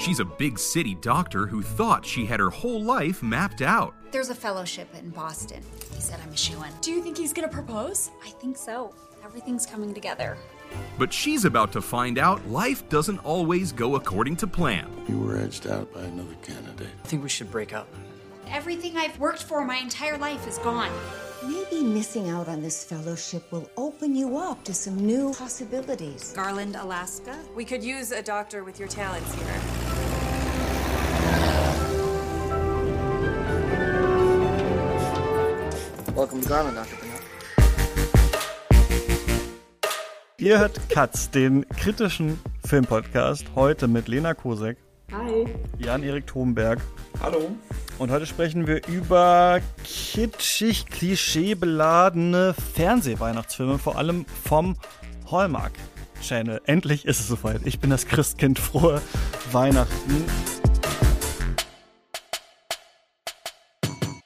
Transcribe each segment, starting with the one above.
She's a big city doctor who thought she had her whole life mapped out. There's a fellowship in Boston. He said I'm a shoo in. Do you think he's gonna propose? I think so. Everything's coming together. But she's about to find out life doesn't always go according to plan. You were edged out by another candidate. I think we should break up. Everything I've worked for my entire life is gone. Maybe missing out on this fellowship will open you up to some new possibilities. Garland, Alaska. We could use a doctor with your talents here. Welcome to Garland, Dr. Bernard. Ihr hört Katz, den kritischen Filmpodcast, heute mit Lena Kosek. Hi. Jan-Erik Thomberg. Hallo. Und heute sprechen wir über kitschig, klischeebeladene Fernsehweihnachtsfilme, vor allem vom Hallmark Channel. Endlich ist es soweit. Ich bin das Christkind. Frohe Weihnachten.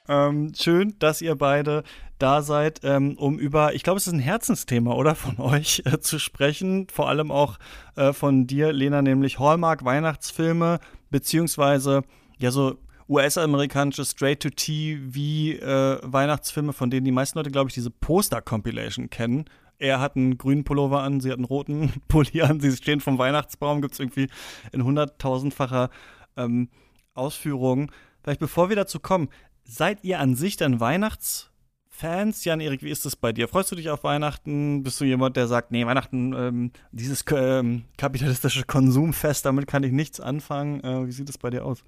Ähm, schön, dass ihr beide da seid, ähm, um über, ich glaube, es ist ein Herzensthema, oder von euch äh, zu sprechen. Vor allem auch äh, von dir, Lena, nämlich Hallmark Weihnachtsfilme, beziehungsweise ja so US-amerikanische Straight-to-TV äh, von denen die meisten Leute, glaube ich, diese Poster-Compilation kennen. Er hat einen grünen Pullover an, sie hat einen roten Pulli an, sie stehen vom Weihnachtsbaum, gibt es irgendwie in hunderttausendfacher ähm, Ausführung. Vielleicht bevor wir dazu kommen, seid ihr an sich dann Weihnachtsfans? Jan-Erik, wie ist es bei dir? Freust du dich auf Weihnachten? Bist du jemand, der sagt, nee, Weihnachten, ähm, dieses ähm, kapitalistische Konsumfest, damit kann ich nichts anfangen? Äh, wie sieht es bei dir aus?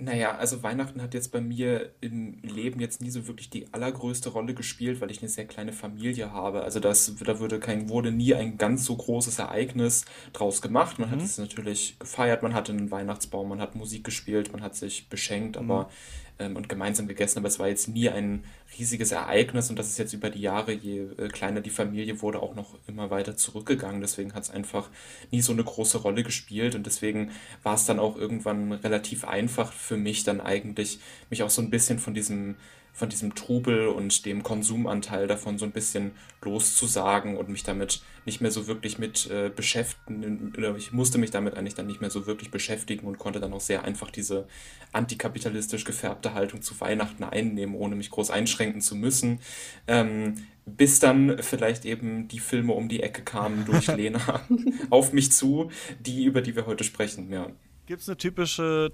Naja, also Weihnachten hat jetzt bei mir im Leben jetzt nie so wirklich die allergrößte Rolle gespielt, weil ich eine sehr kleine Familie habe. Also das, da würde kein, wurde nie ein ganz so großes Ereignis draus gemacht. Man hat Mhm. es natürlich gefeiert, man hatte einen Weihnachtsbaum, man hat Musik gespielt, man hat sich beschenkt, aber ähm, und gemeinsam gegessen, aber es war jetzt nie ein riesiges Ereignis und das ist jetzt über die Jahre, je äh, kleiner die Familie wurde, auch noch immer weiter zurückgegangen. Deswegen hat es einfach nie so eine große Rolle gespielt und deswegen war es dann auch irgendwann relativ einfach für mich dann eigentlich, mich auch so ein bisschen von diesem von diesem Trubel und dem Konsumanteil davon so ein bisschen loszusagen und mich damit nicht mehr so wirklich mit äh, beschäftigen, oder ich musste mich damit eigentlich dann nicht mehr so wirklich beschäftigen und konnte dann auch sehr einfach diese antikapitalistisch gefärbte Haltung zu Weihnachten einnehmen, ohne mich groß einschränken zu müssen. Ähm, bis dann vielleicht eben die Filme um die Ecke kamen durch Lena auf mich zu, die, über die wir heute sprechen, ja. Gibt es eine typische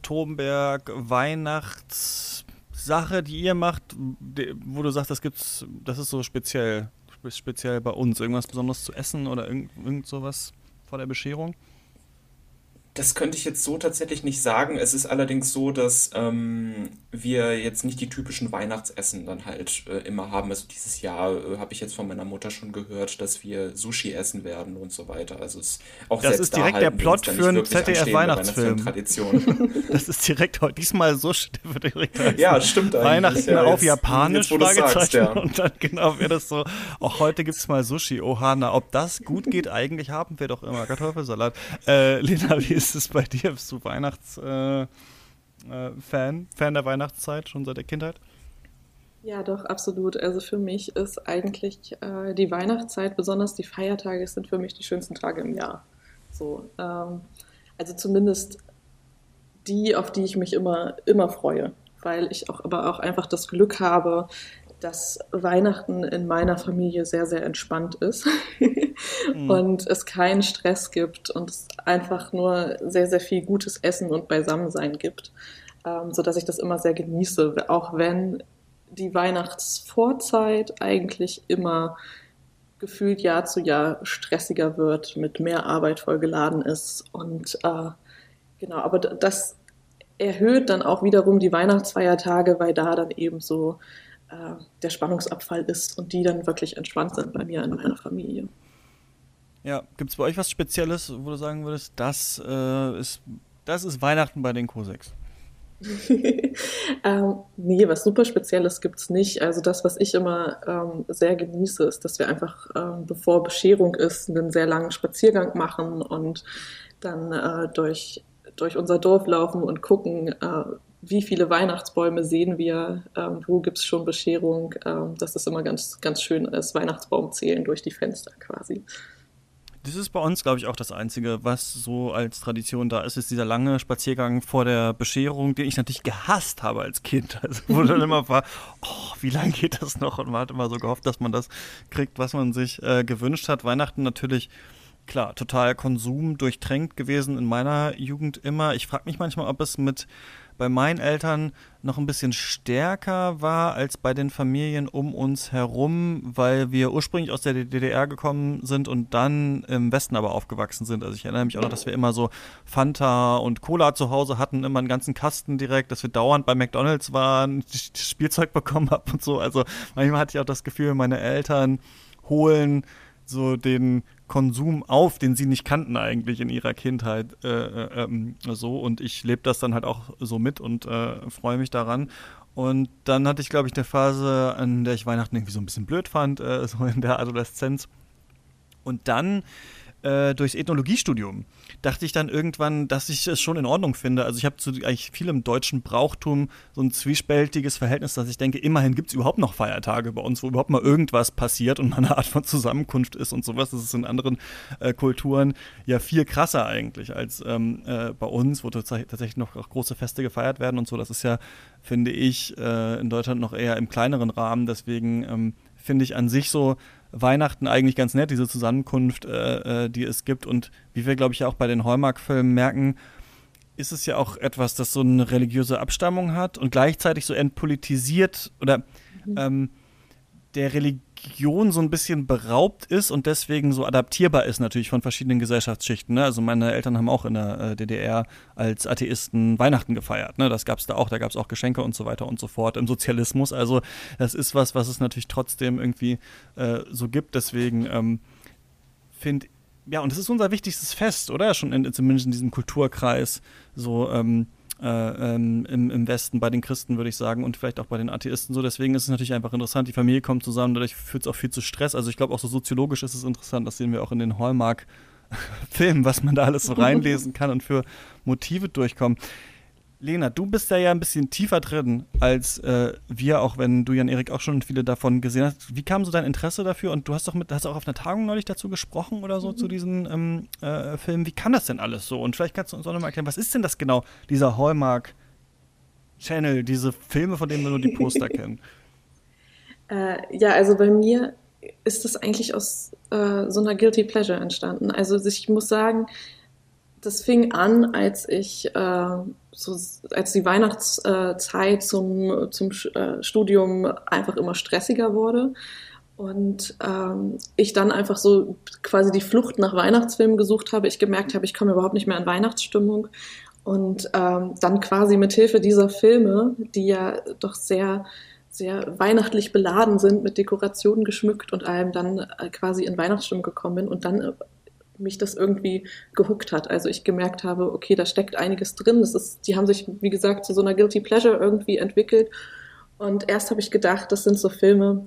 Thomberg-Weihnachtssache, die ihr macht, wo du sagst, das gibt's, das ist so speziell, spe- speziell bei uns? Irgendwas Besonderes zu essen oder irgend, irgend sowas vor der Bescherung? Das könnte ich jetzt so tatsächlich nicht sagen. Es ist allerdings so, dass ähm, wir jetzt nicht die typischen Weihnachtsessen dann halt äh, immer haben. Also dieses Jahr äh, habe ich jetzt von meiner Mutter schon gehört, dass wir Sushi essen werden und so weiter. Also es auch Das ist da direkt der wir uns Plot für einen ZDF-Weihnachtsfilm. Das ist direkt heute, diesmal so direkt. Ja, stimmt eigentlich. Weihnachten Ja, auf jetzt- Japanisch, jetzt, sagst, Fragezeichen. ja. Und dann genau wäre das so, auch heute gibt es mal Sushi. Oha, na, ob das gut geht, eigentlich haben wir doch immer Kartoffelsalat. Äh, Lena, wie ist es bei dir? Bist du Weihnachts-Fan? Äh, Fan? Fan der Weihnachtszeit schon seit der Kindheit? Ja, doch, absolut. Also für mich ist eigentlich äh, die Weihnachtszeit, besonders die Feiertage, sind für mich die schönsten Tage im Jahr. So, ähm, also zumindest die, auf die ich mich immer, immer freue, weil ich auch aber auch einfach das Glück habe, dass Weihnachten in meiner Familie sehr, sehr entspannt ist und es keinen Stress gibt und es einfach nur sehr, sehr viel gutes Essen und Beisammensein gibt, ähm, sodass ich das immer sehr genieße, auch wenn die Weihnachtsvorzeit eigentlich immer gefühlt Jahr zu Jahr stressiger wird, mit mehr Arbeit vollgeladen ist und äh, genau, aber das erhöht dann auch wiederum die Weihnachtsfeiertage, weil da dann eben so äh, der Spannungsabfall ist und die dann wirklich entspannt sind bei mir in meiner Familie. Ja, gibt es bei euch was Spezielles, wo du sagen würdest, das, äh, ist, das ist Weihnachten bei den Koseks? ähm, nee, was super Spezielles gibt's nicht. Also das, was ich immer ähm, sehr genieße, ist, dass wir einfach, ähm, bevor Bescherung ist, einen sehr langen Spaziergang machen und dann äh, durch, durch unser Dorf laufen und gucken, äh, wie viele Weihnachtsbäume sehen wir, ähm, wo gibt's schon Bescherung. Ähm, das ist immer ganz, ganz schön als Weihnachtsbaum zählen durch die Fenster quasi. Das ist bei uns, glaube ich, auch das Einzige, was so als Tradition da ist, ist dieser lange Spaziergang vor der Bescherung, den ich natürlich gehasst habe als Kind. Also wo dann immer war, oh, wie lange geht das noch? Und man hat immer so gehofft, dass man das kriegt, was man sich äh, gewünscht hat. Weihnachten natürlich klar, total Konsum durchtränkt gewesen in meiner Jugend immer. Ich frage mich manchmal, ob es mit bei meinen Eltern noch ein bisschen stärker war als bei den Familien um uns herum, weil wir ursprünglich aus der DDR gekommen sind und dann im Westen aber aufgewachsen sind. Also ich erinnere mich auch noch, dass wir immer so Fanta und Cola zu Hause hatten, immer einen ganzen Kasten direkt, dass wir dauernd bei McDonalds waren, Spielzeug bekommen haben und so. Also manchmal hatte ich auch das Gefühl, meine Eltern holen so den Konsum auf, den sie nicht kannten eigentlich in ihrer Kindheit äh, äh, ähm, so und ich lebe das dann halt auch so mit und äh, freue mich daran. Und dann hatte ich, glaube ich, eine Phase, an der ich Weihnachten irgendwie so ein bisschen blöd fand, äh, so in der Adoleszenz. Und dann äh, durchs Ethnologiestudium dachte ich dann irgendwann, dass ich es schon in Ordnung finde. Also ich habe zu eigentlich vielem deutschen Brauchtum so ein zwiespältiges Verhältnis, dass ich denke, immerhin gibt es überhaupt noch Feiertage bei uns, wo überhaupt mal irgendwas passiert und mal eine Art von Zusammenkunft ist und sowas. Das ist in anderen äh, Kulturen ja viel krasser eigentlich als ähm, äh, bei uns, wo tatsächlich noch große Feste gefeiert werden und so. Das ist ja, finde ich, äh, in Deutschland noch eher im kleineren Rahmen. Deswegen ähm, finde ich an sich so Weihnachten eigentlich ganz nett, diese Zusammenkunft, äh, äh, die es gibt. Und wie wir, glaube ich, auch bei den Hallmark-Filmen merken, ist es ja auch etwas, das so eine religiöse Abstammung hat und gleichzeitig so entpolitisiert oder mhm. ähm, der Religion Religion so ein bisschen beraubt ist und deswegen so adaptierbar ist natürlich von verschiedenen Gesellschaftsschichten. Ne? Also meine Eltern haben auch in der äh, DDR als Atheisten Weihnachten gefeiert. Ne? Das gab es da auch, da gab es auch Geschenke und so weiter und so fort im Sozialismus. Also das ist was, was es natürlich trotzdem irgendwie äh, so gibt. Deswegen ähm, finde ja, und es ist unser wichtigstes Fest, oder? Schon in, zumindest in diesem Kulturkreis so ähm, äh, ähm, im, im Westen, bei den Christen würde ich sagen und vielleicht auch bei den Atheisten so. Deswegen ist es natürlich einfach interessant, die Familie kommt zusammen, dadurch führt es auch viel zu Stress. Also ich glaube auch so soziologisch ist es interessant, das sehen wir auch in den Hallmark-Filmen, was man da alles so reinlesen kann und für Motive durchkommen. Lena, du bist ja, ja ein bisschen tiefer drin als äh, wir, auch wenn du, Jan-Erik, auch schon viele davon gesehen hast. Wie kam so dein Interesse dafür? Und du hast doch mit, hast auch auf einer Tagung neulich dazu gesprochen oder so mhm. zu diesen ähm, äh, Filmen. Wie kann das denn alles so? Und vielleicht kannst du uns auch nochmal erklären, was ist denn das genau, dieser Hallmark-Channel, diese Filme, von denen wir nur die Poster kennen? Äh, ja, also bei mir ist das eigentlich aus äh, so einer Guilty Pleasure entstanden. Also ich muss sagen, das fing an, als ich äh, so, als die Weihnachtszeit zum, zum äh, Studium einfach immer stressiger wurde und ähm, ich dann einfach so quasi die Flucht nach Weihnachtsfilmen gesucht habe, ich gemerkt habe, ich komme überhaupt nicht mehr in Weihnachtsstimmung und ähm, dann quasi mit Hilfe dieser Filme, die ja doch sehr sehr weihnachtlich beladen sind, mit Dekorationen geschmückt und allem dann äh, quasi in Weihnachtsstimmung gekommen bin und dann äh, mich das irgendwie gehuckt hat. Also ich gemerkt habe, okay, da steckt einiges drin. Das ist, die haben sich, wie gesagt, zu so einer Guilty Pleasure irgendwie entwickelt. Und erst habe ich gedacht, das sind so Filme,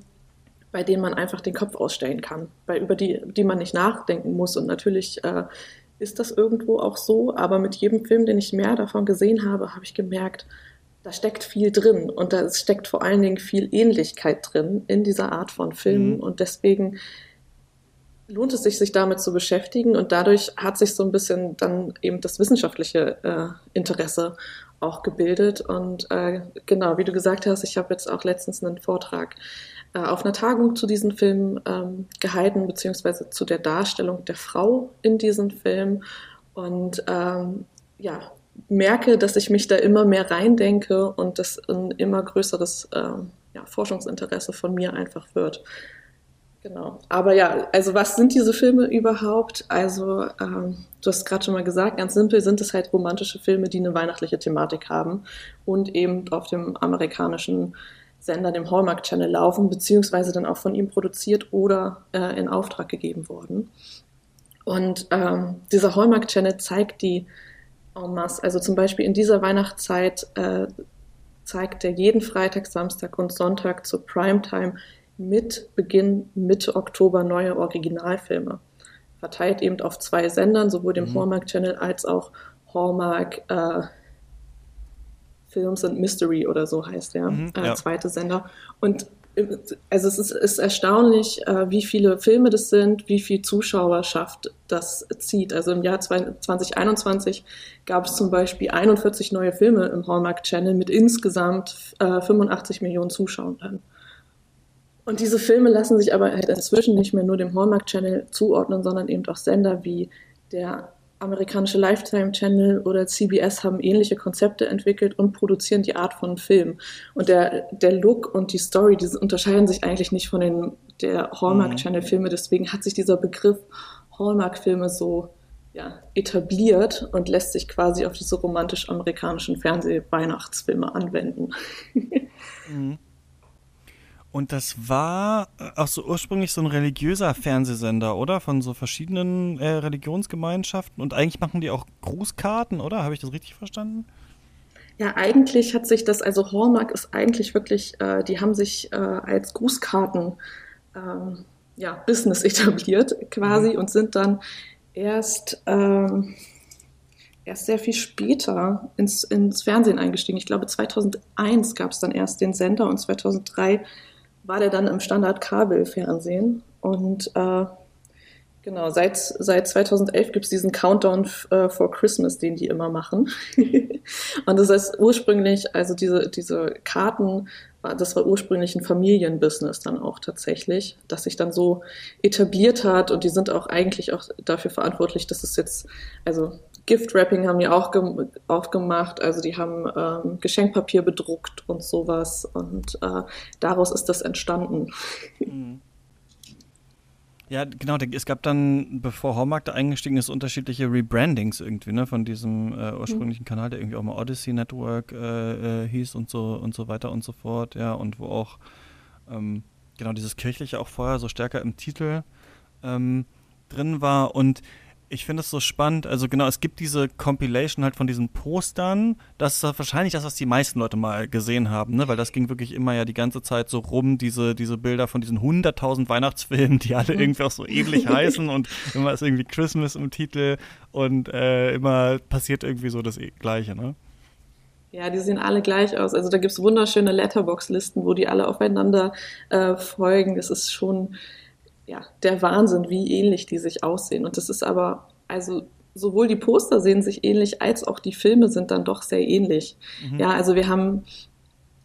bei denen man einfach den Kopf ausstellen kann, bei, über die, die man nicht nachdenken muss. Und natürlich äh, ist das irgendwo auch so, aber mit jedem Film, den ich mehr davon gesehen habe, habe ich gemerkt, da steckt viel drin und da steckt vor allen Dingen viel Ähnlichkeit drin in dieser Art von Filmen. Mhm. Und deswegen lohnt es sich, sich damit zu beschäftigen und dadurch hat sich so ein bisschen dann eben das wissenschaftliche äh, Interesse auch gebildet. Und äh, genau, wie du gesagt hast, ich habe jetzt auch letztens einen Vortrag äh, auf einer Tagung zu diesem Film ähm, gehalten, beziehungsweise zu der Darstellung der Frau in diesem Film. Und ähm, ja, merke, dass ich mich da immer mehr reindenke und das ein immer größeres äh, ja, Forschungsinteresse von mir einfach wird. Genau. Aber ja, also was sind diese Filme überhaupt? Also, ähm, du hast gerade schon mal gesagt, ganz simpel sind es halt romantische Filme, die eine weihnachtliche Thematik haben und eben auf dem amerikanischen Sender, dem Hallmark Channel laufen, beziehungsweise dann auch von ihm produziert oder äh, in Auftrag gegeben worden. Und ähm, dieser Hallmark Channel zeigt die en masse. Also zum Beispiel in dieser Weihnachtszeit äh, zeigt er jeden Freitag, Samstag und Sonntag zur Primetime mit Beginn Mitte Oktober neue Originalfilme. Verteilt eben auf zwei Sendern, sowohl dem mhm. Hallmark Channel als auch Hallmark äh, Films and Mystery oder so heißt der mhm, äh, ja. zweite Sender. Und also es ist, ist erstaunlich, äh, wie viele Filme das sind, wie viel Zuschauerschaft das zieht. Also im Jahr 2021 gab es zum Beispiel 41 neue Filme im Hallmark Channel mit insgesamt äh, 85 Millionen Zuschauern. Und diese Filme lassen sich aber halt inzwischen nicht mehr nur dem Hallmark Channel zuordnen, sondern eben auch Sender wie der amerikanische Lifetime Channel oder CBS haben ähnliche Konzepte entwickelt und produzieren die Art von Film. Und der, der Look und die Story, die unterscheiden sich eigentlich nicht von den der Hallmark mhm. Channel Filme. Deswegen hat sich dieser Begriff Hallmark Filme so ja, etabliert und lässt sich quasi auf diese romantisch-amerikanischen Fernseh-Weihnachtsfilme anwenden. mhm. Und das war äh, auch so ursprünglich so ein religiöser Fernsehsender, oder? Von so verschiedenen äh, Religionsgemeinschaften. Und eigentlich machen die auch Grußkarten, oder? Habe ich das richtig verstanden? Ja, eigentlich hat sich das, also Hallmark ist eigentlich wirklich, äh, die haben sich äh, als Grußkarten ähm, ja, Business etabliert quasi mhm. und sind dann erst, ähm, erst sehr viel später ins, ins Fernsehen eingestiegen. Ich glaube, 2001 gab es dann erst den Sender und 2003 war der dann im Standard-Kabelfernsehen. Und äh, genau, seit, seit 2011 gibt es diesen Countdown äh, for Christmas, den die immer machen. und das heißt ursprünglich, also diese, diese Karten, das war ursprünglich ein Familienbusiness dann auch tatsächlich, das sich dann so etabliert hat und die sind auch eigentlich auch dafür verantwortlich, dass es jetzt, also Gift-Wrapping haben die auch, ge auch gemacht. Also die haben ähm, Geschenkpapier bedruckt und sowas. Und äh, daraus ist das entstanden. Mhm. Ja, genau. Es gab dann, bevor Hallmark da eingestiegen ist, unterschiedliche Rebrandings irgendwie, ne, von diesem äh, ursprünglichen mhm. Kanal, der irgendwie auch mal Odyssey Network äh, äh, hieß und so und so weiter und so fort, ja, und wo auch ähm, genau dieses Kirchliche auch vorher so stärker im Titel ähm, drin war. Und ich finde es so spannend. Also genau, es gibt diese Compilation halt von diesen Postern. Das ist wahrscheinlich das, was die meisten Leute mal gesehen haben, ne? Weil das ging wirklich immer ja die ganze Zeit so rum, diese, diese Bilder von diesen 100.000 Weihnachtsfilmen, die alle irgendwie auch so ähnlich heißen und immer ist irgendwie Christmas im Titel und äh, immer passiert irgendwie so das Gleiche, ne? Ja, die sehen alle gleich aus. Also da gibt es wunderschöne Letterbox-Listen, wo die alle aufeinander äh, folgen. Das ist schon ja, der Wahnsinn, wie ähnlich die sich aussehen. Und das ist aber, also sowohl die Poster sehen sich ähnlich, als auch die Filme sind dann doch sehr ähnlich. Mhm. Ja, also wir haben,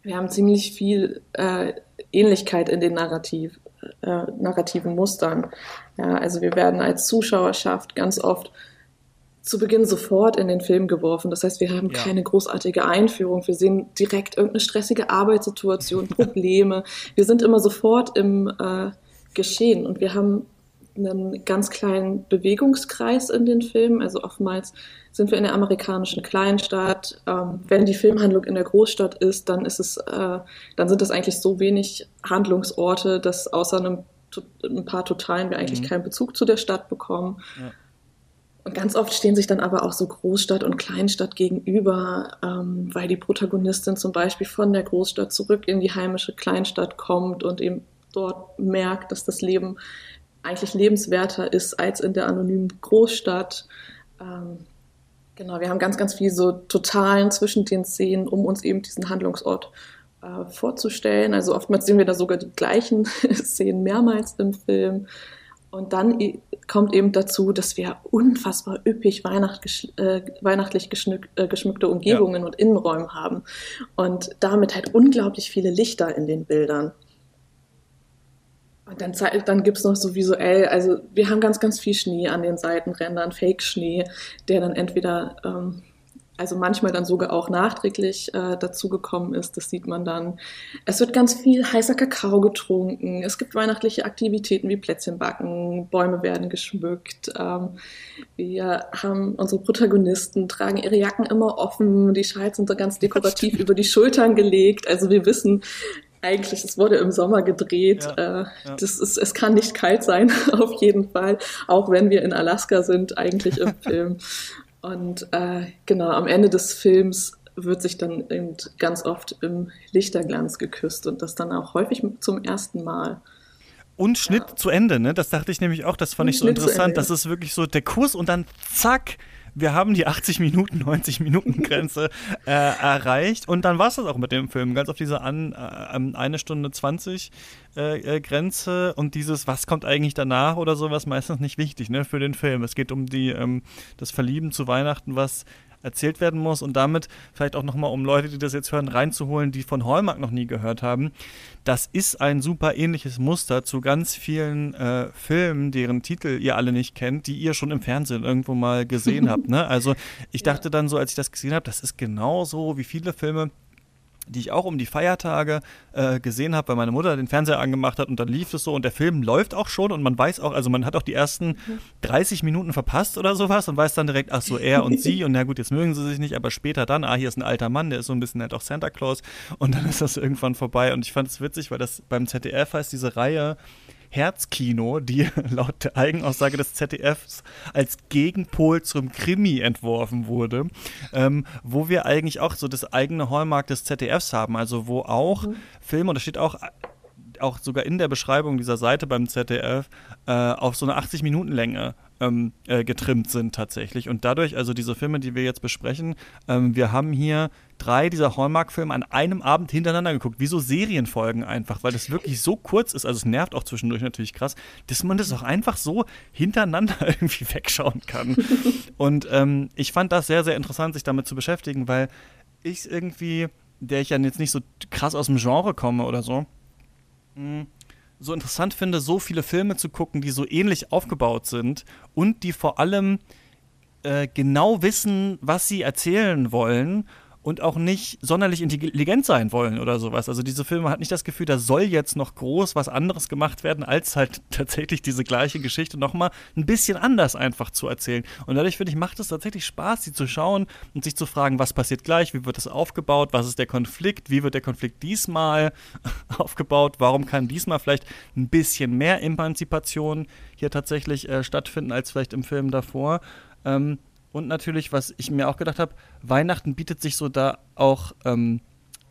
wir haben ziemlich viel äh, Ähnlichkeit in den Narrativ, äh, narrativen Mustern. Ja, also wir werden als Zuschauerschaft ganz oft zu Beginn sofort in den Film geworfen. Das heißt, wir haben ja. keine großartige Einführung. Wir sehen direkt irgendeine stressige Arbeitssituation, Probleme. wir sind immer sofort im, äh, geschehen. Und wir haben einen ganz kleinen Bewegungskreis in den Filmen. Also oftmals sind wir in der amerikanischen Kleinstadt. Ähm, wenn die Filmhandlung in der Großstadt ist, dann ist es, äh, dann sind das eigentlich so wenig Handlungsorte, dass außer einem, ein paar Totalen wir eigentlich mhm. keinen Bezug zu der Stadt bekommen. Ja. Und ganz oft stehen sich dann aber auch so Großstadt und Kleinstadt gegenüber, ähm, weil die Protagonistin zum Beispiel von der Großstadt zurück in die heimische Kleinstadt kommt und eben dort merkt, dass das Leben eigentlich lebenswerter ist als in der anonymen Großstadt. Ähm, genau, wir haben ganz, ganz viel so Totalen zwischen den Szenen, um uns eben diesen Handlungsort äh, vorzustellen. Also oftmals sehen wir da sogar die gleichen Szenen mehrmals im Film. Und dann kommt eben dazu, dass wir unfassbar üppig Weihnacht, äh, weihnachtlich geschmück, äh, geschmückte Umgebungen ja. und Innenräume haben. Und damit halt unglaublich viele Lichter in den Bildern. Und dann, dann gibt es noch so visuell, also wir haben ganz, ganz viel Schnee an den Seitenrändern, Fake-Schnee, der dann entweder, ähm, also manchmal dann sogar auch nachträglich äh, dazugekommen ist, das sieht man dann. Es wird ganz viel heißer Kakao getrunken, es gibt weihnachtliche Aktivitäten wie Plätzchenbacken, Bäume werden geschmückt. Ähm, wir haben unsere Protagonisten, tragen ihre Jacken immer offen, die Schals sind so ganz dekorativ über die Schultern gelegt. Also wir wissen, eigentlich, es wurde im Sommer gedreht. Ja, äh, ja. Das ist, es kann nicht kalt sein, auf jeden Fall, auch wenn wir in Alaska sind, eigentlich im Film. Und äh, genau, am Ende des Films wird sich dann eben ganz oft im Lichterglanz geküsst und das dann auch häufig zum ersten Mal. Und Schnitt ja. zu Ende, ne? Das dachte ich nämlich auch, das fand und ich so Schnitt interessant. Das ist wirklich so der Kurs und dann zack, wir haben die 80 Minuten, 90 Minuten Grenze äh, erreicht und dann war es das auch mit dem Film. Ganz auf diese an, äh, eine Stunde 20 äh, äh, Grenze und dieses, was kommt eigentlich danach oder sowas, meistens nicht wichtig ne, für den Film. Es geht um die, ähm, das Verlieben zu Weihnachten, was erzählt werden muss und damit vielleicht auch nochmal, um Leute, die das jetzt hören, reinzuholen, die von Hallmark noch nie gehört haben. Das ist ein super ähnliches Muster zu ganz vielen äh, Filmen, deren Titel ihr alle nicht kennt, die ihr schon im Fernsehen irgendwo mal gesehen habt. Ne? Also ich dachte dann so, als ich das gesehen habe, das ist genauso wie viele Filme, die ich auch um die Feiertage äh, gesehen habe, weil meine Mutter den Fernseher angemacht hat und dann lief es so und der Film läuft auch schon und man weiß auch, also man hat auch die ersten 30 Minuten verpasst oder sowas und weiß dann direkt, ach so, er und sie und na gut, jetzt mögen sie sich nicht, aber später dann, ah, hier ist ein alter Mann, der ist so ein bisschen nett auch Santa Claus und dann ist das irgendwann vorbei und ich fand es witzig, weil das beim ZDF heißt diese Reihe Herzkino, die laut der Eigenaussage des ZDFs als Gegenpol zum Krimi entworfen wurde, ähm, wo wir eigentlich auch so das eigene Hallmark des ZDFs haben, also wo auch mhm. Filme, und da steht auch auch sogar in der Beschreibung dieser Seite beim ZDF äh, auf so eine 80-Minuten-Länge ähm, äh, getrimmt sind tatsächlich. Und dadurch, also diese Filme, die wir jetzt besprechen, ähm, wir haben hier drei dieser Hallmark-Filme an einem Abend hintereinander geguckt, wie so Serienfolgen einfach, weil das wirklich so kurz ist, also es nervt auch zwischendurch natürlich krass, dass man das auch einfach so hintereinander irgendwie wegschauen kann. Und ähm, ich fand das sehr, sehr interessant, sich damit zu beschäftigen, weil ich irgendwie, der ich ja jetzt nicht so krass aus dem Genre komme oder so, mh, so interessant finde, so viele Filme zu gucken, die so ähnlich aufgebaut sind und die vor allem äh, genau wissen, was sie erzählen wollen und auch nicht sonderlich intelligent sein wollen oder sowas. Also diese Filme hat nicht das Gefühl, da soll jetzt noch groß was anderes gemacht werden, als halt tatsächlich diese gleiche Geschichte nochmal ein bisschen anders einfach zu erzählen. Und dadurch finde ich, macht es tatsächlich Spaß, sie zu schauen und sich zu fragen, was passiert gleich, wie wird das aufgebaut, was ist der Konflikt, wie wird der Konflikt diesmal aufgebaut, warum kann diesmal vielleicht ein bisschen mehr Emanzipation hier tatsächlich äh, stattfinden als vielleicht im Film davor. Ähm, und natürlich, was ich mir auch gedacht habe, Weihnachten bietet sich so da auch ähm,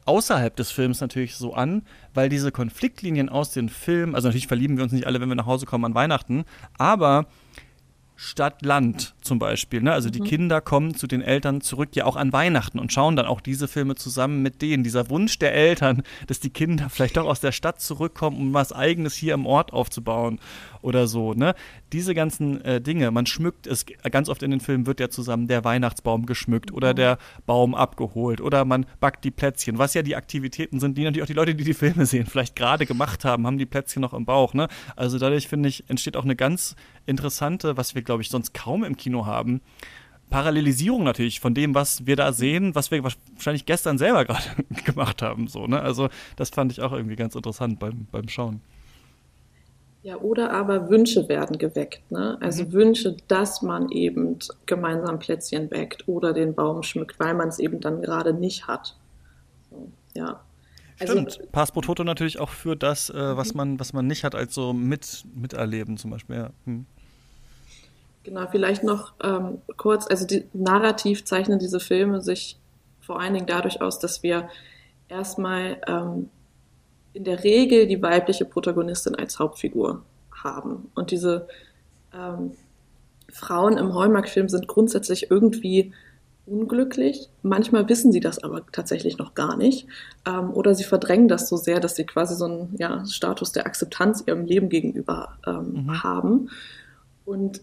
außerhalb des Films natürlich so an, weil diese Konfliktlinien aus den Filmen, also natürlich verlieben wir uns nicht alle, wenn wir nach Hause kommen an Weihnachten, aber Stadt-Land zum Beispiel. Ne? Also die mhm. Kinder kommen zu den Eltern zurück, ja auch an Weihnachten und schauen dann auch diese Filme zusammen mit denen. Dieser Wunsch der Eltern, dass die Kinder vielleicht doch aus der Stadt zurückkommen, um was Eigenes hier im Ort aufzubauen oder so. Ne? Diese ganzen äh, Dinge, man schmückt es, ganz oft in den Filmen wird ja zusammen der Weihnachtsbaum geschmückt mhm. oder der Baum abgeholt oder man backt die Plätzchen, was ja die Aktivitäten sind, die natürlich auch die Leute, die die Filme sehen, vielleicht gerade gemacht haben, haben die Plätzchen noch im Bauch. Ne? Also dadurch, finde ich, entsteht auch eine ganz interessante, was wir, glaube ich, sonst kaum im Kino haben, Parallelisierung natürlich von dem, was wir da sehen, was wir wahrscheinlich gestern selber gerade gemacht haben. So, ne? Also das fand ich auch irgendwie ganz interessant beim, beim Schauen. Ja, oder aber Wünsche werden geweckt. Ne? Also mhm. Wünsche, dass man eben gemeinsam Plätzchen weckt oder den Baum schmückt, weil man es eben dann gerade nicht hat. So, ja. Also, Stimmt. Pass pro Toto natürlich auch für das, äh, was, mhm. man, was man nicht hat, als so mit, Miterleben zum Beispiel. Ja. Hm. Genau, vielleicht noch ähm, kurz, also die, narrativ zeichnen diese Filme sich vor allen Dingen dadurch aus, dass wir erstmal ähm, in der Regel die weibliche Protagonistin als Hauptfigur haben. Und diese ähm, Frauen im Hallmark-Film sind grundsätzlich irgendwie unglücklich. Manchmal wissen sie das aber tatsächlich noch gar nicht. Ähm, oder sie verdrängen das so sehr, dass sie quasi so einen ja, Status der Akzeptanz ihrem Leben gegenüber ähm, mhm. haben. Und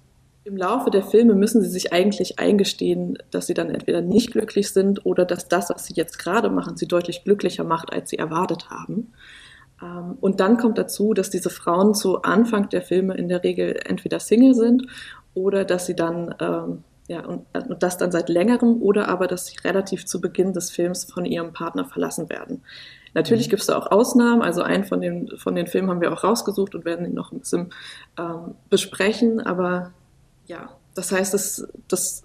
im Laufe der Filme müssen sie sich eigentlich eingestehen, dass sie dann entweder nicht glücklich sind oder dass das, was sie jetzt gerade machen, sie deutlich glücklicher macht, als sie erwartet haben. Ähm, und dann kommt dazu, dass diese Frauen zu Anfang der Filme in der Regel entweder Single sind oder dass sie dann, ähm, ja, und, und das dann seit längerem oder aber, dass sie relativ zu Beginn des Films von ihrem Partner verlassen werden. Natürlich mhm. gibt es da auch Ausnahmen, also einen von den, von den Filmen haben wir auch rausgesucht und werden ihn noch ein bisschen ähm, besprechen, aber ja, das heißt, das, das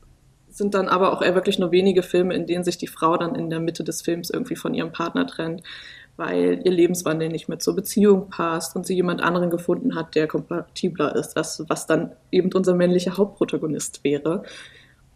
sind dann aber auch eher wirklich nur wenige Filme, in denen sich die Frau dann in der Mitte des Films irgendwie von ihrem Partner trennt weil ihr Lebenswandel nicht mehr zur Beziehung passt und sie jemand anderen gefunden hat, der kompatibler ist, was, was dann eben unser männlicher Hauptprotagonist wäre.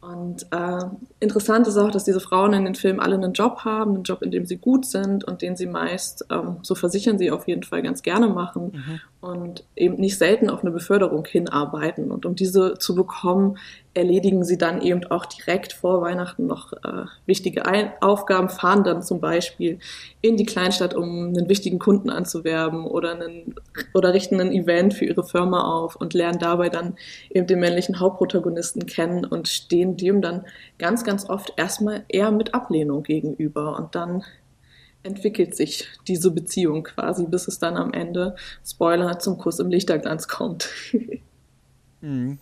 Und äh, interessant ist auch, dass diese Frauen in den Filmen alle einen Job haben, einen Job, in dem sie gut sind und den sie meist, ähm, so versichern sie auf jeden Fall ganz gerne machen mhm. und eben nicht selten auf eine Beförderung hinarbeiten. Und um diese zu bekommen, erledigen sie dann eben auch direkt vor Weihnachten noch äh, wichtige Ein Aufgaben, fahren dann zum Beispiel in die Kleinstadt, um einen wichtigen Kunden anzuwerben oder, einen, oder richten ein Event für ihre Firma auf und lernen dabei dann eben den männlichen Hauptprotagonisten kennen und stehen dem dann ganz, ganz oft erstmal eher mit Ablehnung gegenüber und dann entwickelt sich diese Beziehung quasi, bis es dann am Ende, Spoiler, zum Kuss im Lichterglanz kommt. mhm.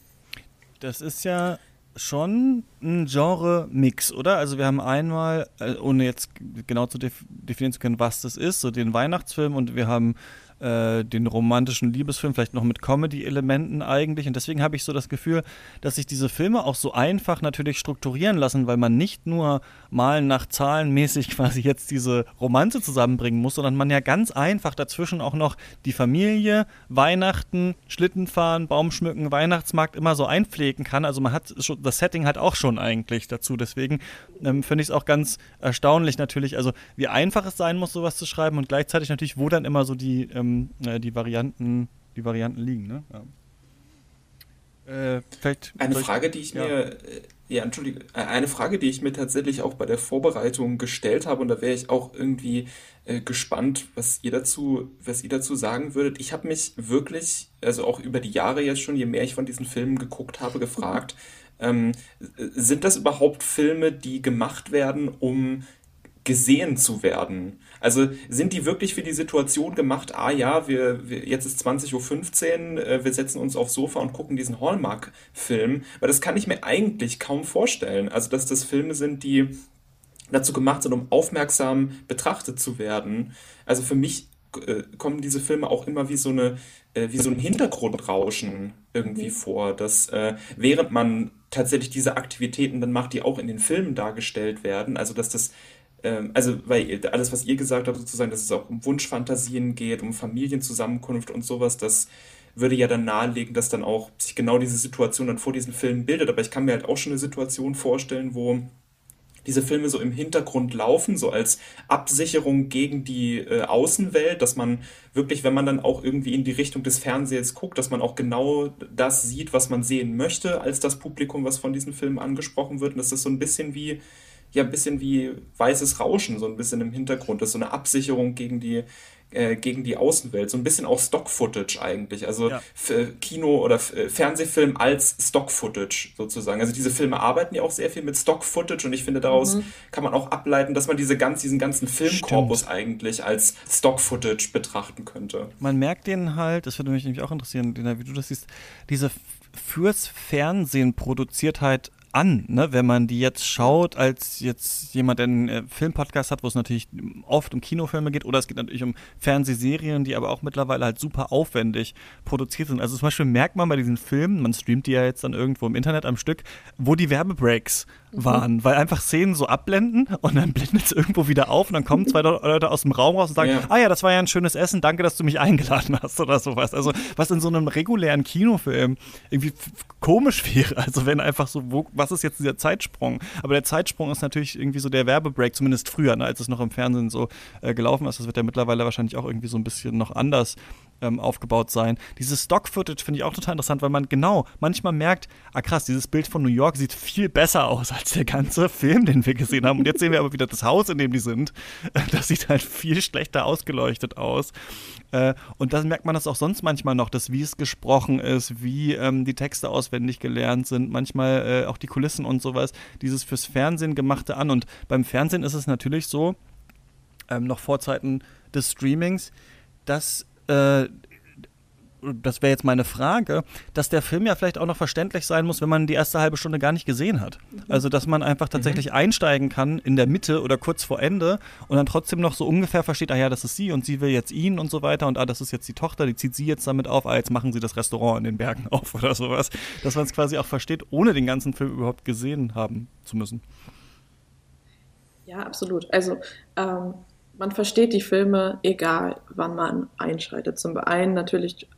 Das ist ja schon ein Genre-Mix, oder? Also wir haben einmal, äh, ohne jetzt genau zu definieren zu können, was das ist, so den Weihnachtsfilm und wir haben äh, den romantischen Liebesfilm, vielleicht noch mit Comedy-Elementen eigentlich. Und deswegen habe ich so das Gefühl, dass sich diese Filme auch so einfach natürlich strukturieren lassen, weil man nicht nur mal nach Zahlen mäßig quasi jetzt diese Romanze zusammenbringen muss, sondern man ja ganz einfach dazwischen auch noch die Familie, Weihnachten, Schlittenfahren, Baumschmücken, Weihnachtsmarkt immer so einpflegen kann. Also man hat schon, das Setting hat auch schon eigentlich dazu. Deswegen ähm, finde ich es auch ganz erstaunlich natürlich, also wie einfach es sein muss, sowas zu schreiben und gleichzeitig natürlich, wo dann immer so die ähm, ähm, äh, die Varianten, die Varianten liegen. Ne? Ja. Äh, eine Frage, die ich ja. mir, äh, ja, entschuldige, äh, eine Frage, die ich mir tatsächlich auch bei der Vorbereitung gestellt habe und da wäre ich auch irgendwie äh, gespannt, was ihr dazu, was ihr dazu sagen würdet. Ich habe mich wirklich, also auch über die Jahre jetzt schon, je mehr ich von diesen Filmen geguckt habe, gefragt, ähm, sind das überhaupt Filme, die gemacht werden, um gesehen zu werden? Also sind die wirklich für die Situation gemacht, ah ja, wir, wir jetzt ist 20.15 Uhr, äh, wir setzen uns aufs Sofa und gucken diesen Hallmark-Film, weil das kann ich mir eigentlich kaum vorstellen. Also dass das Filme sind, die dazu gemacht sind, um aufmerksam betrachtet zu werden. Also für mich äh, kommen diese Filme auch immer wie so eine äh, wie so ein Hintergrundrauschen irgendwie mhm. vor, dass äh, während man tatsächlich diese Aktivitäten dann macht, die auch in den Filmen dargestellt werden, also dass das ähm, also weil alles, was ihr gesagt habt, sozusagen, dass es auch um Wunschfantasien geht, um Familienzusammenkunft und sowas, das würde ja dann nahelegen, dass dann auch sich genau diese Situation dann vor diesen Filmen bildet. Aber ich kann mir halt auch schon eine Situation vorstellen, wo diese Filme so im Hintergrund laufen, so als Absicherung gegen die äh, Außenwelt, dass man wirklich, wenn man dann auch irgendwie in die Richtung des Fernsehens guckt, dass man auch genau das sieht, was man sehen möchte, als das Publikum, was von diesen Filmen angesprochen wird. Und dass das so ein bisschen wie ja ein bisschen wie weißes Rauschen, so ein bisschen im Hintergrund. Das ist so eine Absicherung gegen die, äh, gegen die Außenwelt. So ein bisschen auch Stock-Footage eigentlich. Also ja. Kino- oder äh, Fernsehfilm als Stock-Footage sozusagen. Also diese Filme arbeiten ja auch sehr viel mit Stock-Footage und ich finde, daraus mhm. kann man auch ableiten, dass man diese ganz, diesen ganzen Filmkorpus Stimmt. eigentlich als Stock-Footage betrachten könnte. Man merkt den halt, das würde mich nämlich auch interessieren, wie du das siehst, diese fürs Fernsehen produziert halt an, ne? wenn man die jetzt schaut, als jetzt jemand, der einen äh, Filmpodcast hat, wo es natürlich oft um Kinofilme geht, oder es geht natürlich um Fernsehserien, die aber auch mittlerweile halt super aufwendig produziert sind. Also zum Beispiel merkt man bei diesen Filmen, man streamt die ja jetzt dann irgendwo im Internet am Stück, wo die Werbebreaks mhm. waren, weil einfach Szenen so abblenden und dann blendet es irgendwo wieder auf und dann kommen zwei Leute aus dem Raum raus und sagen, ja. ah ja, das war ja ein schönes Essen, danke, dass du mich eingeladen hast oder sowas. Also was in so einem regulären Kinofilm irgendwie komisch wäre, also wenn einfach so, wo, was was ist jetzt dieser Zeitsprung? Aber der Zeitsprung ist natürlich irgendwie so der Werbebreak, zumindest früher, ne, als es noch im Fernsehen so äh, gelaufen ist. Das wird ja mittlerweile wahrscheinlich auch irgendwie so ein bisschen noch anders ähm, aufgebaut sein. Dieses Stock-Footage finde ich auch total interessant, weil man genau manchmal merkt, ah krass, dieses Bild von New York sieht viel besser aus als der ganze Film, den wir gesehen haben. Und jetzt sehen wir aber wieder das Haus, in dem die sind. Das sieht halt viel schlechter ausgeleuchtet aus. Äh, und dann merkt man das auch sonst manchmal noch, dass wie es gesprochen ist, wie ähm, die Texte auswendig gelernt sind, manchmal äh, auch die Kulissen und sowas, dieses fürs Fernsehen gemachte an. Und beim Fernsehen ist es natürlich so, ähm, noch vor Zeiten des Streamings, dass äh, das wäre jetzt meine Frage, dass der Film ja vielleicht auch noch verständlich sein muss, wenn man die erste halbe Stunde gar nicht gesehen hat. Also, dass man einfach tatsächlich mhm. einsteigen kann in der Mitte oder kurz vor Ende und dann trotzdem noch so ungefähr versteht, ah ja, das ist sie und sie will jetzt ihn und so weiter und ah, das ist jetzt die Tochter, die zieht sie jetzt damit auf, ah, jetzt machen sie das Restaurant in den Bergen auf oder sowas. Dass man es quasi auch versteht, ohne den ganzen Film überhaupt gesehen haben zu müssen. Ja, absolut. Also, ähm man versteht die Filme, egal wann man einschreitet. Zum einen natürlich,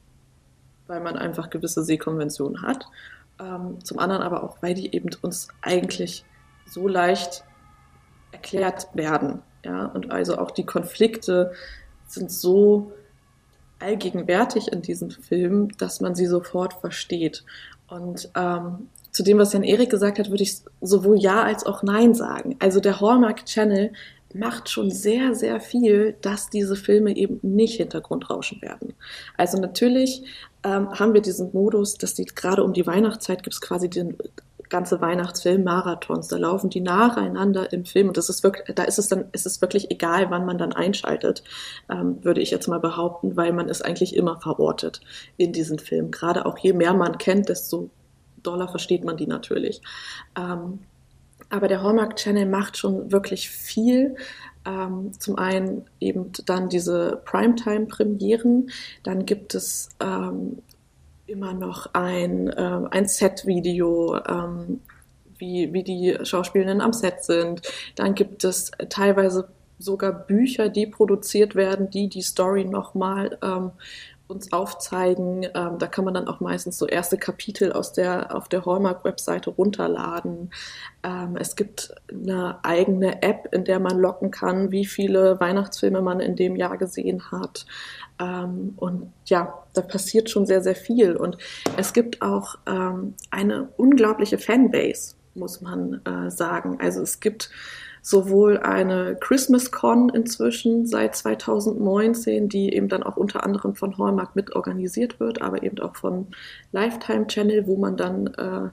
weil man einfach gewisse Sehkonventionen hat. Ähm, zum anderen aber auch, weil die eben uns eigentlich so leicht erklärt werden. Ja? Und also auch die Konflikte sind so allgegenwärtig in diesem Film, dass man sie sofort versteht. Und ähm, zu dem, was Jan Erik gesagt hat, würde ich sowohl Ja als auch Nein sagen. Also der Hallmark Channel macht schon sehr, sehr viel, dass diese Filme eben nicht Hintergrundrauschen werden. Also natürlich ähm, haben wir diesen Modus, dass die gerade um die Weihnachtszeit gibt es quasi den ganze Weihnachtsfilm-Marathons. Da laufen die nacheinander im Film und das ist wirklich, da ist es dann, ist es wirklich egal, wann man dann einschaltet, ähm, würde ich jetzt mal behaupten, weil man ist eigentlich immer verortet in diesen Film. Gerade auch je mehr man kennt, desto doller versteht man die natürlich. Ähm, aber der Hallmark Channel macht schon wirklich viel. Ähm, zum einen eben dann diese Primetime-Premieren, dann gibt es ähm, immer noch ein, äh, ein Set-Video, ähm, wie, wie die Schauspielenden am Set sind. Dann gibt es teilweise sogar Bücher, die produziert werden, die die Story nochmal ähm, uns aufzeigen. Ähm, da kann man dann auch meistens so erste Kapitel aus der, auf der Hallmark-Webseite runterladen. Ähm, es gibt eine eigene App, in der man locken kann, wie viele Weihnachtsfilme man in dem Jahr gesehen hat. Ähm, und ja, da passiert schon sehr, sehr viel. Und es gibt auch ähm, eine unglaubliche Fanbase, muss man äh, sagen. Also es gibt sowohl eine Christmas Con inzwischen seit 2019, die eben dann auch unter anderem von Hallmark mit organisiert wird, aber eben auch von Lifetime Channel, wo man dann äh,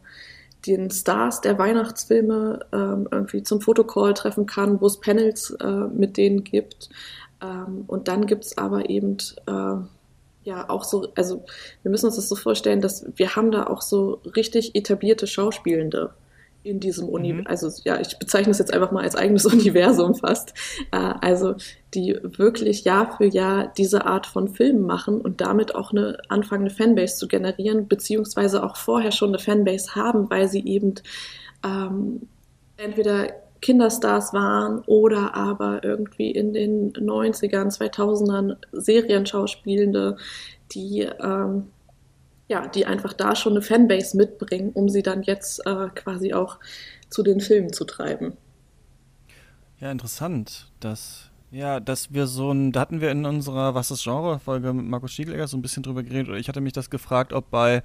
den Stars der Weihnachtsfilme ähm, irgendwie zum Fotocall treffen kann, wo es Panels äh, mit denen gibt. Ähm, und dann gibt es aber eben äh, ja auch so, also wir müssen uns das so vorstellen, dass wir haben da auch so richtig etablierte Schauspielende in diesem Universum, mhm. also ja, ich bezeichne es jetzt einfach mal als eigenes Universum fast, äh, also die wirklich Jahr für Jahr diese Art von Filmen machen und damit auch eine anfangende Fanbase zu generieren, beziehungsweise auch vorher schon eine Fanbase haben, weil sie eben ähm, entweder Kinderstars waren oder aber irgendwie in den 90ern, 2000ern Serienschauspielende, die ähm, ja, die einfach da schon eine Fanbase mitbringen, um sie dann jetzt äh, quasi auch zu den Filmen zu treiben. Ja, interessant, dass ja, dass wir so ein, da hatten wir in unserer Was ist Genre-Folge mit Markus Stieglegger so ein bisschen drüber geredet, oder ich hatte mich das gefragt, ob bei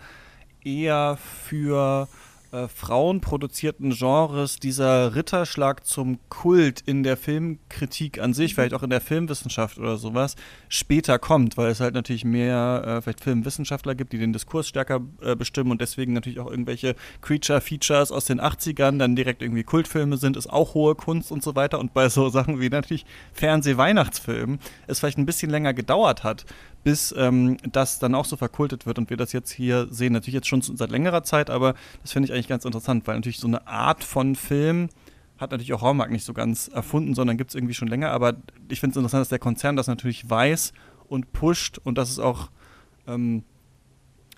eher für äh, frauenproduzierten Genres dieser Ritterschlag zum Kult in der Filmkritik an sich, vielleicht auch in der Filmwissenschaft oder sowas, später kommt, weil es halt natürlich mehr äh, vielleicht Filmwissenschaftler gibt, die den Diskurs stärker äh, bestimmen und deswegen natürlich auch irgendwelche Creature-Features aus den 80ern dann direkt irgendwie Kultfilme sind, ist auch hohe Kunst und so weiter. Und bei so Sachen wie natürlich Fernseh-Weihnachtsfilmen es vielleicht ein bisschen länger gedauert hat, bis ähm, das dann auch so verkultet wird und wir das jetzt hier sehen. Natürlich jetzt schon seit längerer Zeit, aber das finde ich eigentlich ganz interessant, weil natürlich so eine Art von Film hat natürlich auch Hallmark nicht so ganz erfunden, sondern gibt es irgendwie schon länger. Aber ich finde es interessant, dass der Konzern das natürlich weiß und pusht und dass es auch ähm,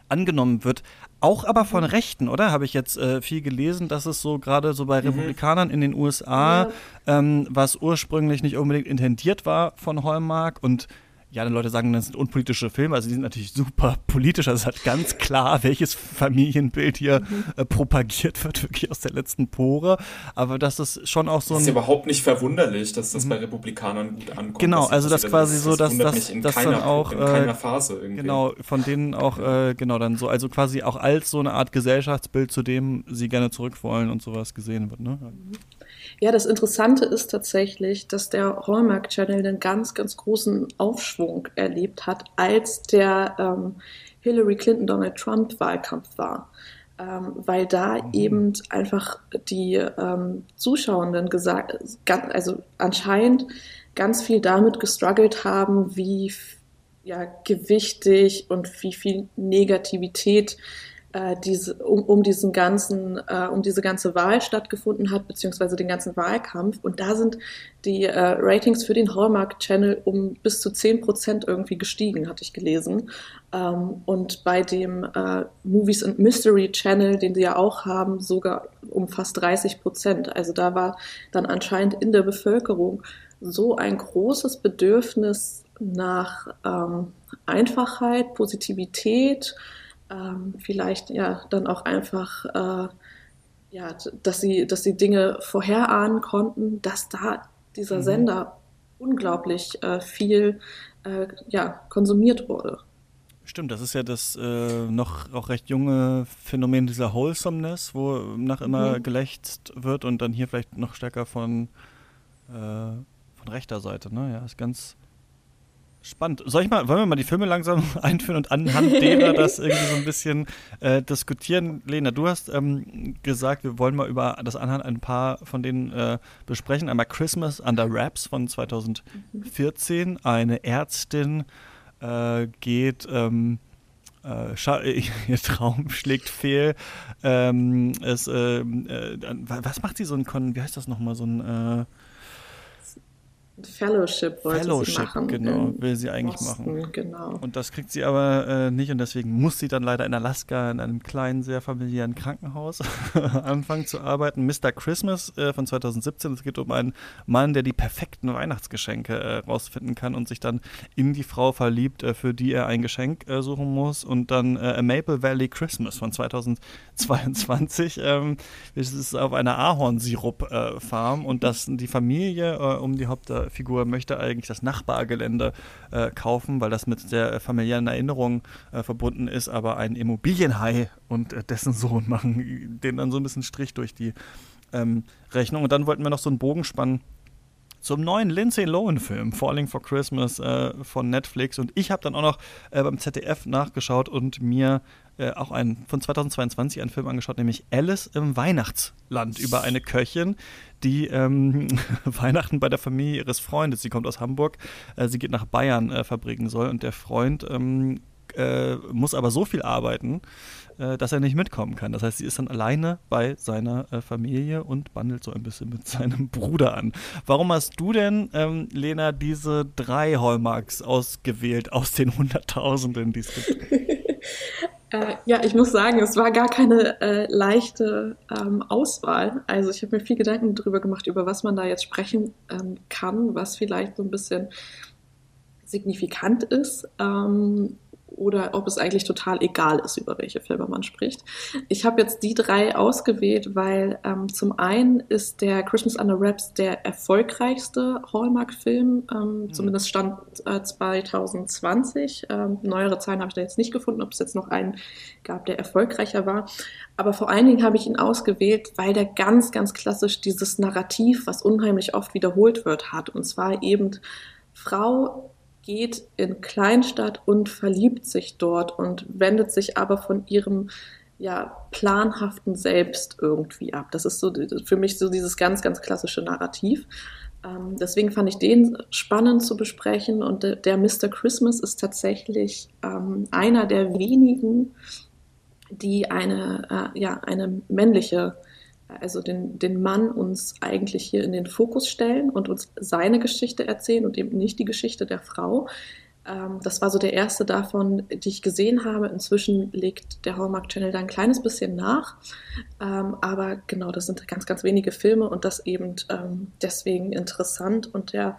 angenommen wird. Auch aber von Rechten, oder? Habe ich jetzt äh, viel gelesen, dass es so gerade so bei mhm. Republikanern in den USA, ja. ähm, was ursprünglich nicht unbedingt intendiert war von Hallmark und ja, dann Leute sagen, das sind unpolitische Filme, also die sind natürlich super politisch, also es hat ganz klar, welches Familienbild hier mhm. äh, propagiert wird, wirklich aus der letzten Pore, aber das ist schon auch so ein... Das ist überhaupt nicht verwunderlich, dass das mhm. bei Republikanern gut ankommt. Genau, also das, quasi das, so, dass das, das keiner, dann auch... In keiner Phase irgendwie. Genau, von denen auch, äh, genau, dann so, also quasi auch als so eine Art Gesellschaftsbild, zu dem sie gerne zurück wollen und sowas gesehen wird, ne? Mhm. Ja, das Interessante ist tatsächlich, dass der Hallmark Channel einen ganz, ganz großen Aufschwung erlebt hat, als der ähm, Hillary Clinton Donald Trump Wahlkampf war. Ähm, weil da mhm. eben einfach die ähm, Zuschauenden gesagt, also anscheinend ganz viel damit gestruggelt haben, wie ja, gewichtig und wie viel Negativität äh, diese, um, um diesen ganzen, äh, um diese ganze Wahl stattgefunden hat, beziehungsweise den ganzen Wahlkampf. Und da sind die äh, Ratings für den Hallmark Channel um bis zu zehn Prozent irgendwie gestiegen, hatte ich gelesen. Ähm, und bei dem äh, Movies and Mystery Channel, den sie ja auch haben, sogar um fast 30 Prozent. Also da war dann anscheinend in der Bevölkerung so ein großes Bedürfnis nach ähm, Einfachheit, Positivität, ähm, vielleicht ja dann auch einfach, äh, ja, dass sie, dass sie Dinge vorherahnen konnten, dass da dieser mhm. Sender unglaublich äh, viel äh, ja, konsumiert wurde. Stimmt, das ist ja das äh, noch auch recht junge Phänomen dieser Wholesomeness, wo nach immer mhm. gelächzt wird und dann hier vielleicht noch stärker von, äh, von rechter Seite. Ne? Ja, ist ganz spannend. Soll ich mal, wollen wir mal die Filme langsam einführen und anhand derer das irgendwie so ein bisschen äh, diskutieren? Lena, du hast ähm, gesagt, wir wollen mal über das anhand ein paar von denen äh, besprechen. Einmal Christmas Under Wraps von 2014, eine Ärztin äh, geht, ähm, äh, ihr Traum schlägt fehl. Ähm, es, äh, äh, was macht sie so ein, Kon wie heißt das nochmal, so ein äh, Fellowship wollte Fellowship, sie machen. genau, will sie eigentlich Boston, machen. Genau. Und das kriegt sie aber äh, nicht und deswegen muss sie dann leider in Alaska in einem kleinen, sehr familiären Krankenhaus anfangen zu arbeiten. Mr. Christmas äh, von 2017. Es geht um einen Mann, der die perfekten Weihnachtsgeschenke äh, rausfinden kann und sich dann in die Frau verliebt, äh, für die er ein Geschenk äh, suchen muss. Und dann äh, A Maple Valley Christmas von 2022. Ähm, es ist auf einer Ahornsirup-Farm und das die Familie um die Haupt Figur möchte eigentlich das Nachbargelände äh, kaufen, weil das mit der familiären Erinnerung äh, verbunden ist, aber ein Immobilienhai und äh, dessen Sohn machen den dann so ein bisschen Strich durch die ähm, Rechnung. Und dann wollten wir noch so einen Bogen spannen zum neuen Lindsay Lohan-Film, Falling for Christmas äh, von Netflix. Und ich habe dann auch noch äh, beim ZDF nachgeschaut und mir äh, auch einen von 2022 einen Film angeschaut, nämlich Alice im Weihnachtsland über eine Köchin, die ähm, Weihnachten bei der Familie ihres Freundes, sie kommt aus Hamburg, äh, sie geht nach Bayern äh, verbringen soll und der Freund ähm, äh, muss aber so viel arbeiten, äh, dass er nicht mitkommen kann. Das heißt, sie ist dann alleine bei seiner Familie und bandelt so ein bisschen mit seinem Bruder an. Warum hast du denn, ähm, Lena, diese drei Hallmarks ausgewählt aus den Hunderttausenden, die es gibt? Äh, ja, ich muss sagen, es war gar keine äh, leichte ähm, Auswahl. Also ich habe mir viel Gedanken darüber gemacht, über was man da jetzt sprechen ähm, kann, was vielleicht so ein bisschen signifikant ist. Ähm, oder ob es eigentlich total egal ist, über welche Filme man spricht. Ich habe jetzt die drei ausgewählt, weil ähm, zum einen ist der Christmas Under Wraps der erfolgreichste Hallmark-Film, ähm, mhm. zumindest stand äh, 2020. Ähm, neuere Zahlen habe ich da jetzt nicht gefunden, ob es jetzt noch einen gab, der erfolgreicher war. Aber vor allen Dingen habe ich ihn ausgewählt, weil der ganz, ganz klassisch dieses Narrativ, was unheimlich oft wiederholt wird, hat. Und zwar eben Frau geht in Kleinstadt und verliebt sich dort und wendet sich aber von ihrem ja, planhaften Selbst irgendwie ab. Das ist so für mich so dieses ganz, ganz klassische Narrativ. Ähm, deswegen fand ich den spannend zu besprechen und der, Mr. Christmas ist tatsächlich ähm, einer der wenigen, die eine, äh, ja, eine männliche also den, den Mann uns eigentlich hier in den Fokus stellen und uns seine Geschichte erzählen und eben nicht die Geschichte der Frau. Ähm, das war so der erste davon, die ich gesehen habe. Inzwischen legt der Hallmark Channel da ein kleines bisschen nach. Ähm, aber genau, das sind ganz, ganz wenige Filme und das eben ähm, deswegen interessant. Und der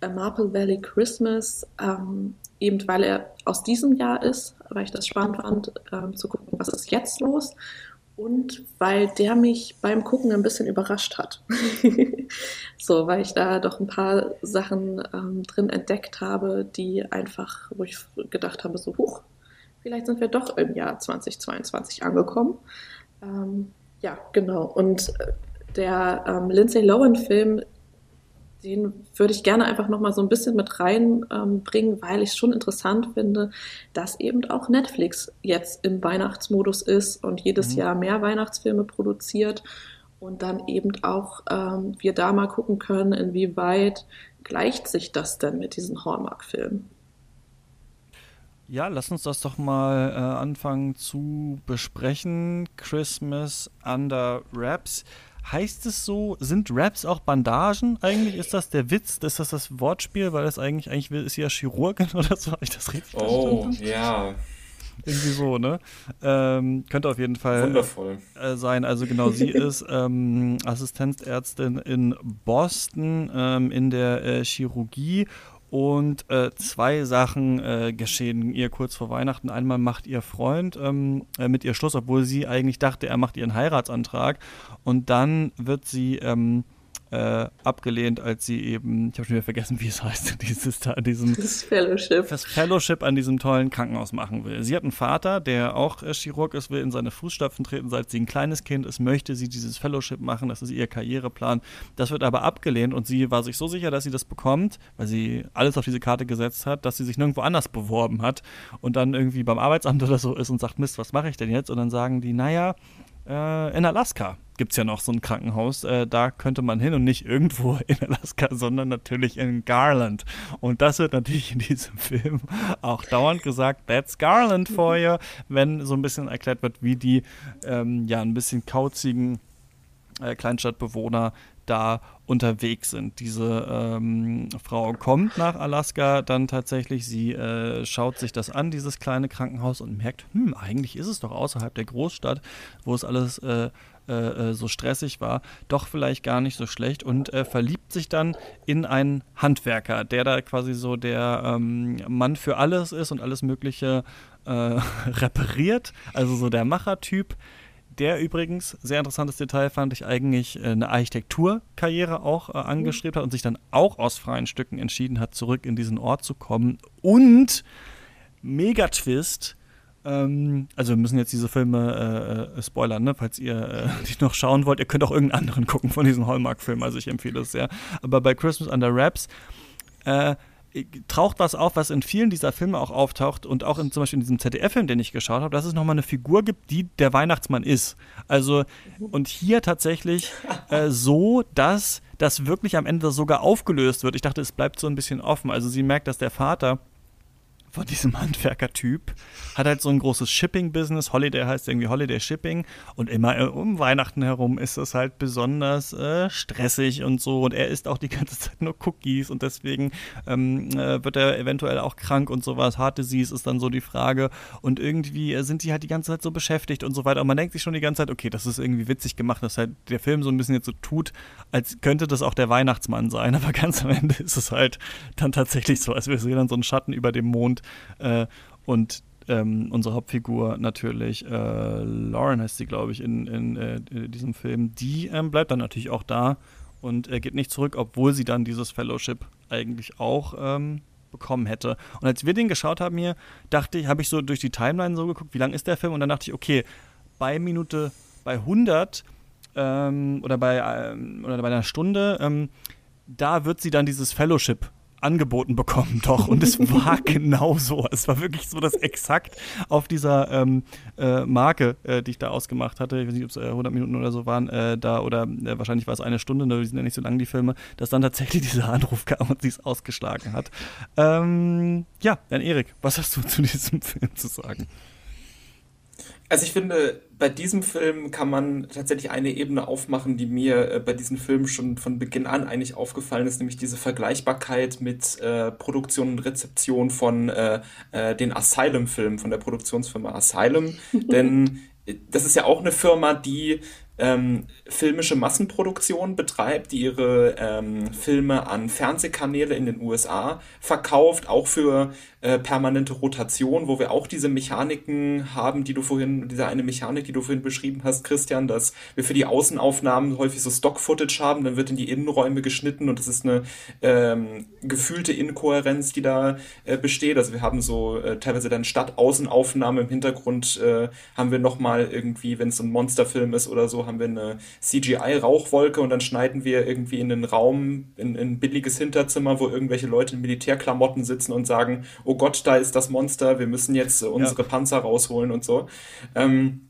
äh, Maple Valley Christmas, ähm, eben weil er aus diesem Jahr ist, weil ich das spannend fand, ähm, zu gucken, was ist jetzt los und weil der mich beim Gucken ein bisschen überrascht hat. so, weil ich da doch ein paar Sachen ähm, drin entdeckt habe, die einfach, wo ich gedacht habe, so, huch, vielleicht sind wir doch im Jahr 2022 angekommen. Ähm, ja, genau. Und der ähm, Lindsay Lohan-Film den würde ich gerne einfach nochmal so ein bisschen mit reinbringen, ähm, weil ich es schon interessant finde, dass eben auch Netflix jetzt im Weihnachtsmodus ist und jedes mhm. Jahr mehr Weihnachtsfilme produziert und dann eben auch ähm, wir da mal gucken können, inwieweit gleicht sich das denn mit diesen Hallmark-Filmen. Ja, lass uns das doch mal äh, anfangen zu besprechen. Christmas Under Wraps. Heißt es so, sind Raps auch Bandagen eigentlich? Ist das der Witz? Ist das das Wortspiel? Weil das eigentlich, eigentlich ist sie ja Chirurgin oder so. Habe ich das richtig oh, verstanden? Oh, ja. Irgendwie so, ne? Ähm, könnte auf jeden Fall Wundervoll. Äh, sein. Also genau, sie ist ähm, Assistenzärztin in Boston ähm, in der äh, Chirurgie und äh, zwei Sachen äh, geschehen ihr kurz vor Weihnachten. Einmal macht ihr Freund ähm, äh, mit ihr Schluss, obwohl sie eigentlich dachte, er macht ihren Heiratsantrag. Und dann wird sie ähm, äh, abgelehnt, als sie eben, ich habe schon wieder vergessen, wie es heißt, dieses da, diesem das Fellowship. das Fellowship an diesem tollen Krankenhaus machen will. Sie hat einen Vater, der auch äh, Chirurg ist, will in seine Fußstapfen treten, seit sie ein kleines Kind ist, möchte sie dieses Fellowship machen, das ist ihr Karriereplan. Das wird aber abgelehnt und sie war sich so sicher, dass sie das bekommt, weil sie alles auf diese Karte gesetzt hat, dass sie sich nirgendwo anders beworben hat und dann irgendwie beim Arbeitsamt oder so ist und sagt, Mist, was mache ich denn jetzt? Und dann sagen die, naja, äh, in Alaska gibt es ja noch so ein Krankenhaus. Äh, da könnte man hin und nicht irgendwo in Alaska, sondern natürlich in Garland. Und das wird natürlich in diesem Film auch dauernd gesagt, that's Garland for you, wenn so ein bisschen erklärt wird, wie die ähm, ja ein bisschen kauzigen äh, Kleinstadtbewohner da unterwegs sind. Diese ähm, Frau kommt nach Alaska dann tatsächlich, sie äh, schaut sich das an, dieses kleine Krankenhaus und merkt, hm, eigentlich ist es doch außerhalb der Großstadt, wo es alles äh, äh, so stressig war, doch vielleicht gar nicht so schlecht und äh, verliebt sich dann in einen Handwerker, der da quasi so der ähm, Mann für alles ist und alles Mögliche äh, repariert, also so der Machertyp der übrigens, sehr interessantes Detail fand ich eigentlich, äh, eine Architekturkarriere auch äh, angestrebt hat und sich dann auch aus freien Stücken entschieden hat, zurück in diesen Ort zu kommen. Und Megatwist, ähm, also wir müssen jetzt diese Filme äh, äh, spoilern, ne? falls ihr äh, die noch schauen wollt. Ihr könnt auch irgendeinen anderen gucken von diesen Hallmark-Filmen, also ich empfehle es sehr. Aber bei Christmas Under Wraps äh, taucht was auf, was in vielen dieser Filme auch auftaucht und auch in, zum Beispiel in diesem ZDF-Film, den ich geschaut habe, dass es nochmal eine Figur gibt, die der Weihnachtsmann ist. Also, und hier tatsächlich äh, so, dass das wirklich am Ende sogar aufgelöst wird. Ich dachte, es bleibt so ein bisschen offen. Also sie merkt, dass der Vater von diesem Handwerker-Typ. Hat halt so ein großes Shipping-Business. Holiday heißt irgendwie Holiday Shipping. Und immer äh, um Weihnachten herum ist es halt besonders äh, stressig und so. Und er isst auch die ganze Zeit nur Cookies und deswegen ähm, äh, wird er eventuell auch krank und sowas. Heart Disease ist dann so die Frage. Und irgendwie äh, sind die halt die ganze Zeit so beschäftigt und so weiter. Und man denkt sich schon die ganze Zeit, okay, das ist irgendwie witzig gemacht, dass halt der Film so ein bisschen jetzt so tut, als könnte das auch der Weihnachtsmann sein. Aber ganz am Ende ist es halt dann tatsächlich so, als wir sehen dann so einen Schatten über dem Mond äh, und ähm, unsere Hauptfigur natürlich, äh, Lauren heißt sie, glaube ich, in, in, äh, in, diesem Film, die ähm, bleibt dann natürlich auch da und äh, geht nicht zurück, obwohl sie dann dieses Fellowship eigentlich auch ähm, bekommen hätte. Und als wir den geschaut haben hier, dachte ich, habe ich so durch die Timeline so geguckt, wie lang ist der Film? Und dann dachte ich, okay, bei Minute, bei 100 ähm, oder, bei, ähm, oder bei einer Stunde, ähm, da wird sie dann dieses Fellowship angeboten bekommen, doch. Und es war genau so. Es war wirklich so, dass exakt auf dieser ähm, äh, Marke, äh, die ich da ausgemacht hatte, ich weiß nicht, ob es äh, 100 Minuten oder so waren, äh, da oder äh, wahrscheinlich war es eine Stunde, ne, die sind ja nicht so lang, die Filme, dass dann tatsächlich dieser Anruf kam und sie es ausgeschlagen hat. Ähm, ja, dann Erik, was hast du zu diesem Film zu sagen? Also ich finde, bei diesem Film kann man tatsächlich eine Ebene aufmachen, die mir äh, bei diesem Film schon von Beginn an eigentlich aufgefallen ist, nämlich diese Vergleichbarkeit mit äh, Produktion und Rezeption von äh, äh den Asylum-Filmen, von der Produktionsfirma Asylum. Denn äh, das ist ja auch eine Firma, die ähm, filmische Massenproduktion betreibt, die ihre ähm, Filme an Fernsehkanäle in den USA verkauft, auch für äh, permanente Rotation, wo wir auch diese Mechaniken haben, die du vorhin, diese eine Mechanik, die du vorhin beschrieben hast, Christian, dass wir für die Außenaufnahmen häufig so Stock-Footage haben, dann wird in die Innenräume geschnitten und das ist eine ähm, gefühlte Inkohärenz, die da äh, besteht. Also wir haben so äh, teilweise dann statt Außenaufnahme im Hintergrund äh, haben wir nochmal irgendwie, wenn es ein Monsterfilm ist oder so, haben wir eine CGI-Rauchwolke und dann schneiden wir irgendwie in den Raum, in, in ein billiges Hinterzimmer, wo irgendwelche Leute in Militärklamotten sitzen und sagen, oh oh Gott, da ist das Monster, wir müssen jetzt unsere ja. Panzer rausholen und so. Ähm,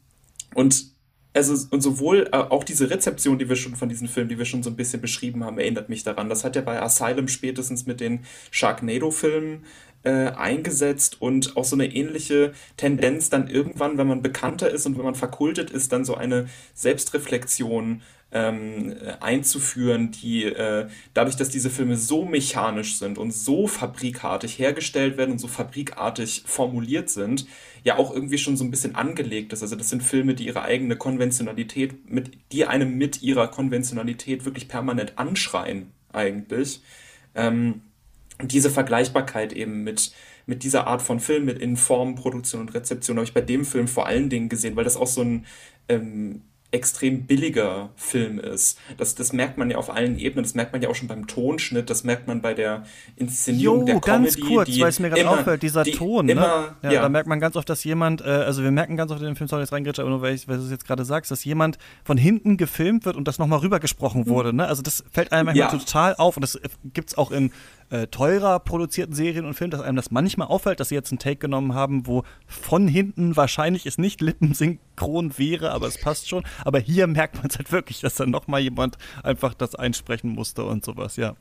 und also und sowohl äh, auch diese Rezeption, die wir schon von diesen Filmen, die wir schon so ein bisschen beschrieben haben, erinnert mich daran. Das hat ja bei Asylum spätestens mit den Sharknado-Filmen äh, eingesetzt und auch so eine ähnliche Tendenz dann irgendwann, wenn man bekannter ist und wenn man verkultet ist, dann so eine Selbstreflexion ähm, einzuführen, die äh, dadurch, dass diese Filme so mechanisch sind und so fabrikartig hergestellt werden und so fabrikartig formuliert sind, ja auch irgendwie schon so ein bisschen angelegt ist. Also das sind Filme, die ihre eigene Konventionalität, mit, die einem mit ihrer Konventionalität wirklich permanent anschreien, eigentlich. Ähm, diese Vergleichbarkeit eben mit, mit dieser Art von Film, mit Inform, Produktion und Rezeption, habe ich bei dem Film vor allen Dingen gesehen, weil das auch so ein ähm, extrem billiger Film ist. Das, das merkt man ja auf allen Ebenen, das merkt man ja auch schon beim Tonschnitt, das merkt man bei der Inszenierung jo, der ganz Comedy. kurz, weil es mir gerade auffällt, dieser die Ton, immer, ne? Ja, ja. Da merkt man ganz oft, dass jemand, äh, also wir merken ganz oft in den Film, sorry, jetzt aber nur weil, ich, weil du es jetzt gerade sagst, dass jemand von hinten gefilmt wird und das nochmal rübergesprochen wurde, ne? Also das fällt einem manchmal Ja. total auf und das gibt's auch in äh, teurer produzierten Serien und Filmen, dass einem das manchmal auffällt, dass sie jetzt einen Take genommen haben, wo von hinten wahrscheinlich es nicht lippensynchron wäre, aber es passt schon. Aber hier merkt man es halt wirklich, dass dann nochmal jemand einfach das einsprechen musste und sowas, ja.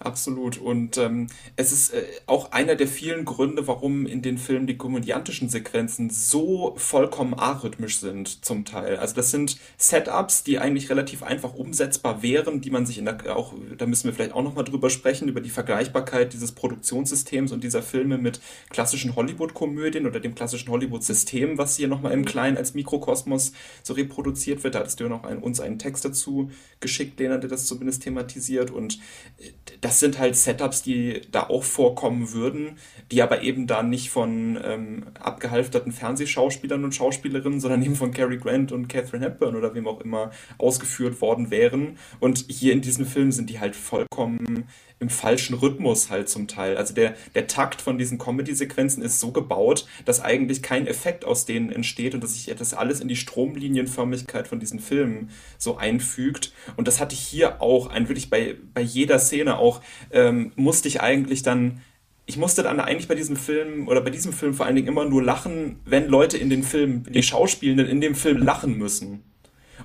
Absolut. Und ähm, es ist äh, auch einer der vielen Gründe, warum in den Filmen die komödiantischen Sequenzen so vollkommen arrhythmisch sind, zum Teil. Also das sind Setups, die eigentlich relativ einfach umsetzbar wären, die man sich in der auch, da müssen wir vielleicht auch nochmal drüber sprechen, über die Vergleichbarkeit dieses Produktionssystems und dieser Filme mit klassischen Hollywood-Komödien oder dem klassischen Hollywood-System, was hier nochmal im Kleinen als Mikrokosmos so reproduziert wird. Da hattest du ja noch ein, uns einen Text dazu geschickt, Lena, der das zumindest thematisiert. Und äh, das sind halt Setups, die da auch vorkommen würden, die aber eben da nicht von ähm, abgehalfterten Fernsehschauspielern und Schauspielerinnen, sondern eben von Cary Grant und Catherine Hepburn oder wem auch immer ausgeführt worden wären. Und hier in diesem Film sind die halt vollkommen im falschen Rhythmus halt zum Teil. Also der, der Takt von diesen Comedy-Sequenzen ist so gebaut, dass eigentlich kein Effekt aus denen entsteht und dass sich das alles in die Stromlinienförmigkeit von diesen Filmen so einfügt. Und das hatte ich hier auch, ein wirklich bei, bei jeder Szene auch, ähm, musste ich eigentlich dann ich musste dann eigentlich bei diesem Film oder bei diesem Film vor allen Dingen immer nur lachen, wenn Leute in den Film, die Schauspielenden in dem Film lachen müssen.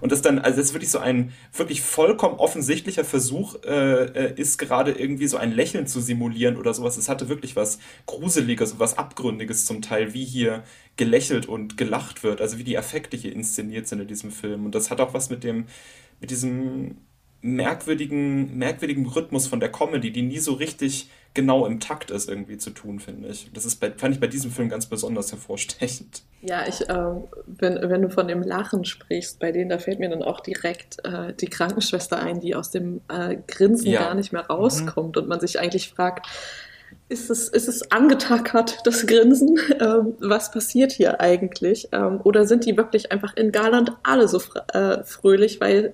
Und das dann, also das ist wirklich so ein wirklich vollkommen offensichtlicher Versuch äh, äh, ist gerade irgendwie so ein Lächeln zu simulieren oder sowas. Es hatte wirklich was Gruseliges und was Abgründiges zum Teil, wie hier gelächelt und gelacht wird, also wie die Affekte hier inszeniert sind in diesem Film. Und das hat auch was mit dem, mit diesem merkwürdigen, merkwürdigen Rhythmus von der Comedy, die nie so richtig genau im Takt ist, irgendwie zu tun, finde ich. Das ist bei, fand ich bei diesem Film ganz besonders hervorstechend. Ja, ich, äh, wenn, wenn du von dem Lachen sprichst, bei denen, da fällt mir dann auch direkt äh, die Krankenschwester ein, die aus dem äh, Grinsen Ja. gar nicht mehr rauskommt und man sich eigentlich fragt, ist es, ist es angetackert, das Grinsen? Ähm, was passiert hier eigentlich? Ähm, oder sind die wirklich einfach in Garland alle so äh, fröhlich, weil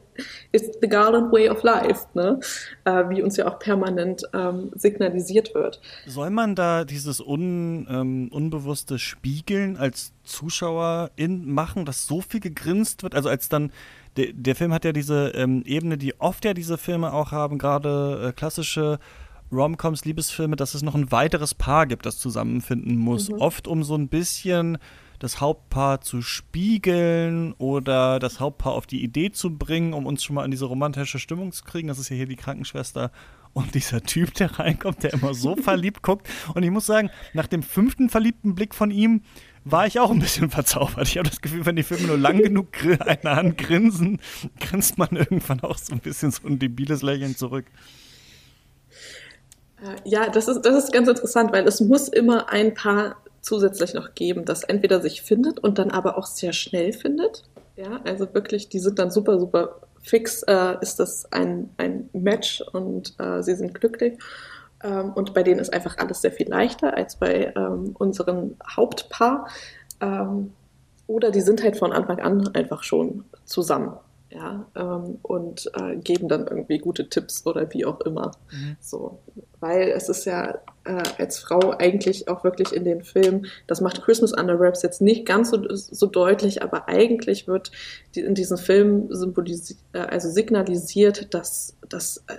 it's the Garland way of life, ne? Äh, wie uns ja auch permanent ähm, signalisiert wird. Soll man da dieses un, ähm, unbewusste Spiegeln als Zuschauerin machen, dass so viel gegrinst wird? Also als dann, der, der Film hat ja diese ähm, Ebene, die oft ja diese Filme auch haben, gerade äh, klassische Romcoms, Liebesfilme, dass es noch ein weiteres Paar gibt, das zusammenfinden muss. Mhm. Oft um so ein bisschen das Hauptpaar zu spiegeln oder das Hauptpaar auf die Idee zu bringen, um uns schon mal in diese romantische Stimmung zu kriegen. Das ist ja hier die Krankenschwester und dieser Typ, der reinkommt, der immer so verliebt guckt. Und ich muss sagen, nach dem fünften verliebten Blick von ihm war ich auch ein bisschen verzaubert. Ich habe das Gefühl, wenn die Filme nur lang genug gr- eine Hand grinsen, grinst man irgendwann auch so ein bisschen so ein debiles Lächeln zurück. Äh, Ja, das ist, das ist ganz interessant, weil es muss immer ein Paar zusätzlich noch geben, das entweder sich findet und dann aber auch sehr schnell findet. Ja, also wirklich, die sind dann super, super fix, äh, ist das ein, ein Match und äh, sie sind glücklich. Ähm, und bei denen ist einfach alles sehr viel leichter als bei ähm, unserem Hauptpaar. Ähm, oder die sind halt von Anfang an einfach schon zusammen. Ja, ähm, und äh, geben dann irgendwie gute Tipps oder wie auch immer. So, weil es ist ja äh, als Frau eigentlich auch wirklich in den Filmen, das macht Christmas Under Wraps jetzt nicht ganz so, so deutlich, aber eigentlich wird die, in diesen Filmen symbolisi äh, also signalisiert, dass das äh,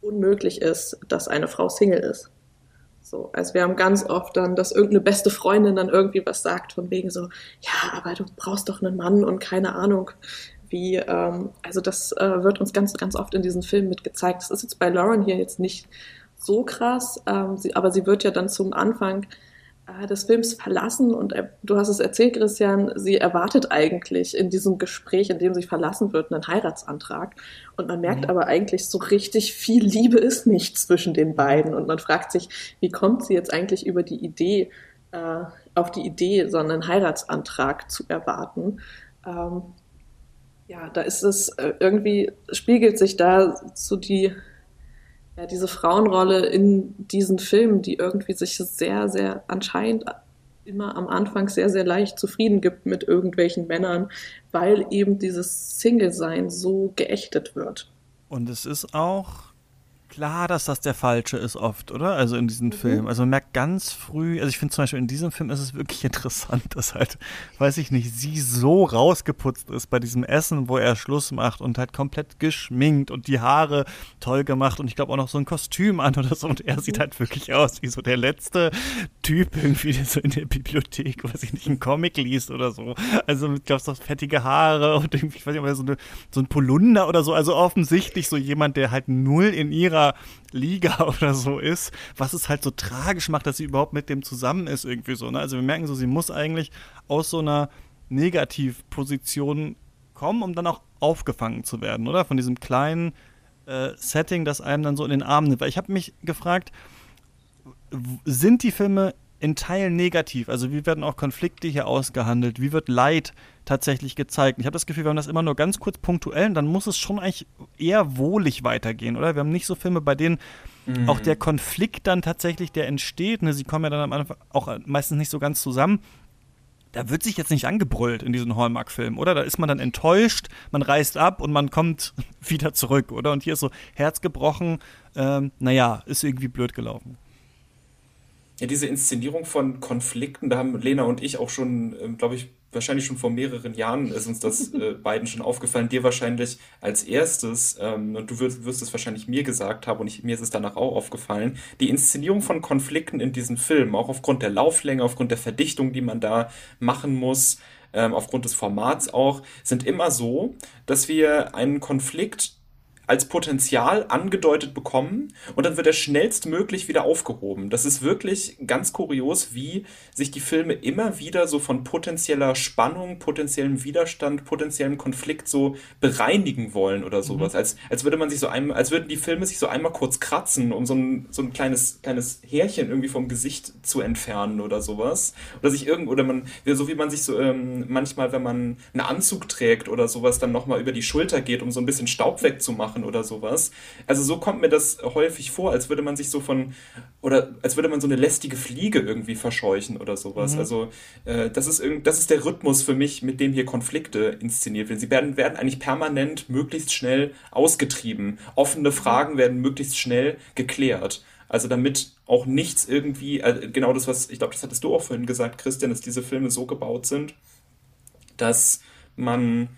unmöglich ist, dass eine Frau Single ist. So, also wir haben ganz oft dann, dass irgendeine beste Freundin dann irgendwie was sagt, von wegen so, ja, aber du brauchst doch einen Mann und keine Ahnung, wie, ähm, also das äh, wird uns ganz, ganz oft in diesen Filmen mit gezeigt. Das ist jetzt bei Lauren hier jetzt nicht so krass, ähm, sie, aber sie wird ja dann zum Anfang äh, des Films verlassen und äh, du hast es erzählt, Christian, sie erwartet eigentlich in diesem Gespräch, in dem sie verlassen wird, einen Heiratsantrag und man merkt aber eigentlich so richtig viel Liebe ist nicht zwischen den beiden und man fragt sich, wie kommt sie jetzt eigentlich über die Idee, äh, auf die Idee, so einen Heiratsantrag zu erwarten. Ähm, ja, da ist es äh, irgendwie, spiegelt sich da so die, ja, diese Frauenrolle in diesen Filmen, die irgendwie sich sehr, sehr anscheinend immer am Anfang sehr, sehr leicht zufrieden gibt mit irgendwelchen Männern, weil eben dieses Single-Sein so geächtet wird. Und es ist auch klar, dass das der falsche ist oft, oder? Also in diesem mhm. Film. Also man merkt ganz früh, also ich finde zum Beispiel in diesem Film ist es wirklich interessant, dass halt, weiß ich nicht, sie so rausgeputzt ist bei diesem Essen, wo er Schluss macht und halt komplett geschminkt und die Haare toll gemacht und ich glaube auch noch so ein Kostüm an oder so und er sieht halt wirklich aus wie so der letzte Typ irgendwie, der so in der Bibliothek, weiß ich nicht, einen Comic liest oder so. Also mit, glaube ich, so fettige Haare und irgendwie, ich weiß nicht, so, eine, so ein Polunder oder so. Also offensichtlich so jemand, der halt null in ihrer ihrer Liga oder so ist, was es halt so tragisch macht, dass sie überhaupt mit dem zusammen ist, irgendwie so. Ne? Also wir merken so, sie muss eigentlich aus so einer Negativposition kommen, um dann auch aufgefangen zu werden, oder? Von diesem kleinen äh, Setting, das einem dann so in den Arm nimmt. Weil ich habe mich gefragt, sind die Filme in Teilen negativ. Also wie werden auch Konflikte hier ausgehandelt? Wie wird Leid tatsächlich gezeigt? Ich habe das Gefühl, wir haben das immer nur ganz kurz punktuell und dann muss es schon eigentlich eher wohlig weitergehen, oder? Wir haben nicht so Filme, bei denen mhm. auch der Konflikt dann tatsächlich, der entsteht, ne, sie kommen ja dann am Anfang auch meistens nicht so ganz zusammen. Da wird sich jetzt nicht angebrüllt in diesen Hallmark-Filmen, oder? Da ist man dann enttäuscht, man reißt ab und man kommt wieder zurück, oder? Und hier ist so Herz gebrochen, ähm, naja, ist irgendwie blöd gelaufen. Ja, diese Inszenierung von Konflikten, da haben Lena und ich auch schon, ähm, glaube ich, wahrscheinlich schon vor mehreren Jahren ist uns das äh, beiden schon aufgefallen. Dir wahrscheinlich als erstes, ähm, und du wirst, wirst es wahrscheinlich mir gesagt haben, und ich, mir ist es danach auch aufgefallen, die Inszenierung von Konflikten in diesen Filmen, auch aufgrund der Lauflänge, aufgrund der Verdichtung, die man da machen muss, ähm, aufgrund des Formats auch, sind immer so, dass wir einen Konflikt als Potenzial angedeutet bekommen und dann wird er schnellstmöglich wieder aufgehoben. Das ist wirklich ganz kurios, wie sich die Filme immer wieder so von potenzieller Spannung, potenziellem Widerstand, potenziellem Konflikt so bereinigen wollen oder sowas. Mhm. Als, als würde man sich so einmal, als würden die Filme sich so einmal kurz kratzen, um so ein, so ein kleines, kleines Härchen irgendwie vom Gesicht zu entfernen oder sowas. Oder sich irgend, oder man, so wie man sich so ähm, manchmal, wenn man einen Anzug trägt oder sowas, dann nochmal über die Schulter geht, um so ein bisschen Staub wegzumachen machen oder sowas. Also so kommt mir das häufig vor, als würde man sich so von, oder als würde man so eine lästige Fliege irgendwie verscheuchen oder sowas. Mhm. Also äh, das, ist irgend, das ist der Rhythmus für mich, mit dem hier Konflikte inszeniert werden. Sie werden, werden eigentlich permanent möglichst schnell ausgetrieben. Offene Fragen werden möglichst schnell geklärt. Also damit auch nichts irgendwie, äh, genau das, was, ich glaube, das hattest du auch vorhin gesagt, Christian, dass diese Filme so gebaut sind, dass man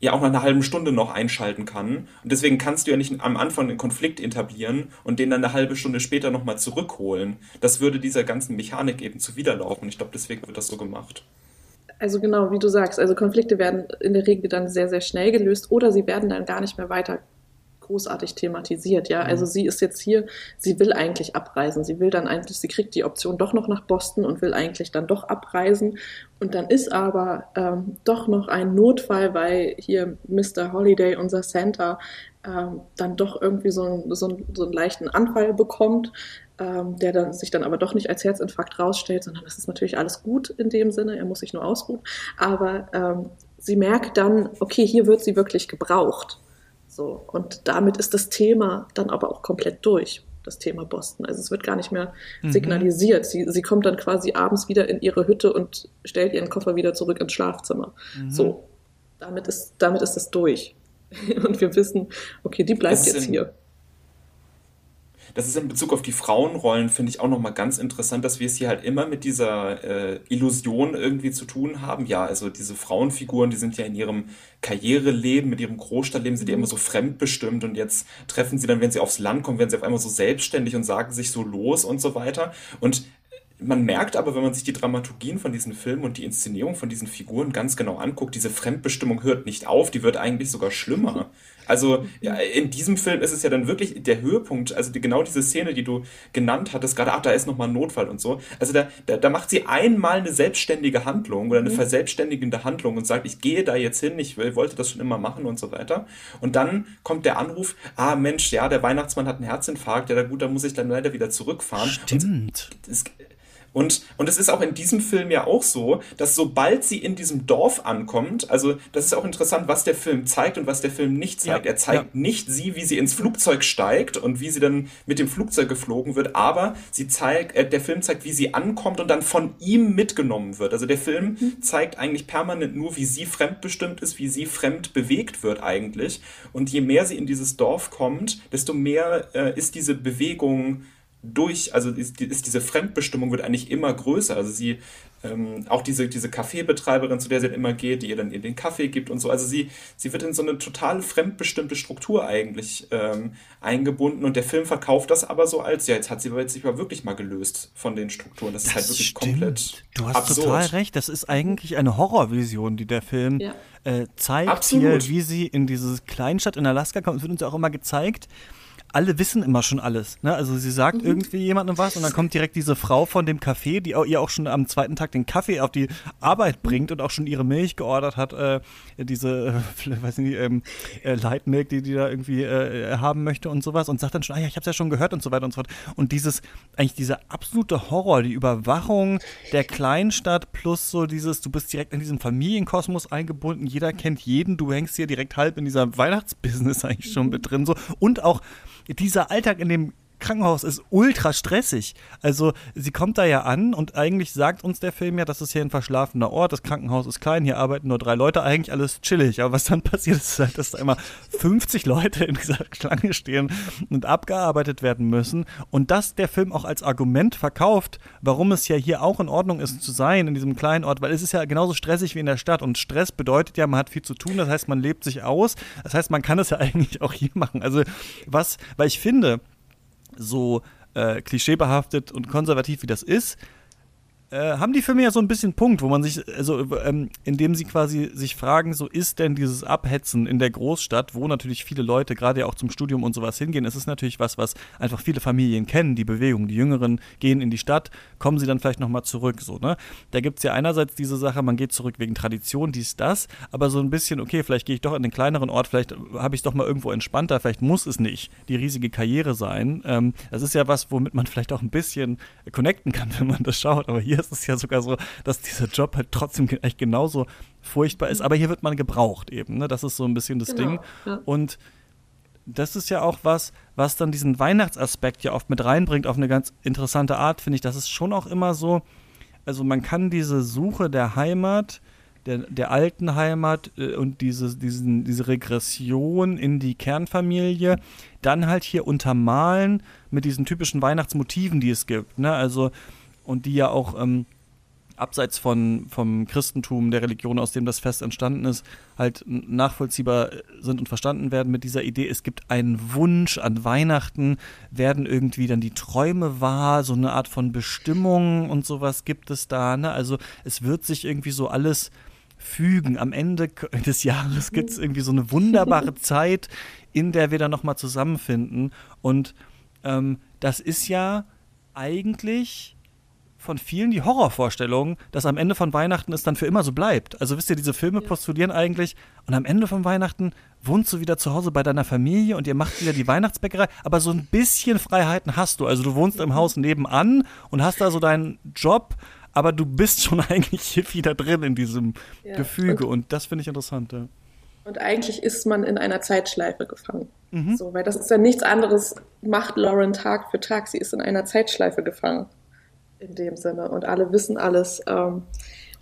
ja auch nach einer halben Stunde noch einschalten kann. Und deswegen kannst du ja nicht am Anfang einen Konflikt etablieren und den dann eine halbe Stunde später nochmal zurückholen. Das würde dieser ganzen Mechanik eben zuwiderlaufen. Ich glaube, deswegen wird das so gemacht. Also genau, wie du sagst, also Konflikte werden in der Regel dann sehr, sehr schnell gelöst oder sie werden dann gar nicht mehr weiter großartig thematisiert, ja. Also mhm. sie ist jetzt hier, sie will eigentlich abreisen. Sie will dann eigentlich, sie kriegt die Option doch noch nach Boston und will eigentlich dann doch abreisen. Und dann ist aber ähm, doch noch ein Notfall, weil hier Mr. Holiday, unser Santa, ähm, dann doch irgendwie so, ein, so, ein, so einen leichten Anfall bekommt, ähm, der dann sich dann aber doch nicht als Herzinfarkt rausstellt, sondern das ist natürlich alles gut in dem Sinne, er muss sich nur ausruhen. Aber ähm, sie merkt dann, okay, hier wird sie wirklich gebraucht. So, und damit ist das Thema dann aber auch komplett durch, das Thema Boston. Also es wird gar nicht mehr mhm. signalisiert. Sie, sie kommt dann quasi abends wieder in ihre Hütte und stellt ihren Koffer wieder zurück ins Schlafzimmer. Mhm. So, damit ist, damit ist es durch. Und wir wissen, okay, die bleibt jetzt hier. Das ist in Bezug auf die Frauenrollen, finde ich auch nochmal ganz interessant, dass wir es hier halt immer mit dieser äh, Illusion irgendwie zu tun haben. Ja, also diese Frauenfiguren, die sind ja in ihrem Karriereleben, mit ihrem Großstadtleben, sind ja immer so fremdbestimmt und jetzt treffen sie dann, wenn sie aufs Land kommen, werden sie auf einmal so selbstständig und sagen sich so los und so weiter. Und man merkt aber, wenn man sich die Dramaturgien von diesen Filmen und die Inszenierung von diesen Figuren ganz genau anguckt, diese Fremdbestimmung hört nicht auf, die wird eigentlich sogar schlimmer. Also ja, in diesem Film ist es ja dann wirklich der Höhepunkt, also die, genau diese Szene, die du genannt hattest, gerade, ach, da ist nochmal ein Notfall und so. Also da, da, da macht sie einmal eine selbstständige Handlung oder eine mhm. verselbstständigende Handlung und sagt, ich gehe da jetzt hin, ich wollte das schon immer machen und so weiter. Und dann kommt der Anruf, ah Mensch, ja, der Weihnachtsmann hat einen Herzinfarkt, ja, gut, da muss ich dann leider wieder zurückfahren. Stimmt. Und, das, Und, und es ist auch in diesem Film ja auch so, dass sobald sie in diesem Dorf ankommt, also das ist auch interessant, was der Film zeigt und was der Film nicht zeigt. Ja, er zeigt ja. nicht sie, wie sie ins Flugzeug steigt und wie sie dann mit dem Flugzeug geflogen wird, aber sie zeigt, äh, der Film zeigt, wie sie ankommt und dann von ihm mitgenommen wird. Also der Film mhm. zeigt eigentlich permanent nur, wie sie fremdbestimmt ist, wie sie fremd bewegt wird eigentlich. Und je mehr sie in dieses Dorf kommt, desto mehr äh, ist diese Bewegung durch, also ist, ist, diese Fremdbestimmung wird eigentlich immer größer. Also sie, ähm, auch diese, diese Kaffeebetreiberin, zu der sie dann immer geht, die ihr dann ihr den Kaffee gibt und so, also sie, sie wird in so eine total fremdbestimmte Struktur eigentlich ähm, eingebunden und der Film verkauft das aber so als, ja, jetzt hat sie aber jetzt sich mal wirklich mal gelöst von den Strukturen. Das, das ist halt wirklich stimmt. komplett. Du hast absurd. total recht, das ist eigentlich eine Horrorvision, die der Film ja. äh, zeigt Absolut. hier, wie sie in diese Kleinstadt in Alaska kommt. Es wird uns auch immer gezeigt, alle wissen immer schon alles. Ne? Also sie sagt mhm. irgendwie jemandem was und dann kommt direkt diese Frau von dem Café, die ihr auch schon am zweiten Tag den Kaffee auf die Arbeit bringt und auch schon ihre Milch geordert hat, äh, diese, äh, weiß nicht, ähm, äh, Light Milk, die die da irgendwie äh, haben möchte und sowas und sagt dann schon, ah ja, ich hab's ja schon gehört und so weiter und so fort. Und dieses, eigentlich dieser absolute Horror, die Überwachung der Kleinstadt plus so dieses, du bist direkt in diesem Familienkosmos eingebunden, jeder kennt jeden, du hängst hier direkt halb in dieser Weihnachtsbusiness eigentlich schon mit drin so und auch dieser Alltag in dem Krankenhaus ist ultra stressig. Also sie kommt da ja an und eigentlich sagt uns der Film ja, das ist hier ein verschlafener Ort, das Krankenhaus ist klein, hier arbeiten nur drei Leute, eigentlich alles chillig. Aber was dann passiert ist halt, dass da immer 50 Leute in dieser Schlange stehen und abgearbeitet werden müssen. Und das der Film auch als Argument verkauft, warum es ja hier auch in Ordnung ist zu sein in diesem kleinen Ort, weil es ist ja genauso stressig wie in der Stadt. Und Stress bedeutet ja, man hat viel zu tun, das heißt, man lebt sich aus. Das heißt, man kann es ja eigentlich auch hier machen. Also was, weil ich finde, so äh, klischeebehaftet und konservativ wie das ist, äh, haben die Filme ja so ein bisschen Punkt, wo man sich, also ähm, indem sie quasi sich fragen, so ist denn dieses Abhetzen in der Großstadt, wo natürlich viele Leute gerade ja auch zum Studium und sowas hingehen, es ist natürlich was, was einfach viele Familien kennen, die Bewegung. Die Jüngeren gehen in die Stadt, kommen sie dann vielleicht nochmal zurück, so, ne? Da gibt es ja einerseits diese Sache, man geht zurück wegen Tradition, dies, das, aber so ein bisschen, okay, vielleicht gehe ich doch in den kleineren Ort, vielleicht habe ich es doch mal irgendwo entspannter, vielleicht muss es nicht die riesige Karriere sein. Ähm, das ist ja was, womit man vielleicht auch ein bisschen connecten kann, wenn man das schaut, aber hier ist es ja sogar so, dass dieser Job halt trotzdem echt genauso furchtbar ist. Aber hier wird man gebraucht eben. Ne? Das ist so ein bisschen das genau, Ding. Ja. Und das ist ja auch was, was dann diesen Weihnachtsaspekt ja oft mit reinbringt auf eine ganz interessante Art, finde ich. Das ist schon auch immer so, also man kann diese Suche der Heimat, der, der alten Heimat äh, und diese, diesen, diese Regression in die Kernfamilie dann halt hier untermalen mit diesen typischen Weihnachtsmotiven, die es gibt. Ne? Also und die ja auch ähm, abseits von, vom Christentum, der Religion, aus dem das Fest entstanden ist, halt nachvollziehbar sind und verstanden werden mit dieser Idee, es gibt einen Wunsch an Weihnachten, werden irgendwie dann die Träume wahr, so eine Art von Bestimmung und sowas gibt es da. Ne? Also es wird sich irgendwie so alles fügen. Am Ende des Jahres gibt es irgendwie so eine wunderbare Zeit, in der wir dann nochmal zusammenfinden. Und ähm, das ist ja eigentlich von vielen die Horrorvorstellung, dass am Ende von Weihnachten es dann für immer so bleibt. Also wisst ihr, diese Filme ja. postulieren eigentlich, und am Ende von Weihnachten wohnst du wieder zu Hause bei deiner Familie und ihr macht wieder die Weihnachtsbäckerei, aber so ein bisschen Freiheiten hast du. Also du wohnst im Haus nebenan und hast da so deinen Job, aber du bist schon eigentlich hier wieder drin in diesem ja. Gefüge und, und das finde ich interessant. Ja. Und eigentlich ist man in einer Zeitschleife gefangen. Mhm. So, weil das ist ja nichts anderes, macht Lauren Tag für Tag. Sie ist in einer Zeitschleife gefangen in dem Sinne und alle wissen alles. Ähm,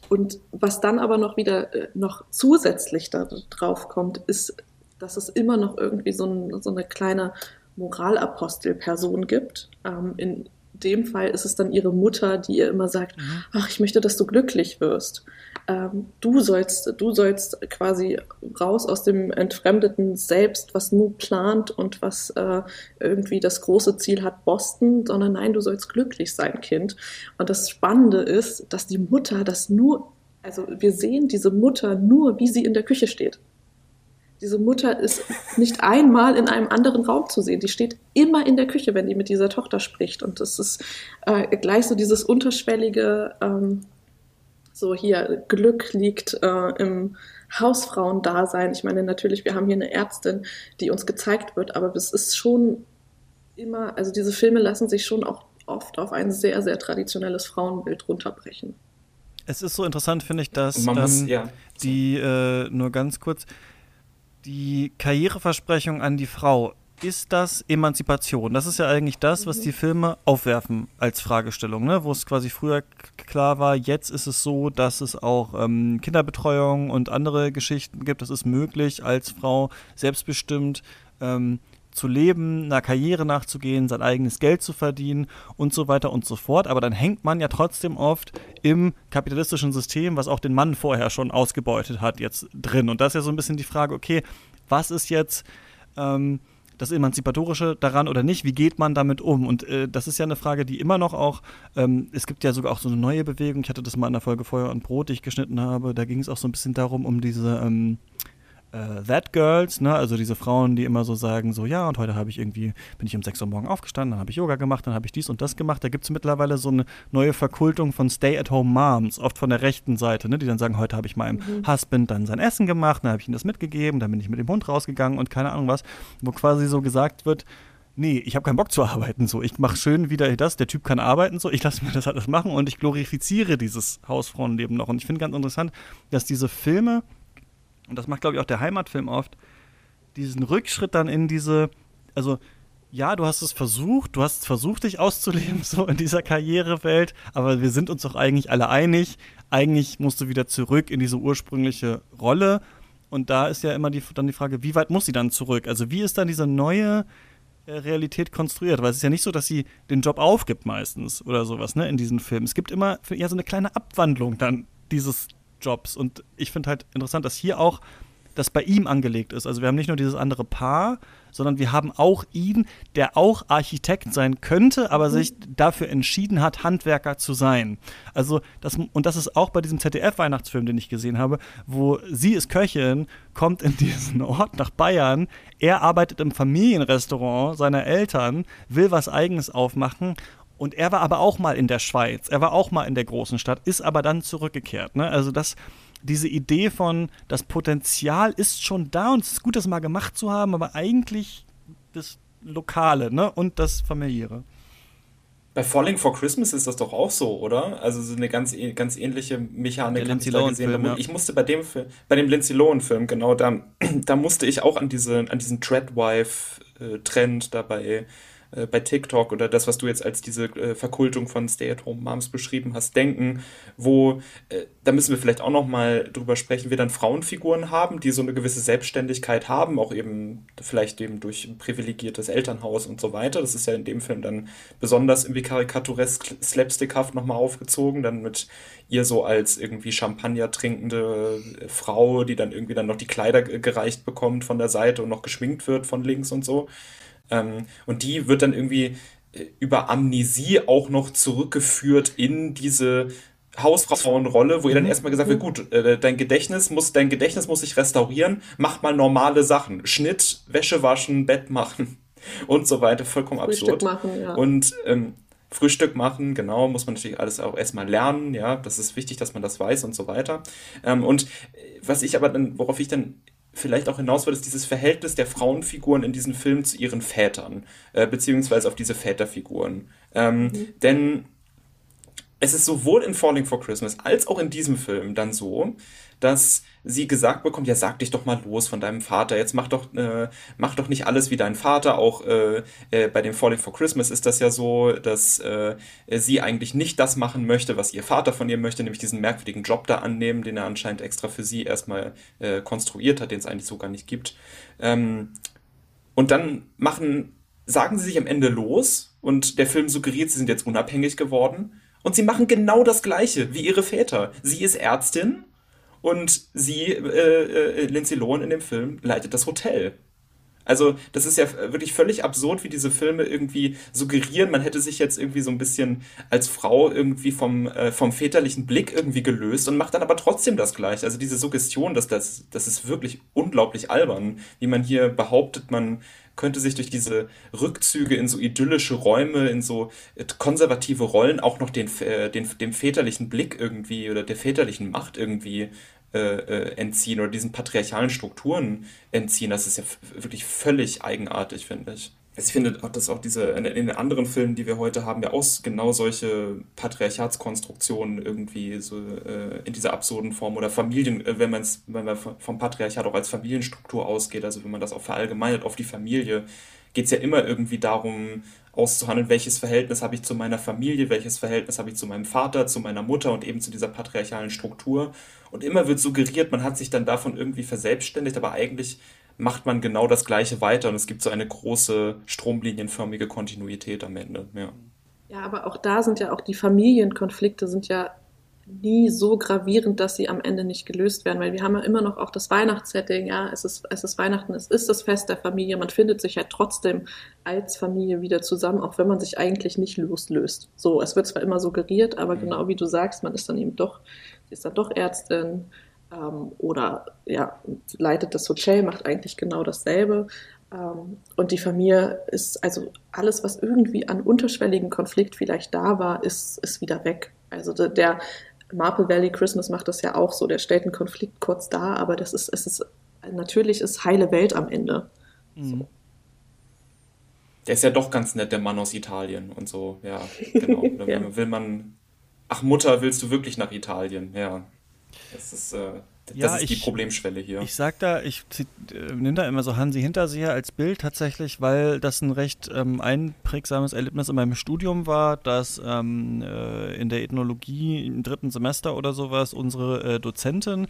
und was dann aber noch wieder äh, noch zusätzlich da drauf kommt, ist, dass es immer noch irgendwie so, ein, so eine kleine Moralapostelperson gibt. Ähm, in dem Fall ist es dann ihre Mutter, die ihr immer sagt, mhm. ach, ich möchte, dass du glücklich wirst ähm, du sollst, du sollst quasi raus aus dem entfremdeten Selbst, was nur plant und was äh, irgendwie das große Ziel hat, Boston, sondern nein, du sollst glücklich sein, Kind. Und das Spannende ist, dass die Mutter das nur, also wir sehen diese Mutter nur, wie sie in der Küche steht. Diese Mutter ist nicht einmal in einem anderen Raum zu sehen. Die steht immer in der Küche, wenn die mit dieser Tochter spricht. Und das ist äh, gleich so dieses unterschwellige, ähm, so hier Glück liegt äh, im Hausfrauendasein. Ich meine, natürlich, wir haben hier eine Ärztin, die uns gezeigt wird, aber es ist schon immer, also diese Filme lassen sich schon auch oft auf ein sehr, sehr traditionelles Frauenbild runterbrechen. Es ist so interessant, finde ich, dass muss, ähm, ja. die, äh, nur ganz kurz, die Karriereversprechung an die Frau, ist das Emanzipation? Das ist ja eigentlich das, was mhm. die Filme aufwerfen als Fragestellung, ne? wo es quasi früher klar war, jetzt ist es so, dass es auch ähm, Kinderbetreuung und andere Geschichten gibt. Es ist möglich, als Frau selbstbestimmt ähm, zu leben, einer Karriere nachzugehen, sein eigenes Geld zu verdienen und so weiter und so fort. Aber dann hängt man ja trotzdem oft im kapitalistischen System, was auch den Mann vorher schon ausgebeutet hat, jetzt drin. Und das ist ja so ein bisschen die Frage, okay, was ist jetzt ähm, das Emanzipatorische daran oder nicht? Wie geht man damit um? Und äh, das ist ja eine Frage, die immer noch auch, ähm, es gibt ja sogar auch so eine neue Bewegung, ich hatte das mal in der Folge Feuer und Brot, die ich geschnitten habe, da ging es auch so ein bisschen darum, um diese ähm, äh, That Girls, ne, also diese Frauen, die immer so sagen, so ja, und heute habe ich irgendwie, bin ich um 6 Uhr morgen aufgestanden, dann habe ich Yoga gemacht, dann habe ich dies und das gemacht. Da gibt es mittlerweile so eine neue Verkultung von Stay-at-home-Moms, oft von der rechten Seite, ne, die dann sagen, heute habe ich meinem mhm. Husband dann sein Essen gemacht, dann habe ich ihm das mitgegeben, dann bin ich mit dem Hund rausgegangen und keine Ahnung was, wo quasi so gesagt wird, nee, ich habe keinen Bock zu arbeiten, so, ich mache schön wieder das, der Typ kann arbeiten, so, ich lasse mir das alles machen und ich glorifiziere dieses Hausfrauenleben noch. Und ich finde ganz interessant, dass diese Filme, und das macht, glaube ich, auch der Heimatfilm oft, diesen Rückschritt dann in diese, also ja, du hast es versucht, du hast versucht, dich auszuleben, so in dieser Karrierewelt, aber wir sind uns doch eigentlich alle einig, eigentlich musst du wieder zurück in diese ursprüngliche Rolle. Und da ist ja immer die, dann die Frage, wie weit muss sie dann zurück? Also wie ist dann diese neue äh, Realität konstruiert? Weil es ist ja nicht so, dass sie den Job aufgibt meistens oder sowas, ne, in diesen Filmen. Es gibt immer ja so eine kleine Abwandlung dann dieses Jobs. Und ich finde halt interessant, dass hier auch das bei ihm angelegt ist. Also wir haben nicht nur dieses andere Paar, sondern wir haben auch ihn, der auch Architekt sein könnte, aber mhm. sich dafür entschieden hat, Handwerker zu sein. Also das und das ist auch bei diesem ZDF Weihnachtsfilm, den ich gesehen habe, wo sie ist Köchin, kommt in diesen Ort nach Bayern, er arbeitet im Familienrestaurant seiner Eltern, will was eigenes aufmachen und er war aber auch mal in der Schweiz, er war auch mal in der großen Stadt, ist aber dann zurückgekehrt. Ne? Also das, diese Idee von, das Potenzial ist schon da und es ist gut, das mal gemacht zu haben, aber eigentlich das Lokale ne? und das Familiäre. Bei Falling for Christmas ist das doch auch so, oder? Also so eine ganz, ganz ähnliche Mechanik habe ich da gesehen. Film, ja. Ich musste bei dem bei dem Lindsay Lohan Film genau da, da musste ich auch an diese an diesen Treadwife äh, Trend dabei äh, bei TikTok oder das, was du jetzt als diese äh, Verkultung von Stay-at-home-Moms beschrieben hast, denken, wo, äh, da müssen wir vielleicht auch noch mal drüber sprechen, wir dann Frauenfiguren haben, die so eine gewisse Selbstständigkeit haben, auch eben vielleicht eben durch ein privilegiertes Elternhaus und so weiter. Das ist ja in dem Film dann besonders irgendwie karikaturesk, slapstickhaft nochmal aufgezogen, dann mit ihr so als irgendwie Champagner trinkende äh, Frau, die dann irgendwie dann noch die Kleider gereicht bekommt von der Seite und noch geschminkt wird von links und so. Ähm, und die wird dann irgendwie äh, über Amnesie auch noch zurückgeführt in diese Hausfrauenrolle, wo ihr dann mhm. erstmal gesagt wird, gut, äh, dein Gedächtnis muss, dein Gedächtnis muss sich restaurieren, mach mal normale Sachen. Schnitt, Wäsche waschen, Bett machen und so weiter, vollkommen Frühstück absurd. Machen, ja. Und ähm, Frühstück machen, genau, muss man natürlich alles auch erstmal lernen, ja, das ist wichtig, dass man das weiß und so weiter. Ähm, und äh, was ich aber dann, worauf ich dann vielleicht auch hinaus wird, ist dieses Verhältnis der Frauenfiguren in diesen Filmen zu ihren Vätern, äh, beziehungsweise auf diese Väterfiguren. Ähm, mhm. Denn es ist sowohl in Falling for Christmas als auch in diesem Film dann so, dass sie gesagt bekommt, ja, sag dich doch mal los von deinem Vater, jetzt mach doch, äh, mach doch nicht alles wie dein Vater. Auch äh, äh, bei dem Falling for Christmas ist das ja so, dass äh, sie eigentlich nicht das machen möchte, was ihr Vater von ihr möchte, nämlich diesen merkwürdigen Job da annehmen, den er anscheinend extra für sie erstmal äh, konstruiert hat, den es eigentlich so gar nicht gibt. Ähm, und dann machen, sagen sie sich am Ende los und der Film suggeriert, sie sind jetzt unabhängig geworden. Und sie machen genau das Gleiche wie ihre Väter. Sie ist Ärztin und sie, äh, äh, Lindsay Lohan in dem Film, leitet das Hotel. Also, das ist ja wirklich völlig absurd, wie diese Filme irgendwie suggerieren, man hätte sich jetzt irgendwie so ein bisschen als Frau irgendwie vom, äh, vom väterlichen Blick irgendwie gelöst und macht dann aber trotzdem das gleiche. Also diese Suggestion, dass das, das ist wirklich unglaublich albern, wie man hier behauptet, man könnte sich durch diese Rückzüge in so idyllische Räume, in so äh, konservative Rollen auch noch den, äh, den, dem väterlichen Blick irgendwie oder der väterlichen Macht irgendwie äh, äh, entziehen oder diesen patriarchalen Strukturen entziehen. Das ist ja wirklich völlig eigenartig, finde ich. Also ich finde auch, dass auch diese, in den anderen Filmen, die wir heute haben, ja auch genau solche Patriarchatskonstruktionen irgendwie so äh, in dieser absurden Form oder Familien, äh, wenn man es, wenn man vom Patriarchat auch als Familienstruktur ausgeht, also wenn man das auch verallgemeinert auf die Familie, geht es ja immer irgendwie darum, auszuhandeln, welches Verhältnis habe ich zu meiner Familie, welches Verhältnis habe ich zu meinem Vater, zu meiner Mutter und eben zu dieser patriarchalen Struktur. Und immer wird suggeriert, man hat sich dann davon irgendwie verselbstständigt, aber eigentlich macht man genau das Gleiche weiter und es gibt so eine große stromlinienförmige Kontinuität am Ende. Ja. Ja, aber auch da sind ja auch die Familienkonflikte sind ja nie so gravierend, dass sie am Ende nicht gelöst werden, weil wir haben ja immer noch auch das Weihnachtssetting, ja, es ist, es ist Weihnachten, es ist das Fest der Familie, man findet sich ja trotzdem als Familie wieder zusammen, auch wenn man sich eigentlich nicht loslöst. So, es wird zwar immer suggeriert, aber mhm. genau wie du sagst, man ist dann eben doch, sie ist dann doch Ärztin ähm, oder ja, leitet das Hotel, macht eigentlich genau dasselbe. Ähm, und die Familie ist, also alles, was irgendwie an unterschwelligen Konflikt vielleicht da war, ist, ist wieder weg. Also der, der Marple Valley Christmas macht das ja auch so, der stellt einen Konflikt kurz dar, aber das ist, es ist, natürlich ist heile Welt am Ende. Mhm. So. Der ist ja doch ganz nett, der Mann aus Italien und so, ja, genau. ja. will man, ach Mutter, willst du wirklich nach Italien? Ja, das ist, äh, das ja, ist die Problemschwelle hier. Ich sag da, ich äh, nehme da immer so Hansi Hinterseher als Bild tatsächlich, weil das ein recht ähm, einprägsames Erlebnis in meinem Studium war, dass ähm, äh, in der Ethnologie im dritten Semester oder sowas unsere äh, Dozentin,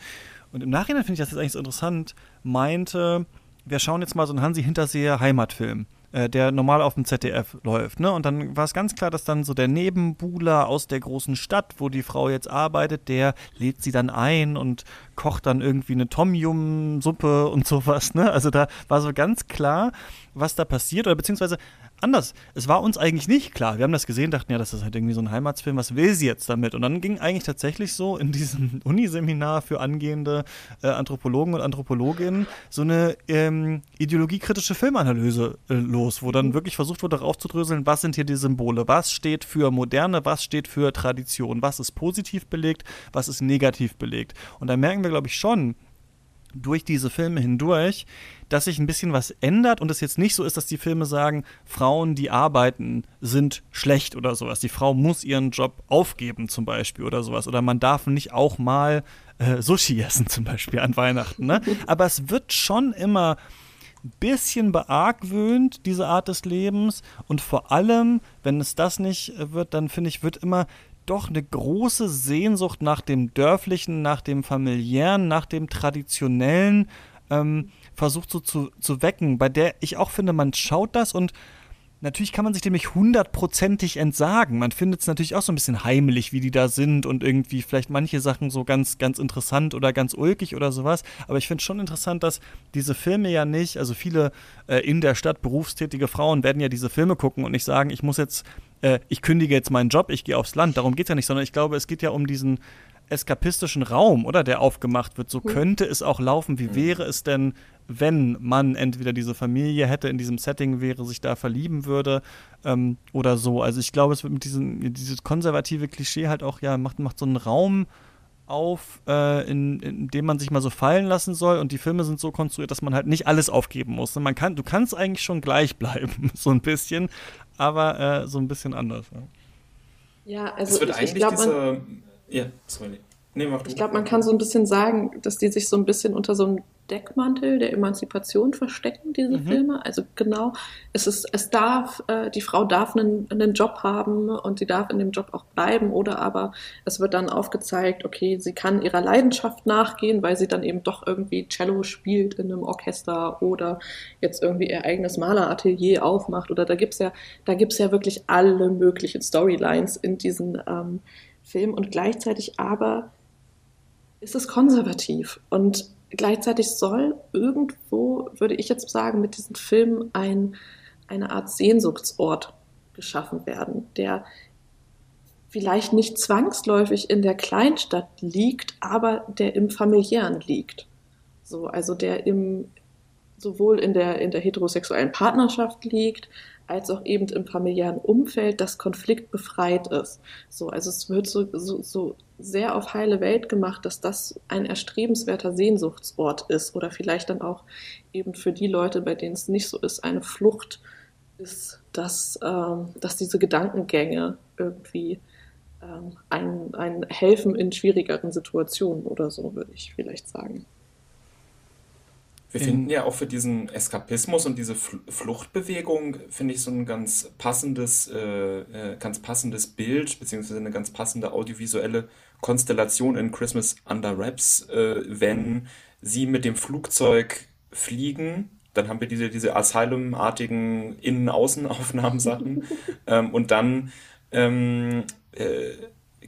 und im Nachhinein finde ich das jetzt eigentlich so interessant, meinte, wir schauen jetzt mal so einen Hansi Hinterseher Heimatfilm. Äh, der normal auf dem ZDF läuft. Ne? Und dann war es ganz klar, dass dann so der Nebenbuhler aus der großen Stadt, wo die Frau jetzt arbeitet, der lädt sie dann ein und kocht dann irgendwie eine Tom Yum Suppe und sowas. Ne? Also da war so ganz klar, was da passiert oder beziehungsweise anders. Es war uns eigentlich nicht klar. Wir haben das gesehen, dachten ja, das ist halt irgendwie so ein Heimatsfilm. Was will sie jetzt damit? Und dann ging eigentlich tatsächlich so in diesem Uniseminar für angehende äh, Anthropologen und Anthropologinnen so eine ähm, ideologiekritische Filmanalyse äh, los, wo dann wirklich versucht wurde, aufzudröseln, was sind hier die Symbole? Was steht für Moderne? Was steht für Tradition? Was ist positiv belegt? Was ist negativ belegt? Und da merken wir, glaube ich, schon, durch diese Filme hindurch, dass sich ein bisschen was ändert und es jetzt nicht so ist, dass die Filme sagen, Frauen, die arbeiten, sind schlecht oder sowas. Die Frau muss ihren Job aufgeben zum Beispiel oder sowas. Oder man darf nicht auch mal äh, Sushi essen zum Beispiel an Weihnachten. Ne? Aber es wird schon immer ein bisschen beargwöhnt, diese Art des Lebens. Und vor allem, wenn es das nicht wird, dann finde ich, wird immer doch eine große Sehnsucht nach dem Dörflichen, nach dem Familiären, nach dem Traditionellen ähm, versucht so zu, zu wecken, bei der ich auch finde, man schaut das und natürlich kann man sich dem nicht hundertprozentig entsagen. Man findet es natürlich auch so ein bisschen heimlich, wie die da sind und irgendwie vielleicht manche Sachen so ganz, ganz interessant oder ganz ulkig oder sowas. Aber ich finde schon interessant, dass diese Filme ja nicht, also viele äh, in der Stadt berufstätige Frauen werden ja diese Filme gucken und nicht sagen, ich muss jetzt äh, ich kündige jetzt meinen Job, ich gehe aufs Land. Darum geht es ja nicht, sondern ich glaube, es geht ja um diesen eskapistischen Raum, oder der aufgemacht wird. So mhm. könnte es auch laufen. Wie mhm. wäre es denn, wenn man entweder diese Familie hätte, in diesem Setting wäre, sich da verlieben würde ähm, oder so. Also ich glaube, es wird mit diesem, dieses konservative Klischee halt auch, ja, macht, macht so einen Raum auf, äh, in, in, dem man sich mal so fallen lassen soll. Und die Filme sind so konstruiert, dass man halt nicht alles aufgeben muss. Man kann, du kannst eigentlich schon gleich bleiben, so ein bisschen, aber äh, so ein bisschen anders. Ja, ja also ich, ich glaube, ja, sorry. Nee, ich glaube, man kann so ein bisschen sagen, dass die sich so ein bisschen unter so einem Deckmantel der Emanzipation verstecken, diese mhm. Filme. Also genau, es ist, es darf, äh, die Frau darf einen, einen Job haben und sie darf in dem Job auch bleiben oder aber es wird dann aufgezeigt, okay, sie kann ihrer Leidenschaft nachgehen, weil sie dann eben doch irgendwie Cello spielt in einem Orchester oder jetzt irgendwie ihr eigenes Maleratelier aufmacht oder da gibt's ja, da gibt's ja wirklich alle möglichen Storylines in diesen ähm, Film und gleichzeitig aber ist es konservativ und gleichzeitig soll irgendwo, würde ich jetzt sagen, mit diesem Film ein, eine Art Sehnsuchtsort geschaffen werden, der vielleicht nicht zwangsläufig in der Kleinstadt liegt, aber der im familiären liegt. So, also der im, sowohl in der, in der heterosexuellen Partnerschaft liegt, als auch eben im familiären Umfeld, das konfliktbefreit ist. So, also es wird so, so, so sehr auf heile Welt gemacht, dass das ein erstrebenswerter Sehnsuchtsort ist oder vielleicht dann auch eben für die Leute, bei denen es nicht so ist, eine Flucht ist, dass, ähm, dass diese Gedankengänge irgendwie ähm, ein, ein helfen in schwierigeren Situationen oder so, würde ich vielleicht sagen. Wir finden ja auch für diesen Eskapismus und diese Fluchtbewegung, finde ich, so ein ganz passendes, äh, äh, ganz passendes Bild, beziehungsweise eine ganz passende audiovisuelle Konstellation in Christmas Under Wraps, äh, wenn sie mit dem Flugzeug fliegen. Dann haben wir diese, diese Asylum-artigen Innen-Außen-Aufnahmen-Sachen. ähm, und dann ähm, äh,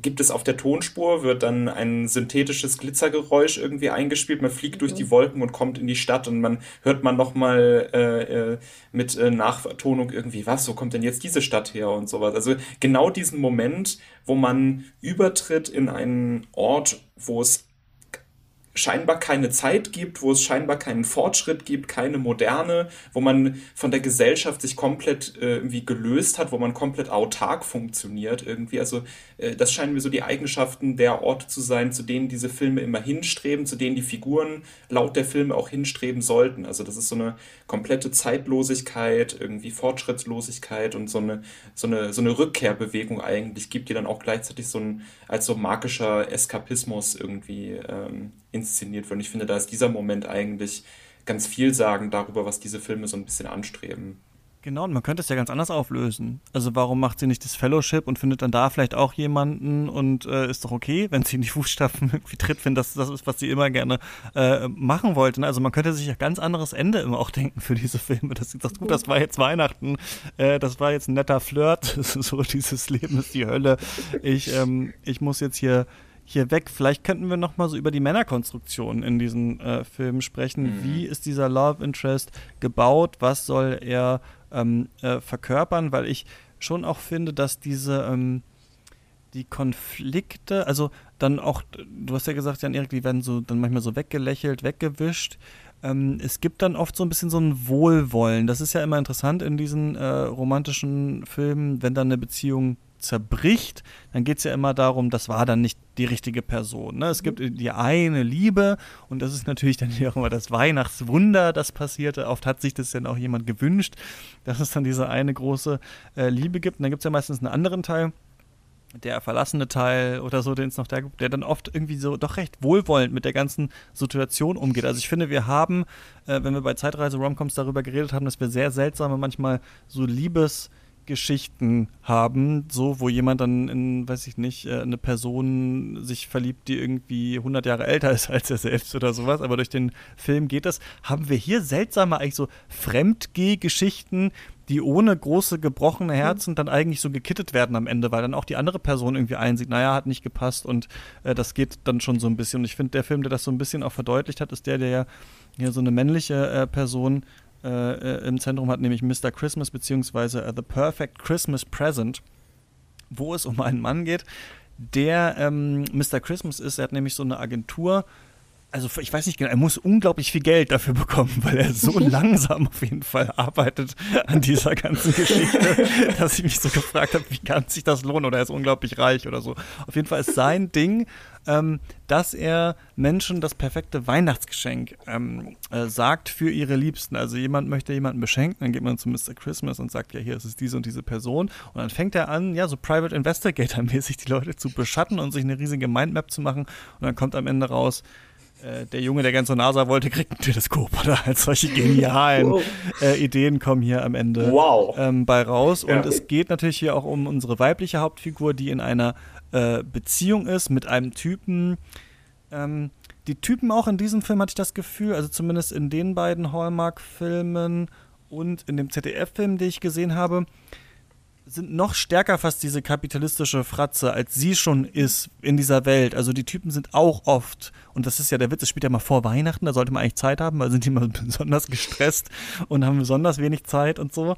gibt es auf der Tonspur, wird dann ein synthetisches Glitzergeräusch irgendwie eingespielt. Man fliegt mhm. durch die Wolken und kommt in die Stadt und man hört man nochmal äh, äh, mit äh, Nachtonung irgendwie, was, wo kommt denn jetzt diese Stadt her und sowas. Also genau diesen Moment, wo man übertritt in einen Ort, wo es scheinbar keine Zeit gibt, wo es scheinbar keinen Fortschritt gibt, keine Moderne, wo man von der Gesellschaft sich komplett äh, irgendwie gelöst hat, wo man komplett autark funktioniert irgendwie. Also äh, das scheinen mir so die Eigenschaften der Orte zu sein, zu denen diese Filme immer hinstreben, zu denen die Figuren laut der Filme auch hinstreben sollten. Also das ist so eine komplette Zeitlosigkeit, irgendwie Fortschrittslosigkeit und so eine, so eine, so eine Rückkehrbewegung eigentlich gibt, die dann auch gleichzeitig so ein, als so magischer Eskapismus irgendwie ähm, inszeniert wird. Und ich finde, da ist dieser Moment eigentlich ganz viel sagen darüber, was diese Filme so ein bisschen anstreben. Genau, und man könnte es ja ganz anders auflösen. Also warum macht sie nicht das Fellowship und findet dann da vielleicht auch jemanden und äh, ist doch okay, wenn sie in die Fußstapfen irgendwie tritt, wenn das das ist, was sie immer gerne äh, machen wollte. Ne? Also man könnte sich ein ganz anderes Ende immer auch denken für diese Filme. Das sie sagt, gut, das war jetzt Weihnachten, äh, das war jetzt ein netter Flirt, so dieses Leben ist die Hölle. Ich, ähm, ich muss jetzt hier hier weg. Vielleicht könnten wir noch mal so über die Männerkonstruktion in diesen äh, Filmen sprechen. Mhm. Wie ist dieser Love Interest gebaut? Was soll er ähm, äh, verkörpern? Weil ich schon auch finde, dass diese ähm, die Konflikte, also dann auch, du hast ja gesagt, Jan Erik, die werden so dann manchmal so weggelächelt, weggewischt. Ähm, es gibt dann oft so ein bisschen so ein Wohlwollen. Das ist ja immer interessant in diesen äh, romantischen Filmen, wenn dann eine Beziehung zerbricht, dann geht es ja immer darum, das war dann nicht die richtige Person. Ne? Es gibt die eine Liebe und das ist natürlich dann auch immer das Weihnachtswunder, das passierte. Oft hat sich das dann auch jemand gewünscht, dass es dann diese eine große äh, Liebe gibt. Und dann gibt es ja meistens einen anderen Teil, der verlassene Teil oder so, den es noch da gibt, der dann oft irgendwie so doch recht wohlwollend mit der ganzen Situation umgeht. Also ich finde, wir haben, äh, wenn wir bei Zeitreise Romcoms darüber geredet haben, dass wir sehr seltsame manchmal so Liebes Geschichten haben, so wo jemand dann in, weiß ich nicht, äh, eine Person sich verliebt, die irgendwie 100 Jahre älter ist als er selbst oder sowas, aber durch den Film geht das, haben wir hier seltsame eigentlich so Fremdgeh-Geschichten, die ohne große gebrochene Herzen mhm. dann eigentlich so gekittet werden am Ende, weil dann auch die andere Person irgendwie einsieht, naja, hat nicht gepasst und äh, das geht dann schon so ein bisschen. Und ich finde, der Film, der das so ein bisschen auch verdeutlicht hat, ist der, der ja hier so eine männliche äh, Person äh, äh, im Zentrum hat, nämlich Mr. Christmas bzw. Uh, The Perfect Christmas Present, wo es um einen Mann geht, der ähm, Mr. Christmas ist. Er hat nämlich so eine Agentur, also ich weiß nicht genau, er muss unglaublich viel Geld dafür bekommen, weil er so langsam auf jeden Fall arbeitet an dieser ganzen Geschichte, dass ich mich so gefragt habe, wie kann sich das lohnen oder er ist unglaublich reich oder so. Auf jeden Fall ist sein Ding, ähm, dass er Menschen das perfekte Weihnachtsgeschenk ähm, äh, sagt für ihre Liebsten. Also jemand möchte jemanden beschenken, dann geht man zu Mr. Christmas und sagt, ja, hier ist es diese und diese Person. Und dann fängt er an, ja, so Private Investigator-mäßig die Leute zu beschatten und sich eine riesige Mindmap zu machen. Und dann kommt am Ende raus, äh, der Junge, der ganz zur NASA wollte, kriegt ein Teleskop oder halt solche genialen wow. äh, Ideen kommen hier am Ende wow. ähm, bei raus. Und ja. es geht natürlich hier auch um unsere weibliche Hauptfigur, die in einer äh, Beziehung ist mit einem Typen. Ähm, die Typen auch in diesem Film hatte ich das Gefühl, also zumindest in den beiden Hallmark-Filmen und in dem ZDF-Film, den ich gesehen habe, sind noch stärker fast diese kapitalistische Fratze, als sie schon ist in dieser Welt. Also die Typen sind auch oft, und das ist ja der Witz, es spielt ja mal vor Weihnachten, da sollte man eigentlich Zeit haben, weil sind die immer besonders gestresst und haben besonders wenig Zeit und so.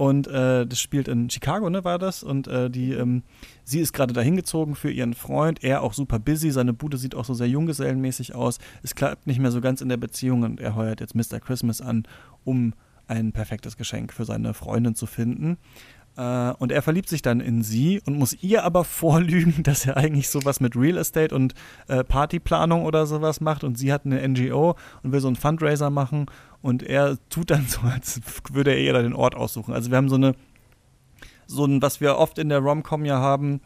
Und äh, das spielt in Chicago, ne, war das? Und äh, die, ähm, sie ist gerade dahin gezogen für ihren Freund, er auch super busy, seine Bude sieht auch so sehr junggesellenmäßig aus. Es klappt nicht mehr so ganz in der Beziehung und er heuert jetzt Mr. Christmas an, um ein perfektes Geschenk für seine Freundin zu finden. Äh, und er verliebt sich dann in sie und muss ihr aber vorlügen, dass er eigentlich sowas mit Real Estate und äh, Partyplanung oder sowas macht. Und sie hat eine NGO und will so einen Fundraiser machen. Und er tut dann so, als würde er ihr da den Ort aussuchen. Also wir haben so eine, so ein, was wir oft in der Rom-Com ja haben,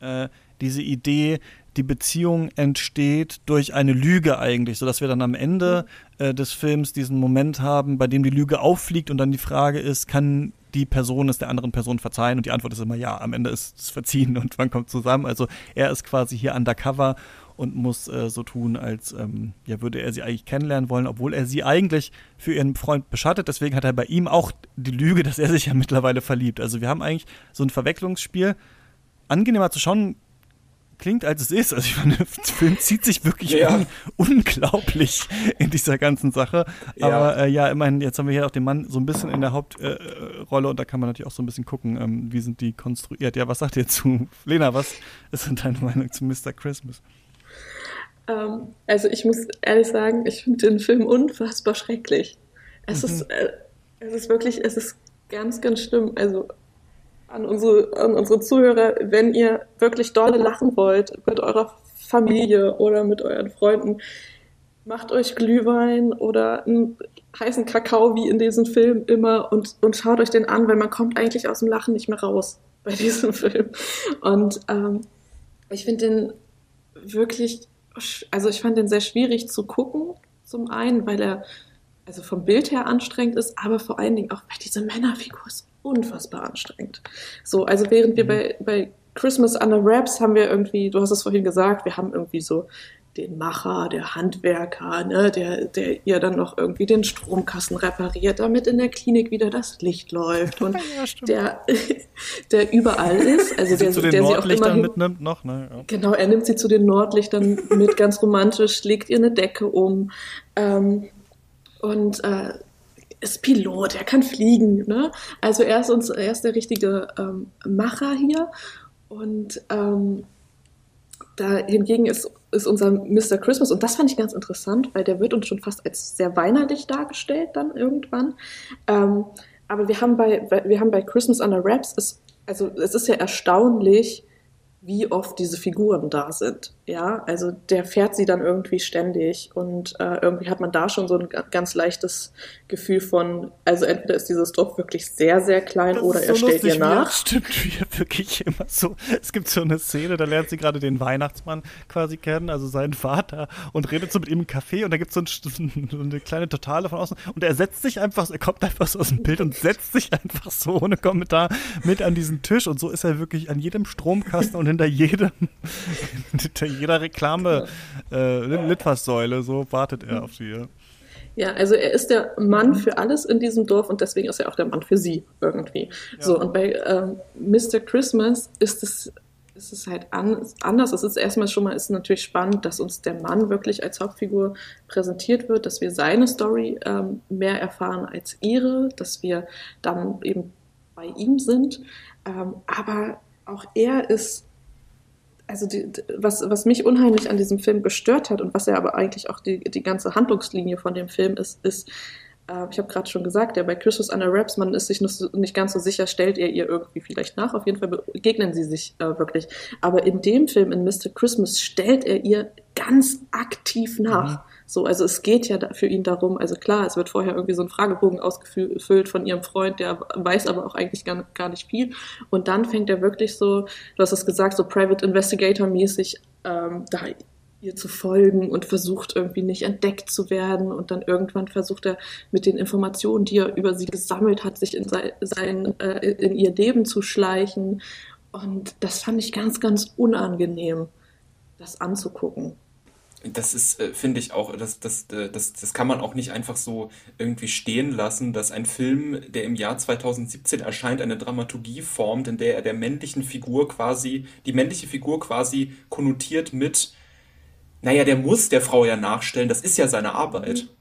äh, diese Idee, die Beziehung entsteht durch eine Lüge eigentlich, sodass wir dann am Ende äh, des Films diesen Moment haben, bei dem die Lüge auffliegt und dann die Frage ist, kann die Person es der anderen Person verzeihen? Und die Antwort ist immer ja, am Ende ist es verziehen und man kommt zusammen. Also er ist quasi hier undercover und muss äh, so tun, als ähm, ja, würde er sie eigentlich kennenlernen wollen, obwohl er sie eigentlich für ihren Freund beschattet. Deswegen hat er bei ihm auch die Lüge, dass er sich ja mittlerweile verliebt. Also wir haben eigentlich so ein Verwechslungsspiel. Angenehmer zu schauen klingt, als es ist. Also ich meine, der Film zieht sich wirklich ja. un unglaublich in dieser ganzen Sache. Aber ja. Äh, ja, immerhin, jetzt haben wir hier auch den Mann so ein bisschen in der Hauptrolle äh, und da kann man natürlich auch so ein bisschen gucken, ähm, wie sind die konstruiert. Ja, was sagt ihr zu, Lena, was ist denn deine Meinung zu Mr. Christmas? Ähm, also ich muss ehrlich sagen, ich finde den Film unfassbar schrecklich. Es, mhm. ist, äh, es ist wirklich, es ist ganz, ganz schlimm. Also an unsere, an unsere Zuhörer, wenn ihr wirklich dolle lachen wollt mit eurer Familie oder mit euren Freunden, macht euch Glühwein oder einen heißen Kakao wie in diesem Film immer und, und schaut euch den an, weil man kommt eigentlich aus dem Lachen nicht mehr raus bei diesem Film. Und ähm, ich finde den wirklich, also ich fand den sehr schwierig zu gucken, zum einen, weil er also vom Bild her anstrengend ist, aber vor allen Dingen auch, weil diese Männerfigur ist unfassbar anstrengend. So, also während wir mhm. bei, bei Christmas Under Wraps haben wir irgendwie, du hast es vorhin gesagt, wir haben irgendwie so den Macher, der Handwerker, ne, der, der ihr dann noch irgendwie den Stromkasten repariert, damit in der Klinik wieder das Licht läuft und ja, der, der überall ist, also der, zu den der Nordlichtern sie auch mitnimmt noch, ne? Ja. Genau, er nimmt sie zu den Nordlichtern mit, ganz romantisch, legt ihr eine Decke um ähm, und äh, ist Pilot, er kann fliegen. Ne? Also er ist, uns, er ist der richtige ähm, Macher hier. Und ähm, da hingegen ist, ist unser Mr. Christmas, und das fand ich ganz interessant, weil der wird uns schon fast als sehr weinerlich dargestellt dann irgendwann. Ähm, aber wir haben bei, wir haben bei Christmas Under Wraps, ist, also es ist ja erstaunlich, wie oft diese Figuren da sind. Ja, also der fährt sie dann irgendwie ständig und äh, irgendwie hat man da schon so ein ganz leichtes Gefühl von, also entweder ist dieses Dorf wirklich sehr, sehr klein das oder er so stellt ihr nach. Ja, stimmt, wie er wirklich immer so. Es gibt so eine Szene, da lernt sie gerade den Weihnachtsmann quasi kennen, also seinen Vater, und redet so mit ihm im Café und da gibt es so, so, eine kleine Totale von außen und er setzt sich einfach, er kommt einfach so aus dem Bild und setzt sich einfach so ohne Kommentar mit an diesen Tisch und so ist er wirklich an jedem Stromkasten und hinter jedem, hinter jeder Reklame äh, Litfaßsäule, so wartet er auf sie. Ja, also er ist der Mann für alles in diesem Dorf und deswegen ist er auch der Mann für sie irgendwie. Ja. So, und bei ähm, Mr. Christmas ist es, ist es halt an, anders. Es ist erstmal schon mal ist natürlich spannend, dass uns der Mann wirklich als Hauptfigur präsentiert wird, dass wir seine Story ähm, mehr erfahren als ihre, dass wir dann eben bei ihm sind. Ähm, aber auch er ist also die, was, was mich unheimlich an diesem Film gestört hat und was ja aber eigentlich auch die, die ganze Handlungslinie von dem Film ist, ist, äh, ich habe gerade schon gesagt, ja, bei Christmas Under Raps, man ist sich nicht ganz so sicher, stellt er ihr irgendwie vielleicht nach, auf jeden Fall begegnen sie sich äh, wirklich. Aber in dem Film, in Mr. Christmas, stellt er ihr ganz aktiv nach. Mhm. So, also es geht ja für ihn darum, also klar, es wird vorher irgendwie so ein Fragebogen ausgefüllt von ihrem Freund, der weiß aber auch eigentlich gar, gar nicht viel. Und dann fängt er wirklich so, du hast es gesagt, so Private Investigator-mäßig ähm, da ihr zu folgen und versucht irgendwie nicht entdeckt zu werden. Und dann irgendwann versucht er mit den Informationen, die er über sie gesammelt hat, sich in sein, sein äh, in ihr Leben zu schleichen. Und das fand ich ganz ganz unangenehm das anzugucken das ist, äh, finde ich auch, das, das, äh, das, das kann man auch nicht einfach so irgendwie stehen lassen, dass ein Film, der im Jahr 2017 erscheint, eine Dramaturgie formt, in der er der männlichen Figur quasi, die männliche Figur quasi konnotiert mit, naja, der muss der Frau ja nachstellen, das ist ja seine Arbeit.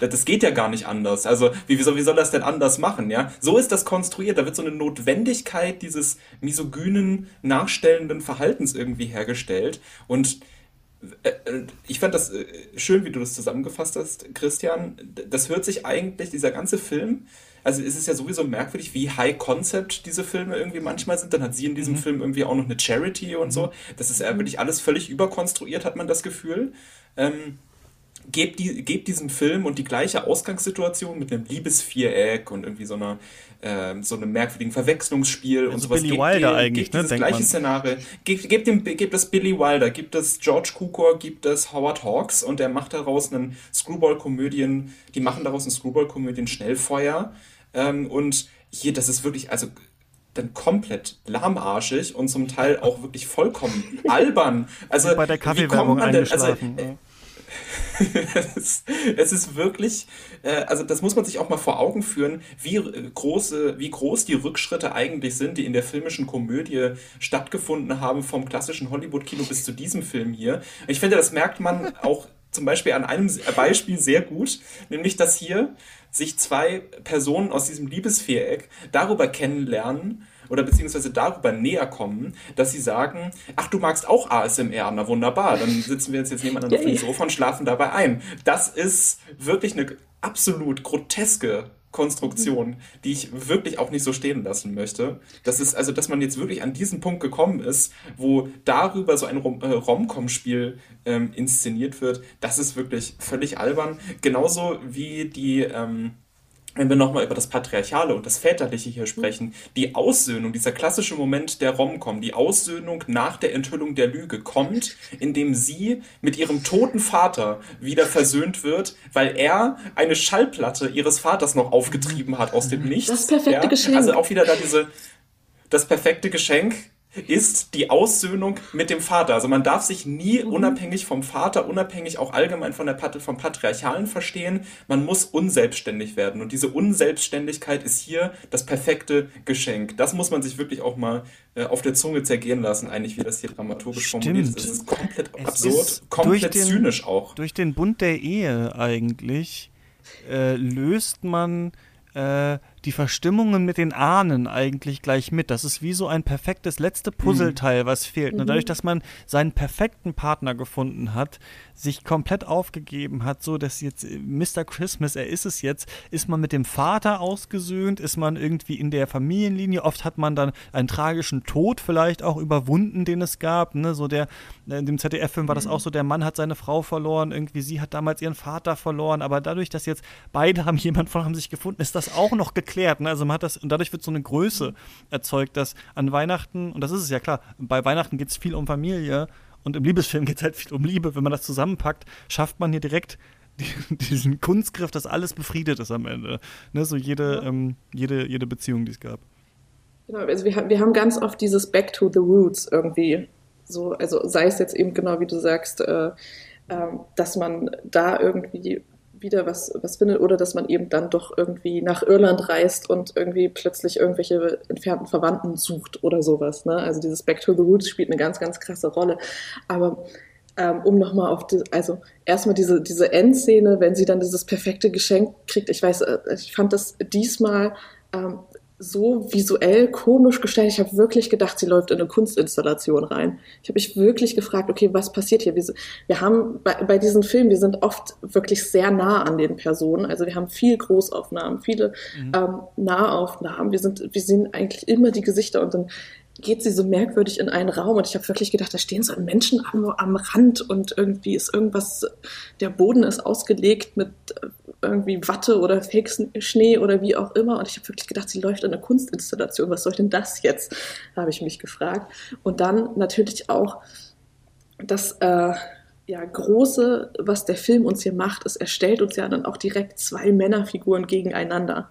Ja. Das geht ja gar nicht anders. Also, wie, wie, soll, wie soll das denn anders machen, ja? So ist das konstruiert. Da wird so eine Notwendigkeit dieses misogynen, nachstellenden Verhaltens irgendwie hergestellt. Und ich fand das äh, schön, wie du das zusammengefasst hast, Christian. Das hört sich eigentlich, dieser ganze Film also es ist ja sowieso merkwürdig, wie High Concept diese Filme irgendwie manchmal sind. Dann hat sie in diesem mhm. Film irgendwie auch noch eine Charity und so. Mhm. Das ist ja wirklich alles völlig überkonstruiert, hat man das Gefühl. Ähm, gebt, die, gebt diesem Film und die gleiche Ausgangssituation mit einem Liebesviereck und irgendwie so einer ähm, so einem merkwürdigen Verwechslungsspiel also und sowas. Billy Wilder eigentlich, gebt ne? Dieses gleiche man. Szenario. Gebt, gebt, dem, gebt das Billy Wilder, gibt es George Cukor, gibt es Howard Hawks und der macht daraus einen Screwball-Komödien, die machen daraus einen Screwball-Komödien Schnellfeuer. Ähm, und hier, das ist wirklich, also dann komplett lahmarschig und zum Teil auch wirklich vollkommen albern. Also bei der Kaffeewerbung eingeschlafen. Also, äh, es, es, ist wirklich, äh, also das muss man sich auch mal vor Augen führen, wie äh, große, wie groß die Rückschritte eigentlich sind, die in der filmischen Komödie stattgefunden haben, vom klassischen Hollywood-Kino bis zu diesem Film hier. Ich finde, das merkt man auch zum Beispiel an einem Beispiel sehr gut, nämlich dass hier sich zwei Personen aus diesem Liebesviereck darüber kennenlernen, oder beziehungsweise darüber näher kommen, dass sie sagen, ach, du magst auch ASMR, na wunderbar, dann sitzen wir uns jetzt nebeneinander auf dem Sofa und schlafen dabei ein. Das ist wirklich eine absolut groteske Konstruktion, die ich wirklich auch nicht so stehen lassen möchte. Das ist also, dass man jetzt wirklich an diesen Punkt gekommen ist, wo darüber so ein Rom äh, Rom-Com-Spiel ähm, inszeniert wird, das ist wirklich völlig albern. Genauso wie die ähm, wenn wir nochmal über das Patriarchale und das Väterliche hier sprechen, die Aussöhnung, dieser klassische Moment der Romcom, die Aussöhnung nach der Enthüllung der Lüge kommt, indem sie mit ihrem toten Vater wieder versöhnt wird, weil er eine Schallplatte ihres Vaters noch aufgetrieben hat aus dem Nichts. Das perfekte ja? Geschenk. Also auch wieder da diese, das perfekte Geschenk, ist die Aussöhnung mit dem Vater. Also man darf sich nie mhm. unabhängig vom Vater, unabhängig auch allgemein von der Pat vom Patriarchalen verstehen. Man muss unselbstständig werden. Und diese Unselbstständigkeit ist hier das perfekte Geschenk. Das muss man sich wirklich auch mal äh, auf der Zunge zergehen lassen, eigentlich, wie das hier dramaturgisch Stimmt. formuliert ist. Es ist komplett es absurd, ist komplett den, zynisch auch. Durch den Bund der Ehe eigentlich äh, löst man äh, die Verstimmungen mit den Ahnen eigentlich gleich mit. Das ist wie so ein perfektes letzte Puzzleteil, was fehlt. Mhm. Dadurch, dass man seinen perfekten Partner gefunden hat, sich komplett aufgegeben hat, so dass jetzt äh, Mr. Christmas, er ist es jetzt, ist man mit dem Vater ausgesöhnt, ist man irgendwie in der Familienlinie. Oft hat man dann einen tragischen Tod vielleicht auch überwunden, den es gab. Ne? So der, äh, in dem ZDF-Film war das mhm. auch so, der Mann hat seine Frau verloren, irgendwie sie hat damals ihren Vater verloren, aber dadurch, dass jetzt beide haben jemand von haben sich gefunden, ist das auch noch geklärt erklärt. Ne? Also man hat das, und dadurch wird so eine Größe erzeugt, dass an Weihnachten, und das ist es ja klar, bei Weihnachten geht es viel um Familie und im Liebesfilm geht es halt viel um Liebe. Wenn man das zusammenpackt, schafft man hier direkt diesen Kunstgriff, dass alles befriedet ist am Ende. Ne? So jede, ja. ähm, jede, jede Beziehung, die es gab. Genau, also wir, wir haben ganz oft dieses Back to the Roots irgendwie. So, also sei es jetzt eben genau wie du sagst, äh, äh, dass man da irgendwie wieder was, was findet oder dass man eben dann doch irgendwie nach Irland reist und irgendwie plötzlich irgendwelche entfernten Verwandten sucht oder sowas. Ne? Also dieses Back to the Roots spielt eine ganz, ganz krasse Rolle. Aber ähm, um nochmal auf die, also erstmal diese, diese Endszene, wenn sie dann dieses perfekte Geschenk kriegt, ich weiß, äh, ich fand das diesmal ähm, so visuell komisch gestellt. Ich habe wirklich gedacht, sie läuft in eine Kunstinstallation rein. Ich habe mich wirklich gefragt, okay, was passiert hier? Wir, wir haben bei, bei, diesen Filmen, wir sind oft wirklich sehr nah an den Personen. Also wir haben viel Großaufnahmen, viele mhm. ähm, Nahaufnahmen. Wir sind, wir sehen eigentlich immer die Gesichter und dann geht sie so merkwürdig in einen Raum und ich habe wirklich gedacht, da stehen so Menschen am, am Rand und irgendwie ist irgendwas, der Boden ist ausgelegt mit äh, irgendwie Watte oder Fake Schnee oder wie auch immer und ich habe wirklich gedacht, sie läuft in einer Kunstinstallation, was soll denn das jetzt, habe ich mich gefragt. Und dann natürlich auch das äh, ja, Große, was der Film uns hier macht, ist, er stellt uns ja dann auch direkt zwei Männerfiguren gegeneinander.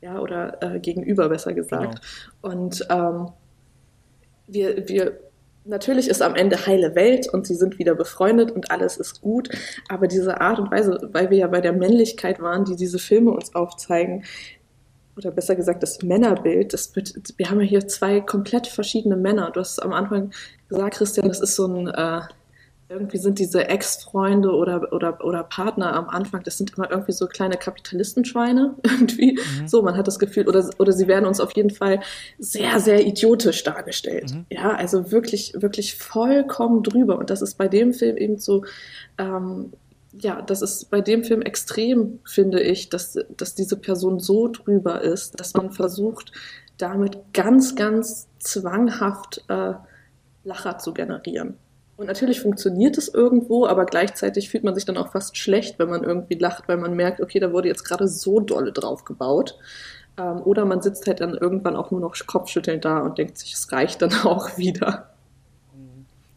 Ja, oder äh, gegenüber, besser gesagt. Genau. Und ähm, wir, wir, natürlich ist am Ende heile Welt und sie sind wieder befreundet und alles ist gut, aber diese Art und Weise, weil wir ja bei der Männlichkeit waren, die diese Filme uns aufzeigen, oder besser gesagt das Männerbild, das wird, wir haben ja hier zwei komplett verschiedene Männer. Du hast am Anfang gesagt, Christian, das ist so ein äh, irgendwie sind diese Ex-Freunde oder, oder, oder Partner am Anfang, das sind immer irgendwie so kleine Kapitalistenschweine irgendwie. Mhm. So, man hat das Gefühl, oder, oder sie werden uns auf jeden Fall sehr, sehr idiotisch dargestellt. Mhm. Ja, also wirklich, wirklich vollkommen drüber. Und das ist bei dem Film eben so, ähm, ja, das ist bei dem Film extrem, finde ich, dass, dass diese Person so drüber ist, dass man versucht, damit ganz, ganz zwanghaft äh, Lacher zu generieren. Und natürlich funktioniert es irgendwo, aber gleichzeitig fühlt man sich dann auch fast schlecht, wenn man irgendwie lacht, weil man merkt, okay, da wurde jetzt gerade so dolle drauf gebaut. Ähm, oder man sitzt halt dann irgendwann auch nur noch kopfschüttelnd da und denkt sich, es reicht dann auch wieder.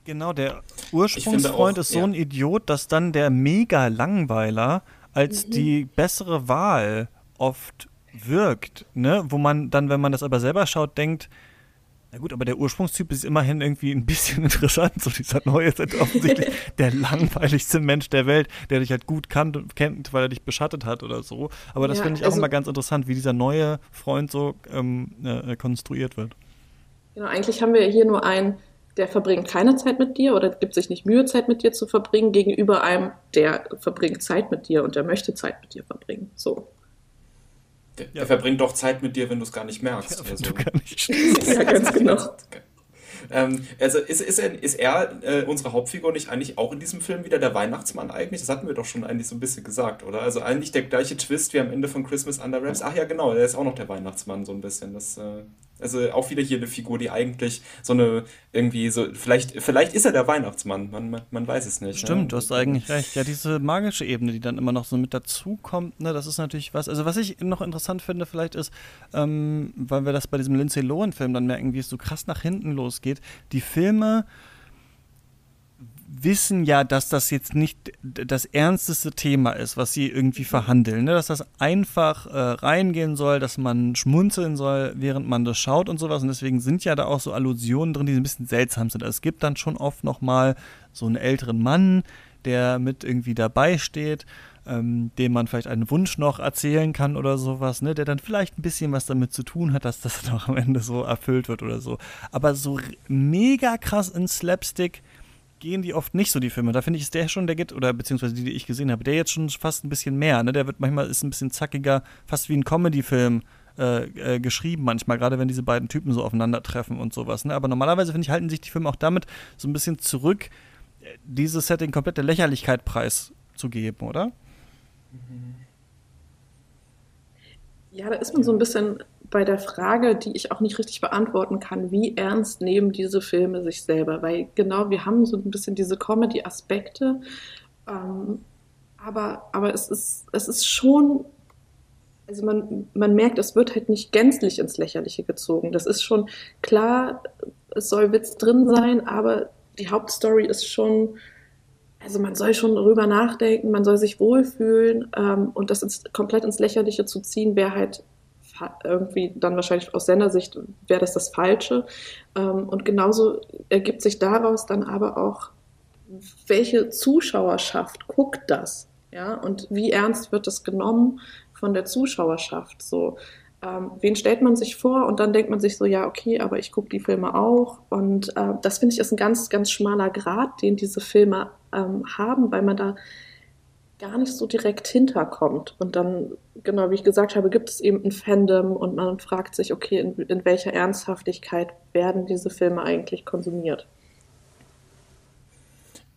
Genau, der Ursprungsfreund auch, ist so ja. ein Idiot, dass dann der Mega-Langweiler als mhm. die bessere Wahl oft wirkt, ne? Wo man dann, wenn man das aber selber schaut, denkt, na gut, aber der Ursprungstyp ist immerhin irgendwie ein bisschen interessant. So dieser neue ist halt offensichtlich der langweiligste Mensch der Welt, der dich halt gut kann, kennt, weil er dich beschattet hat oder so. Aber das ja, finde ich also, auch immer ganz interessant, wie dieser neue Freund so ähm, äh, konstruiert wird. Genau, eigentlich haben wir hier nur einen, der verbringt keine Zeit mit dir oder gibt sich nicht Mühe, Zeit mit dir zu verbringen, gegenüber einem, der verbringt Zeit mit dir und der möchte Zeit mit dir verbringen. So. Der, ja. der verbringt doch Zeit mit dir, wenn du es gar nicht merkst. Ja, also. du gar nicht ja, ganz genau. Ähm, also ist, ist er, ist er äh, unsere Hauptfigur nicht eigentlich auch in diesem Film wieder der Weihnachtsmann eigentlich? Das hatten wir doch schon eigentlich so ein bisschen gesagt, oder? Also eigentlich der gleiche Twist wie am Ende von Christmas Under Wraps. Ach ja, genau, er ist auch noch der Weihnachtsmann so ein bisschen. Das, äh, also auch wieder hier eine Figur, die eigentlich so eine irgendwie so, vielleicht, vielleicht ist er der Weihnachtsmann, man, man, man weiß es nicht. Stimmt, ne? du hast eigentlich recht. Ja, diese magische Ebene, die dann immer noch so mit dazukommt, ne, das ist natürlich was. Also was ich noch interessant finde, vielleicht ist, ähm, weil wir das bei diesem Lindsay Lohan-Film dann merken, wie es so krass nach hinten losgeht. Die Filme wissen ja, dass das jetzt nicht das ernsteste Thema ist, was sie irgendwie verhandeln. Ne? Dass das einfach äh, reingehen soll, dass man schmunzeln soll, während man das schaut und sowas. Und deswegen sind ja da auch so Allusionen drin, die ein bisschen seltsam sind. Also es gibt dann schon oft nochmal so einen älteren Mann, der mit irgendwie dabei steht, ähm, dem man vielleicht einen Wunsch noch erzählen kann oder sowas, ne? der dann vielleicht ein bisschen was damit zu tun hat, dass das dann auch am Ende so erfüllt wird oder so. Aber so mega krass in Slapstick gehen die oft nicht so, die Filme. Da finde ich, ist der schon, der geht, oder beziehungsweise die, die ich gesehen habe, der jetzt schon fast ein bisschen mehr. Ne? Der wird manchmal ist ein bisschen zackiger, fast wie ein Comedy-Film. Äh, äh, geschrieben manchmal, gerade wenn diese beiden Typen so aufeinandertreffen und sowas. Ne? Aber normalerweise, finde ich, halten sich die Filme auch damit so ein bisschen zurück, dieses Setting komplett der Lächerlichkeit preiszugeben, oder? Ja, da ist man so ein bisschen bei der Frage, die ich auch nicht richtig beantworten kann, wie ernst nehmen diese Filme sich selber? Weil genau, wir haben so ein bisschen diese Comedy-Aspekte, ähm, aber, aber es, ist, es ist schon, also man, man merkt, es wird halt nicht gänzlich ins Lächerliche gezogen. Das ist schon klar, es soll Witz drin sein, aber die Hauptstory ist schon, also man soll schon darüber nachdenken, man soll sich wohlfühlen ähm, und das ins, komplett ins Lächerliche zu ziehen, wäre halt irgendwie dann wahrscheinlich aus Sendersicht wäre das das Falsche. Ähm, und genauso ergibt sich daraus dann aber auch, welche Zuschauerschaft guckt das? Ja, und wie ernst wird das genommen von der Zuschauerschaft? So, ähm, wen stellt man sich vor? Und dann denkt man sich so, ja, okay, aber ich gucke die Filme auch. Und äh, das finde ich ist ein ganz, ganz schmaler Grad, den diese Filme ähm, haben, weil man da gar nicht so direkt hinterkommt. Und dann, genau wie ich gesagt habe, gibt es eben ein Fandom und man fragt sich, okay, in, in welcher Ernsthaftigkeit werden diese Filme eigentlich konsumiert?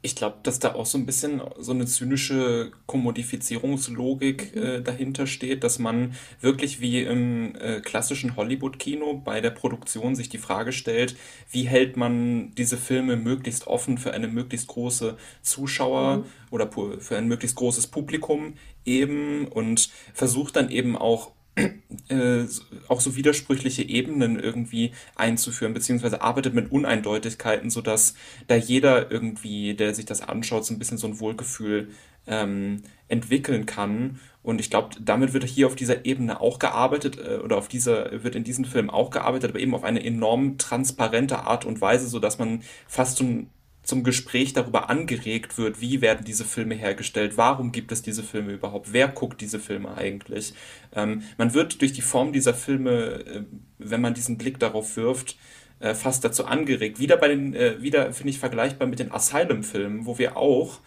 Ich glaube, dass da auch so ein bisschen so eine zynische Kommodifizierungslogik mhm. äh, dahinter steht, dass man wirklich wie im äh, klassischen Hollywood-Kino bei der Produktion sich die Frage stellt, wie hält man diese Filme möglichst offen für eine möglichst große Zuschauer mhm. oder für ein möglichst großes Publikum eben und versucht dann eben auch äh, auch so widersprüchliche Ebenen irgendwie einzuführen, beziehungsweise arbeitet mit Uneindeutigkeiten, sodass da jeder irgendwie, der sich das anschaut, so ein bisschen so ein Wohlgefühl ähm, entwickeln kann. Und ich glaube, damit wird hier auf dieser Ebene auch gearbeitet, äh, oder auf dieser, wird in diesem Film auch gearbeitet, aber eben auf eine enorm transparente Art und Weise, sodass man fast so ein zum Gespräch darüber angeregt wird, wie werden diese Filme hergestellt, warum gibt es diese Filme überhaupt, wer guckt diese Filme eigentlich. Ähm, man wird durch die Form dieser Filme, äh, wenn man diesen Blick darauf wirft, äh, fast dazu angeregt. Wieder bei den, äh, wieder finde ich vergleichbar mit den Asylum-Filmen, wo wir auch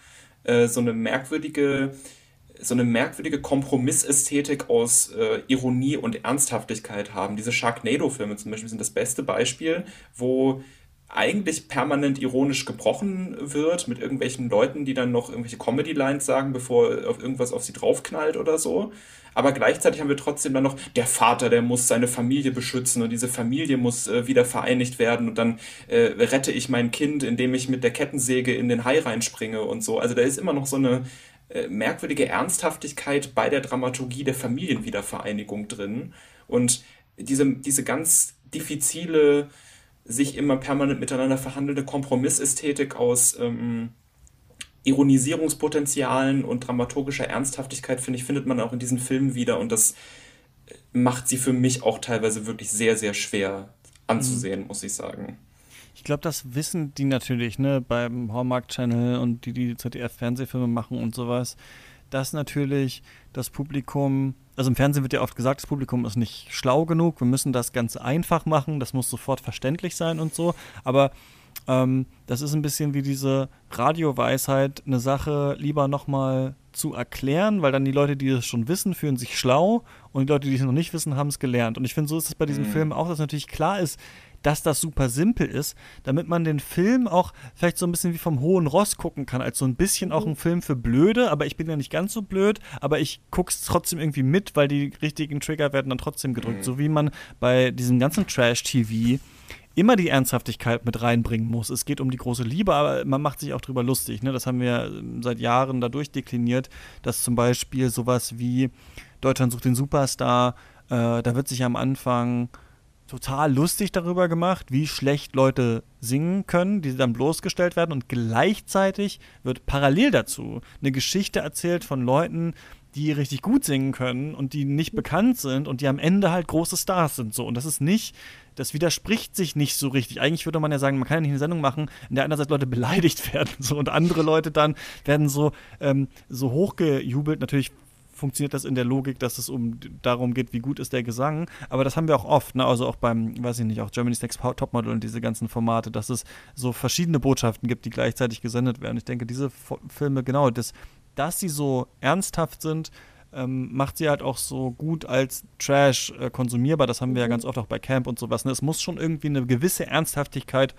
äh, so eine merkwürdige so eine merkwürdige Kompromissästhetik aus äh, Ironie und Ernsthaftigkeit haben. Diese Sharknado-Filme zum Beispiel sind das beste Beispiel, wo eigentlich permanent ironisch gebrochen wird mit irgendwelchen Leuten, die dann noch irgendwelche Comedy-Lines sagen, bevor auf irgendwas auf sie draufknallt oder so. Aber gleichzeitig haben wir trotzdem dann noch, der Vater, der muss seine Familie beschützen und diese Familie muss äh, wieder vereinigt werden und dann äh, rette ich mein Kind, indem ich mit der Kettensäge in den Hai reinspringe und so. Also da ist immer noch so eine äh, merkwürdige Ernsthaftigkeit bei der Dramaturgie der Familienwiedervereinigung drin. Und diese, diese ganz diffizile, sich immer permanent miteinander verhandelnde Kompromissästhetik aus ähm, Ironisierungspotenzialen und dramaturgischer Ernsthaftigkeit, finde ich, findet man auch in diesen Filmen wieder und das äh, macht sie für mich auch teilweise wirklich sehr, sehr schwer anzusehen, mhm. muss ich sagen. Ich glaube, das wissen die natürlich, ne, beim Hallmark Channel und die, die ZDF-Fernsehfilme machen und sowas, dass natürlich das Publikum also im Fernsehen wird ja oft gesagt, das Publikum ist nicht schlau genug, wir müssen das ganz einfach machen, das muss sofort verständlich sein und so. Aber ähm, das ist ein bisschen wie diese Radioweisheit, eine Sache lieber nochmal zu erklären, weil dann die Leute, die es schon wissen, fühlen sich schlau und die Leute, die es noch nicht wissen, haben es gelernt. Und ich finde, so ist es bei diesen mhm. Filmen auch, dass natürlich klar ist, dass das super simpel ist, damit man den Film auch vielleicht so ein bisschen wie vom hohen Ross gucken kann, als so ein bisschen auch ein Film für Blöde, aber ich bin ja nicht ganz so blöd, aber ich guck's trotzdem irgendwie mit, weil die richtigen Trigger werden dann trotzdem gedrückt, mhm. so wie man bei diesem ganzen Trash-TV immer die Ernsthaftigkeit mit reinbringen muss. Es geht um die große Liebe, aber man macht sich auch drüber lustig. Ne? Das haben wir seit Jahren dadurch dekliniert, dass zum Beispiel sowas wie Deutschland sucht den Superstar, äh, da wird sich am Anfang total lustig darüber gemacht, wie schlecht Leute singen können, die dann bloßgestellt werden und gleichzeitig wird parallel dazu eine Geschichte erzählt von Leuten, die richtig gut singen können und die nicht bekannt sind und die am Ende halt große Stars sind so und das ist nicht das widerspricht sich nicht so richtig. Eigentlich würde man ja sagen, man kann ja nicht eine Sendung machen, in der einerseits Leute beleidigt werden so, und andere Leute dann werden so, ähm, so hochgejubelt. Natürlich funktioniert das in der Logik, dass es um darum geht, wie gut ist der Gesang. Aber das haben wir auch oft, ne? also auch beim, weiß ich nicht, auch Germany's Next Topmodel und diese ganzen Formate, dass es so verschiedene Botschaften gibt, die gleichzeitig gesendet werden. Ich denke, diese Filme, genau, das, dass sie so ernsthaft sind, ähm, macht sie halt auch so gut als Trash äh, konsumierbar. Das haben wir ja mhm. ganz oft auch bei Camp und sowas. Ne? Es muss schon irgendwie eine gewisse Ernsthaftigkeit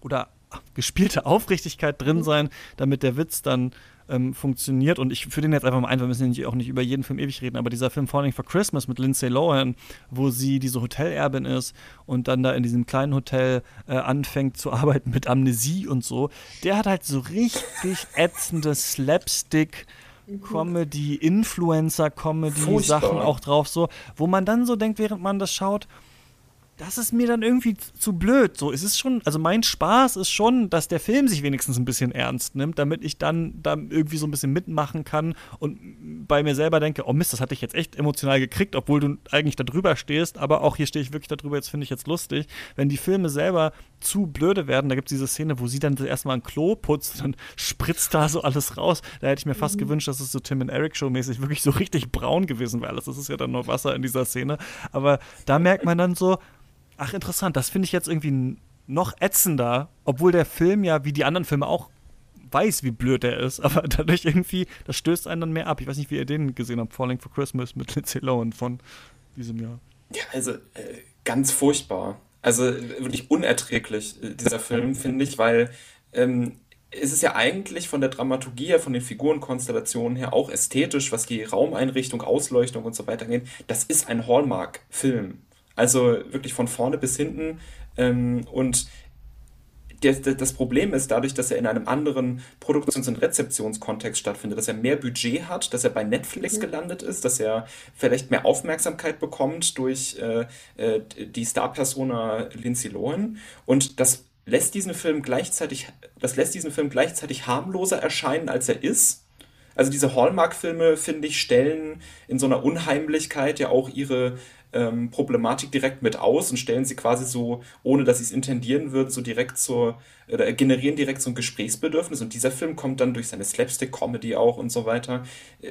oder gespielte Aufrichtigkeit drin mhm. sein, damit der Witz dann ähm, funktioniert. Und ich führe den jetzt einfach mal ein, wir müssen ja auch nicht über jeden Film ewig reden, aber dieser Film Falling for Christmas mit Lindsay Lohan, wo sie diese Hotelerbin ist und dann da in diesem kleinen Hotel äh, anfängt zu arbeiten mit Amnesie und so, der hat halt so richtig ätzende Slapstick- Comedy, Influencer-Comedy-Sachen auch drauf, so, wo man dann so denkt, während man das schaut, das ist mir dann irgendwie zu blöd. So, es ist schon, also mein Spaß ist schon, dass der Film sich wenigstens ein bisschen ernst nimmt, damit ich dann, dann irgendwie so ein bisschen mitmachen kann und bei mir selber denke, oh Mist, das hatte ich jetzt echt emotional gekriegt, obwohl du eigentlich da drüber stehst, aber auch hier stehe ich wirklich darüber, jetzt finde ich jetzt lustig. Wenn die Filme selber zu blöde werden, da gibt es diese Szene, wo sie dann erstmal ein Klo putzt, dann spritzt da so alles raus. Da hätte ich mir fast mhm. gewünscht, dass es so Tim und Eric Show mäßig wirklich so richtig braun gewesen wäre. Das ist ja dann nur Wasser in dieser Szene. Aber da merkt man dann so, ach interessant, das finde ich jetzt irgendwie noch ätzender, obwohl der Film ja wie die anderen Filme auch weiß, wie blöd er ist, aber dadurch irgendwie, das stößt einen dann mehr ab. Ich weiß nicht, wie ihr den gesehen habt, Falling for Christmas mit Lindsay Lohan von diesem Jahr. Ja, also äh, ganz furchtbar. Also wirklich unerträglich, äh, dieser Film, finde ich, weil ähm, es ist ja eigentlich von der Dramaturgie her, von den Figurenkonstellationen her auch ästhetisch, was die Raumeinrichtung, Ausleuchtung und so weiter angeht. Das ist ein Hallmark-Film. Also wirklich von vorne bis hinten. Ähm, und das Problem ist dadurch, dass er in einem anderen Produktions- und Rezeptionskontext stattfindet, dass er mehr Budget hat, dass er bei Netflix mhm. gelandet ist, dass er vielleicht mehr Aufmerksamkeit bekommt durch äh, äh, die Star-Persona Lindsay Lohan. Und das lässt diesen Film gleichzeitig, das lässt diesen Film gleichzeitig harmloser erscheinen, als er ist. Also diese Hallmark-Filme, finde ich, stellen in so einer Unheimlichkeit ja auch ihre ähm, Problematik direkt mit aus und stellen sie quasi so, ohne dass sie es intendieren würden, so direkt zur, oder generieren direkt so ein Gesprächsbedürfnis. Und dieser Film kommt dann durch seine Slapstick-Comedy auch und so weiter äh,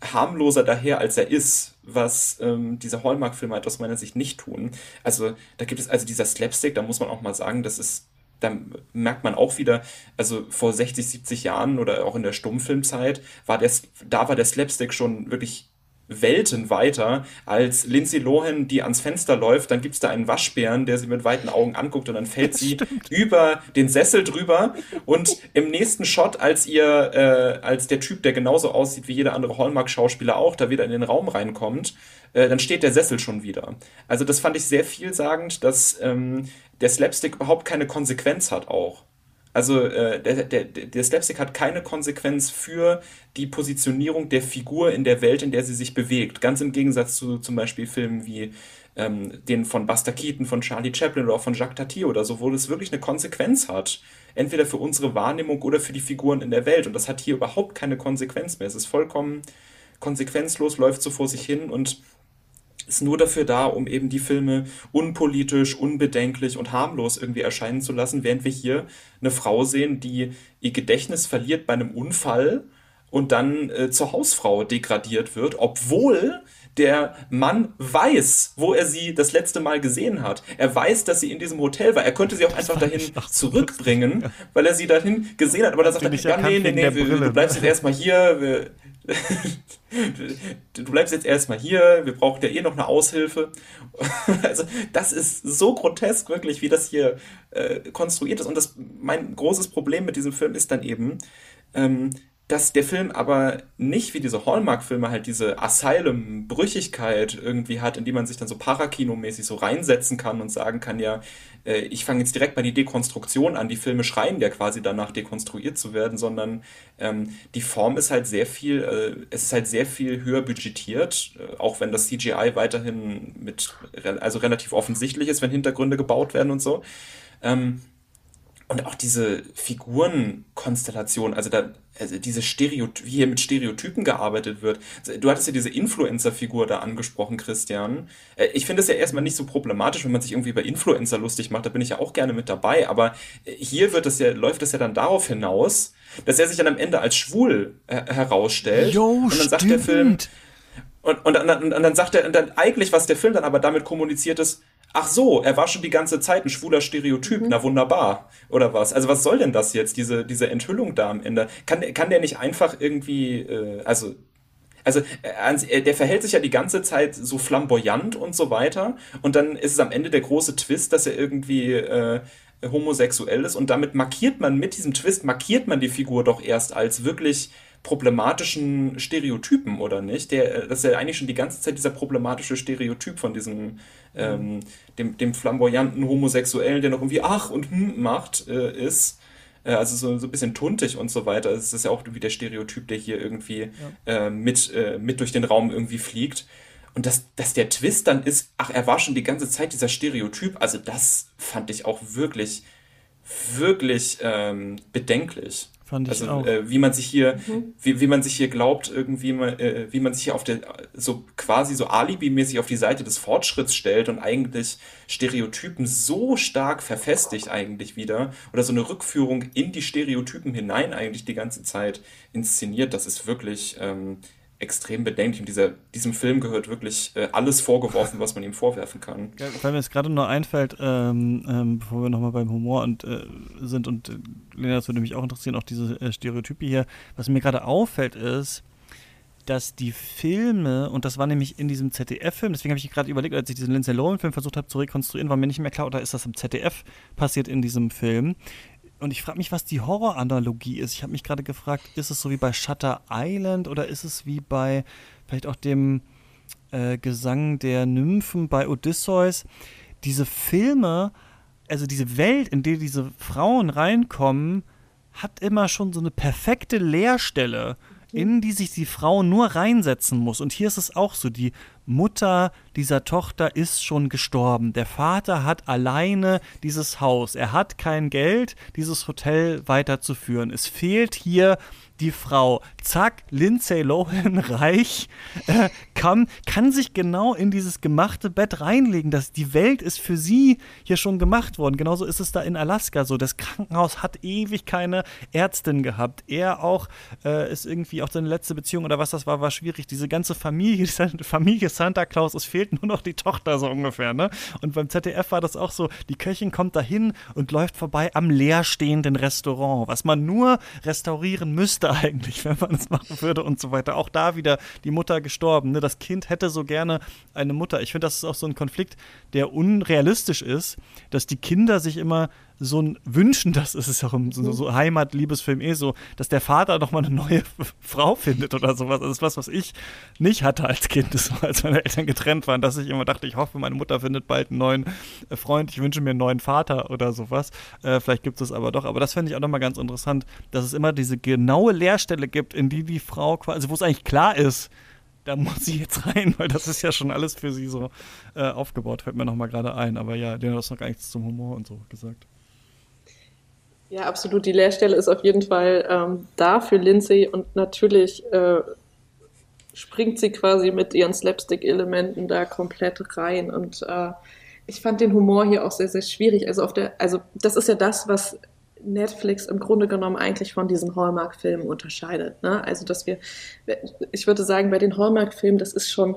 harmloser daher, als er ist, was ähm, diese Hallmark-Filme halt aus meiner Sicht nicht tun. Also da gibt es also dieser Slapstick, da muss man auch mal sagen, das ist da merkt man auch wieder, also vor 60, 70 Jahren oder auch in der Stummfilmzeit war der, da war der Slapstick schon wirklich Welten weiter als Lindsay Lohan, die ans Fenster läuft, dann gibt es da einen Waschbären, der sie mit weiten Augen anguckt und dann fällt sie über den Sessel drüber und im nächsten Shot, als ihr, äh, als der Typ, der genauso aussieht wie jeder andere Hallmark-Schauspieler auch, da wieder in den Raum reinkommt, äh, dann steht der Sessel schon wieder. Also das fand ich sehr vielsagend, dass ähm, der Slapstick überhaupt keine Konsequenz hat auch. Also äh, der, der, der Slapstick hat keine Konsequenz für die Positionierung der Figur in der Welt, in der sie sich bewegt. Ganz im Gegensatz zu zum Beispiel Filmen wie ähm, den von Buster Keaton, von Charlie Chaplin oder auch von Jacques Tati oder so, wo das wirklich eine Konsequenz hat. Entweder für unsere Wahrnehmung oder für die Figuren in der Welt. Und das hat hier überhaupt keine Konsequenz mehr. Es ist vollkommen konsequenzlos, läuft so vor sich hin und ist nur dafür da, um eben die Filme unpolitisch, unbedenklich und harmlos irgendwie erscheinen zu lassen, während wir hier eine Frau sehen, die ihr Gedächtnis verliert bei einem Unfall und dann äh, zur Hausfrau degradiert wird, obwohl der Mann weiß, wo er sie das letzte Mal gesehen hat. Er weiß, dass sie in diesem Hotel war. Er könnte sie auch einfach dahin zurückbringen, weil er sie dahin gesehen hat. Aber dann sagt er, ja, nee, nee, nee, du bleibst jetzt erstmal hier. Du bleibst jetzt erstmal hier, wir brauchen ja eh noch eine Aushilfe. also, das ist so grotesk, wirklich, wie das hier äh, konstruiert ist. Und das, mein großes Problem mit diesem Film ist dann eben, ähm, dass der Film aber nicht wie diese Hallmark-Filme halt diese Asylum-Brüchigkeit irgendwie hat, in die man sich dann so parakinomäßig so reinsetzen kann und sagen kann, ja, äh, ich fange jetzt direkt bei die Dekonstruktion an. Die Filme schreien ja quasi danach, dekonstruiert zu werden, sondern ähm, die Form ist halt sehr viel, äh, es ist halt sehr viel höher budgetiert, äh, auch wenn das CGI weiterhin mit, also relativ offensichtlich ist, wenn Hintergründe gebaut werden und so. Ähm, und auch diese Figurenkonstellation, also da, also diese Stereotyp, wie hier mit Stereotypen gearbeitet wird. Du hattest ja diese Influencer-Figur da angesprochen, Christian. Äh, ich finde es ja erstmal nicht so problematisch, wenn man sich irgendwie über Influencer lustig macht, da bin ich ja auch gerne mit dabei, aber äh, hier wird das ja, läuft das ja dann darauf hinaus, dass er sich dann am Ende als schwul äh, herausstellt. Jo, und dann stimmt. sagt der Film, und, und, und, und dann sagt er, und dann eigentlich, was der Film dann aber damit kommuniziert ist, Ach so, er war schon die ganze Zeit ein schwuler Stereotyp. Mhm. Na wunderbar. Oder was? Also was soll denn das jetzt, diese, diese Enthüllung da am Ende? Kann, kann der nicht einfach irgendwie, äh, also also äh, der verhält sich ja die ganze Zeit so flamboyant und so weiter. Und dann ist es am Ende der große Twist, dass er irgendwie äh, homosexuell ist. Und damit markiert man, mit diesem Twist markiert man die Figur doch erst als wirklich problematischen Stereotypen, oder nicht? Der, das ist ja eigentlich schon die ganze Zeit dieser problematische Stereotyp von diesem, ähm, dem, dem flamboyanten Homosexuellen, der noch irgendwie ach und hm macht, äh, ist. Äh, also so, so ein bisschen tuntig und so weiter. Das ist ja auch wie der Stereotyp, der hier irgendwie ja. äh, mit, äh, mit durch den Raum irgendwie fliegt. Und dass, dass der Twist dann ist, ach, er war schon die ganze Zeit dieser Stereotyp, also das fand ich auch wirklich, wirklich ähm, bedenklich. Fand ich also, auch. Äh, wie man sich hier, mhm. wie, wie man sich hier glaubt, irgendwie, äh, wie man sich hier auf der, so quasi so alibimäßig auf die Seite des Fortschritts stellt und eigentlich Stereotypen so stark verfestigt eigentlich wieder oder so eine Rückführung in die Stereotypen hinein eigentlich die ganze Zeit inszeniert, das ist wirklich, ähm, extrem bedenklich. Und dieser, diesem Film gehört wirklich äh, alles vorgeworfen, was man ihm vorwerfen kann. Ja, weil mir jetzt gerade nur einfällt, ähm, ähm, bevor wir nochmal beim Humor und, äh, sind und äh, Lena, das würde mich auch interessieren, auch diese äh, Stereotype hier. Was mir gerade auffällt ist, dass die Filme, und das war nämlich in diesem ZDF-Film, deswegen habe ich gerade überlegt, als ich diesen Lindsay Lohan-Film versucht habe zu rekonstruieren, war mir nicht mehr klar, oder ist das im ZDF passiert in diesem Film, und ich frage mich, was die Horror-Analogie ist. Ich habe mich gerade gefragt, ist es so wie bei Shutter Island oder ist es wie bei vielleicht auch dem äh, Gesang der Nymphen bei Odysseus? Diese Filme, also diese Welt, in die diese Frauen reinkommen, hat immer schon so eine perfekte Leerstelle, in die sich die Frau nur reinsetzen muss. Und hier ist es auch so, die Mutter dieser Tochter ist schon gestorben. Der Vater hat alleine dieses Haus. Er hat kein Geld, dieses Hotel weiterzuführen. Es fehlt hier die Frau. Zack, Lindsay Lohan reich, äh, kann, kann sich genau in dieses gemachte Bett reinlegen. Das, die Welt ist für sie hier schon gemacht worden. Genauso ist es da in Alaska so. Das Krankenhaus hat ewig keine Ärztin gehabt. Er auch äh, ist irgendwie auch seine letzte Beziehung oder was das war, war schwierig. Diese ganze Familie, diese Familie Santa Claus, es fehlt nur noch die Tochter so ungefähr, ne? Und beim ZDF war das auch so, die Köchin kommt dahin und läuft vorbei am leerstehenden Restaurant, was man nur restaurieren müsste eigentlich, wenn man es machen würde und so weiter. Auch da wieder die Mutter gestorben, ne? Das Kind hätte so gerne eine Mutter. Ich finde, das ist auch so ein Konflikt, der unrealistisch ist, dass die Kinder sich immer so ein Wünschen, das ist es auch im so, so Heimat-Liebesfilm eh so, dass der Vater noch mal eine neue Frau findet oder sowas. Das ist was, was ich nicht hatte als Kind, das war, als meine Eltern getrennt waren, dass ich immer dachte, ich hoffe, meine Mutter findet bald einen neuen äh, Freund, ich wünsche mir einen neuen Vater oder sowas. Äh, vielleicht gibt es aber doch. Aber das fände ich auch nochmal ganz interessant, dass es immer diese genaue Leerstelle gibt, in die die Frau quasi, also wo es eigentlich klar ist, da muss sie jetzt rein, weil das ist ja schon alles für sie so äh, aufgebaut, fällt mir nochmal gerade ein. Aber ja, den hast noch gar nichts zum Humor und so gesagt. Ja, absolut. Die Lehrstelle ist auf jeden Fall ähm, da für Lindsay und natürlich äh, springt sie quasi mit ihren Slapstick-Elementen da komplett rein. Und äh, ich fand den Humor hier auch sehr, sehr schwierig. Also auf der, also das ist ja das, was Netflix im Grunde genommen eigentlich von diesen Hallmark-Filmen unterscheidet. Ne? Also dass wir, ich würde sagen, bei den Hallmark-Filmen, das ist schon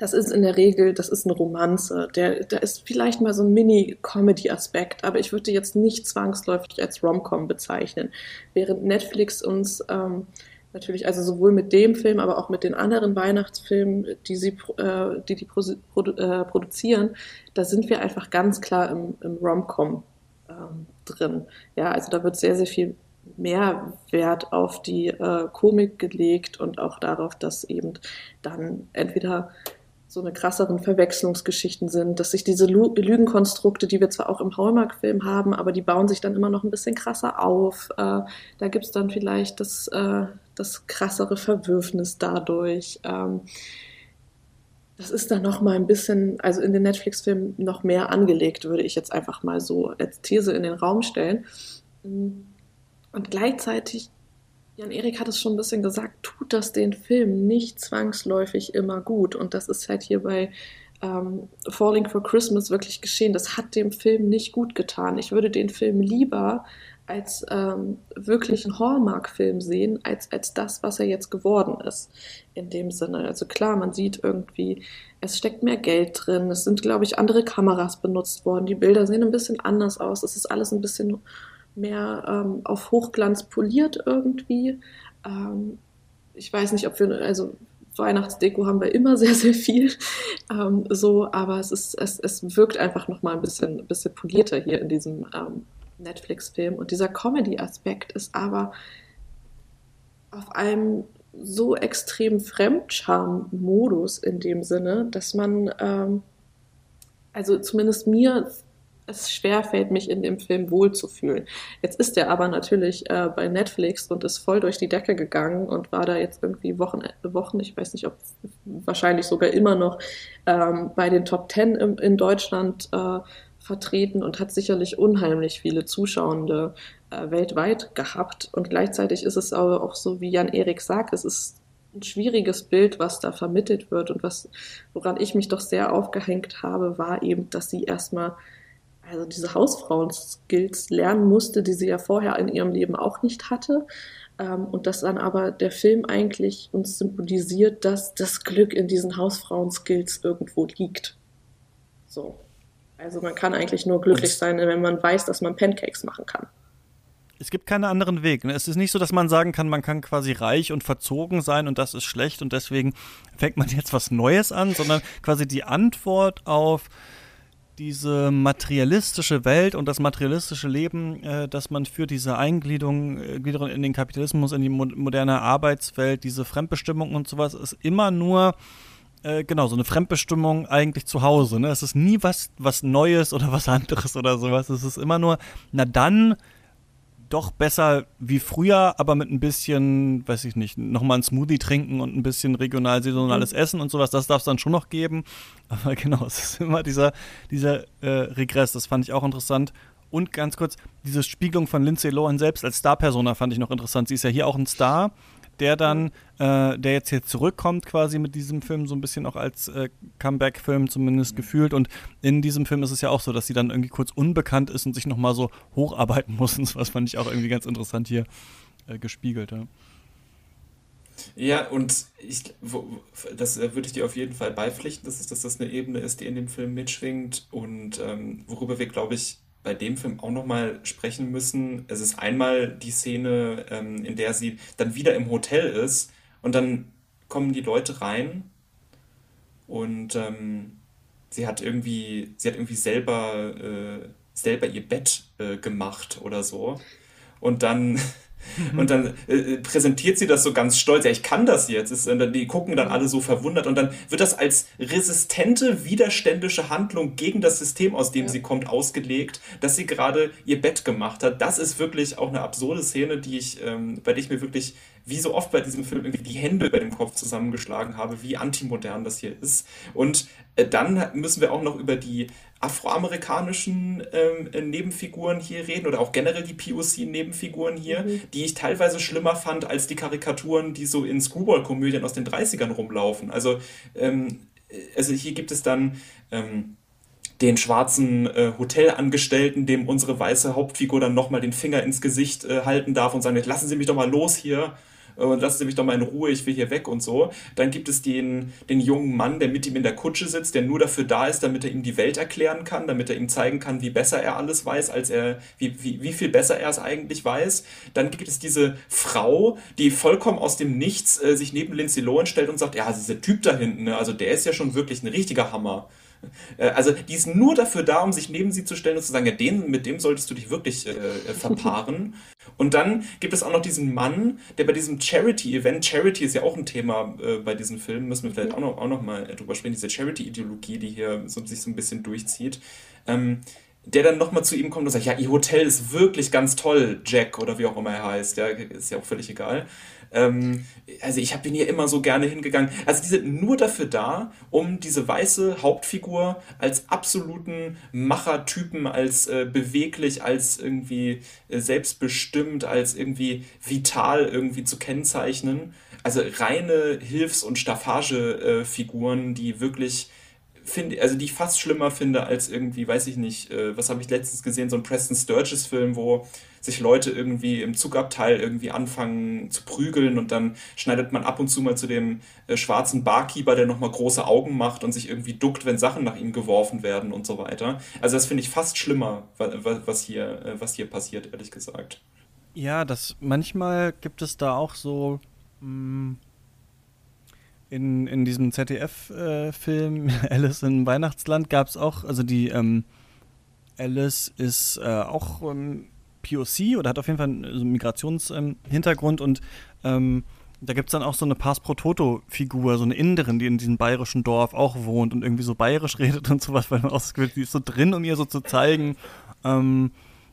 das ist in der Regel, das ist eine Romanze. Der, da ist vielleicht mal so ein Mini-Comedy-Aspekt, aber ich würde jetzt nicht zwangsläufig als Rom-Com bezeichnen. Während Netflix uns ähm, natürlich, also sowohl mit dem Film, aber auch mit den anderen Weihnachtsfilmen, die sie, äh, die, die produ äh, produzieren, da sind wir einfach ganz klar im, im Rom-Com ähm, drin. Ja, also da wird sehr, sehr viel mehr Wert auf die äh, Komik gelegt und auch darauf, dass eben dann entweder so eine krasseren Verwechslungsgeschichten sind, dass sich diese Lügenkonstrukte, die wir zwar auch im Hallmark-Film haben, aber die bauen sich dann immer noch ein bisschen krasser auf. Äh, da gibt's dann vielleicht das, äh, das krassere Verwürfnis dadurch. Ähm, das ist dann noch mal ein bisschen, also in den Netflix-Filmen noch mehr angelegt, würde ich jetzt einfach mal so als These in den Raum stellen. Und gleichzeitig Jan-Erik hat es schon ein bisschen gesagt, tut das den Film nicht zwangsläufig immer gut. Und das ist halt hier bei ähm, Falling for Christmas wirklich geschehen. Das hat dem Film nicht gut getan. Ich würde den Film lieber als ähm, wirklich einen Hallmark-Film sehen, als, als das, was er jetzt geworden ist. In dem Sinne. Also klar, man sieht irgendwie, es steckt mehr Geld drin, es sind, glaube ich, andere Kameras benutzt worden, die Bilder sehen ein bisschen anders aus, es ist alles ein bisschen mehr ähm, auf Hochglanz poliert irgendwie. Ähm, ich weiß nicht, ob wir, also Weihnachtsdeko haben wir immer sehr, sehr viel. Ähm, so, aber es ist, es, es wirkt einfach nochmal ein bisschen, bisschen polierter hier in diesem ähm, Netflix-Film. Und dieser Comedy-Aspekt ist aber auf einem so extrem Fremdscham-Modus in dem Sinne, dass man, ähm, also zumindest mir es schwerfällt, mich in dem Film wohlzufühlen. Jetzt ist er aber natürlich äh, bei Netflix und ist voll durch die Decke gegangen und war da jetzt irgendwie Wochen, Wochen ich weiß nicht, ob wahrscheinlich sogar immer noch ähm, bei den Top Ten im, in Deutschland äh, vertreten und hat sicherlich unheimlich viele Zuschauende äh, weltweit gehabt. Und gleichzeitig ist es aber auch so, wie Jan-Erik sagt, es ist ein schwieriges Bild, was da vermittelt wird und was, woran ich mich doch sehr aufgehängt habe, war eben, dass sie erstmal also diese Hausfrauen-Skills lernen musste, die sie ja vorher in ihrem Leben auch nicht hatte. Ähm, und dass dann aber der Film eigentlich uns symbolisiert, dass das Glück in diesen Hausfrauen-Skills irgendwo liegt. So. Also man kann eigentlich nur glücklich sein, wenn man weiß, dass man Pancakes machen kann. Es gibt keinen anderen Weg. Ne? Es ist nicht so, dass man sagen kann, man kann quasi reich und verzogen sein und das ist schlecht und deswegen fängt man jetzt was Neues an, sondern quasi die Antwort auf diese materialistische Welt und das materialistische Leben, äh, das man für diese Eingliederung äh, in den Kapitalismus, in die mo moderne Arbeitswelt, diese Fremdbestimmung und sowas, ist immer nur äh, genau so eine Fremdbestimmung eigentlich zu Hause. Ne? Es ist nie was, was Neues oder was anderes oder sowas. Es ist immer nur, na dann doch besser wie früher, aber mit ein bisschen, weiß ich nicht, nochmal ein Smoothie trinken und ein bisschen regional saisonales mhm. Essen und sowas, das darf es dann schon noch geben. Aber genau, es ist immer dieser, dieser äh, Regress, das fand ich auch interessant. Und ganz kurz, diese Spiegelung von Lindsay Lohan selbst als Star-Persona fand ich noch interessant. Sie ist ja hier auch ein Star, der dann, äh, der jetzt hier zurückkommt quasi mit diesem Film, so ein bisschen auch als äh, Comeback-Film zumindest mhm. gefühlt. Und in diesem Film ist es ja auch so, dass sie dann irgendwie kurz unbekannt ist und sich nochmal so hocharbeiten muss. Und was fand ich auch irgendwie ganz interessant hier äh, gespiegelt. Ja. Ja, und ich, wo, das äh, würde ich dir auf jeden Fall beipflichten, dass, es, dass das eine Ebene ist, die in dem Film mitschwingt und ähm, worüber wir, glaube ich, bei dem Film auch nochmal sprechen müssen. Es ist einmal die Szene, ähm, in der sie dann wieder im Hotel ist und dann kommen die Leute rein und ähm, sie hat irgendwie, sie hat irgendwie selber, äh, selber ihr Bett äh, gemacht oder so. Und dann Und dann äh, präsentiert sie das so ganz stolz. Ja, ich kann das jetzt. Ist, äh, die gucken dann alle so verwundert. Und dann wird das als resistente, widerständische Handlung gegen das System, aus dem ja. sie kommt, ausgelegt, dass sie gerade ihr Bett gemacht hat. Das ist wirklich auch eine absurde Szene, die ich, ähm, bei der ich mir wirklich wie so oft bei diesem Film irgendwie die Hände über dem Kopf zusammengeschlagen habe, wie antimodern das hier ist. Und äh, dann müssen wir auch noch über die afroamerikanischen ähm, äh, Nebenfiguren hier reden oder auch generell die POC-Nebenfiguren hier, mhm. die ich teilweise schlimmer fand als die Karikaturen, die so in Screwball-Komödien aus den 30ern rumlaufen. Also, ähm, äh, also hier gibt es dann ähm, den schwarzen äh, Hotelangestellten, dem unsere weiße Hauptfigur dann nochmal den Finger ins Gesicht äh, halten darf und sagen, lassen Sie mich doch mal los hier und lassen Sie mich doch mal in Ruhe, ich will hier weg und so. Dann gibt es den, den jungen Mann, der mit ihm in der Kutsche sitzt, der nur dafür da ist, damit er ihm die Welt erklären kann, damit er ihm zeigen kann, wie besser er alles weiß, als er, wie, wie, wie viel besser er es eigentlich weiß. Dann gibt es diese Frau, die vollkommen aus dem Nichts äh, sich neben Lindsay Lohan stellt und sagt, ja, dieser Typ da hinten, ne, also der ist ja schon wirklich ein richtiger Hammer. Äh, also die ist nur dafür da, um sich neben sie zu stellen und zu sagen, ja, den, mit dem solltest du dich wirklich äh, äh verpaaren. Und dann gibt es auch noch diesen Mann, der bei diesem Charity-Event, Charity ist ja auch ein Thema äh, bei diesen Filmen, müssen wir vielleicht auch noch, auch noch mal drüber sprechen, diese Charity-Ideologie, die hier so, sich so ein bisschen durchzieht. Ähm, der dann nochmal zu ihm kommt und sagt, ja, ihr Hotel ist wirklich ganz toll, Jack, oder wie auch immer er heißt, ja, ist ja auch völlig egal. Ähm, also ich bin hier immer so gerne hingegangen. Also die sind nur dafür da, um diese weiße Hauptfigur als absoluten Machertypen, als äh, beweglich, als irgendwie äh, selbstbestimmt, als irgendwie vital irgendwie zu kennzeichnen. Also reine Hilfs- und Staffagefiguren, äh, die wirklich finde, also die ich fast schlimmer finde als irgendwie, weiß ich nicht, äh, was habe ich letztens gesehen, so ein Preston Sturges Film, wo sich Leute irgendwie im Zugabteil irgendwie anfangen zu prügeln und dann schneidet man ab und zu mal zu dem äh, schwarzen Barkeeper, der nochmal große Augen macht und sich irgendwie duckt, wenn Sachen nach ihm geworfen werden und so weiter. Also das finde ich fast schlimmer, was hier, äh, was hier passiert, ehrlich gesagt. Ja, das manchmal gibt es da auch so mh, mm, in, in diesem ZDF-Film äh, Alice in Weihnachtsland gab es auch, also die ähm, Alice ist äh, auch ähm, POC oder hat auf jeden Fall einen Migrationshintergrund ähm, und ähm, da gibt es dann auch so eine Pass pro Toto-Figur, so eine Inderin, die in diesem bayerischen Dorf auch wohnt und irgendwie so bayerisch redet und sowas, weil man Gefühl, die ist so drin, um ihr so zu zeigen, ähm,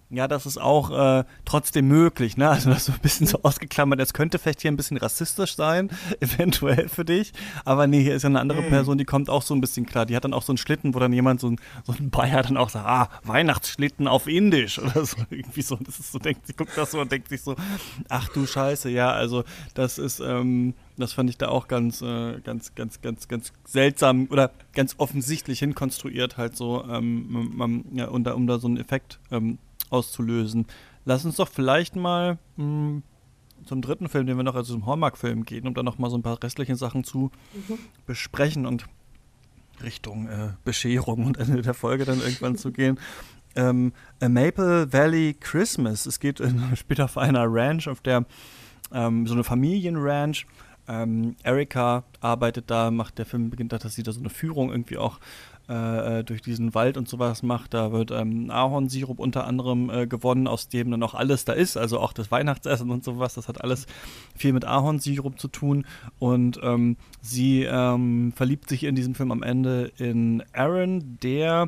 ja, das ist auch äh, trotzdem möglich, ne? Also das ist so ein bisschen so ausgeklammert. Es könnte vielleicht hier ein bisschen rassistisch sein, eventuell für dich. Aber nee, hier ist ja eine andere mhm. Person, die kommt auch so ein bisschen klar. Die hat dann auch so einen Schlitten, wo dann jemand, so ein, so ein Bayer dann auch sagt, ah, Weihnachtsschlitten auf Indisch oder so. Irgendwie so. Das ist so, denkt, sie guckt das so und denkt sich so, ach du Scheiße, ja, also das ist, ähm, das fand ich da auch ganz, äh, ganz, ganz, ganz, ganz seltsam oder ganz offensichtlich hinkonstruiert, halt so, ähm, man, ja, um da, um da so einen Effekt ähm, auszulösen. Lass uns doch vielleicht mal mh, hm, zum dritten Film, den wir noch, also zum Hallmark-Film gehen, um dann noch mal so ein paar restliche Sachen zu mhm. besprechen und Richtung äh, Bescherung und Ende der Folge dann irgendwann zu gehen. Ähm, A Maple Valley Christmas. Es geht in, spielt auf einer Ranch, auf der ähm, so eine Familienranch. Ähm, Erika arbeitet da, macht der Film beginnt da, dass sie da so eine Führung irgendwie auch äh, äh, durch diesen Wald und sowas macht. Da wird ähm, Ahornsirup unter anderem äh, gewonnen, aus dem dann auch alles da ist, also auch das Weihnachtsessen und sowas. Das hat alles viel mit Ahornsirup zu tun. Und ähm, sie ähm, verliebt sich in diesem Film am Ende in Aaron, der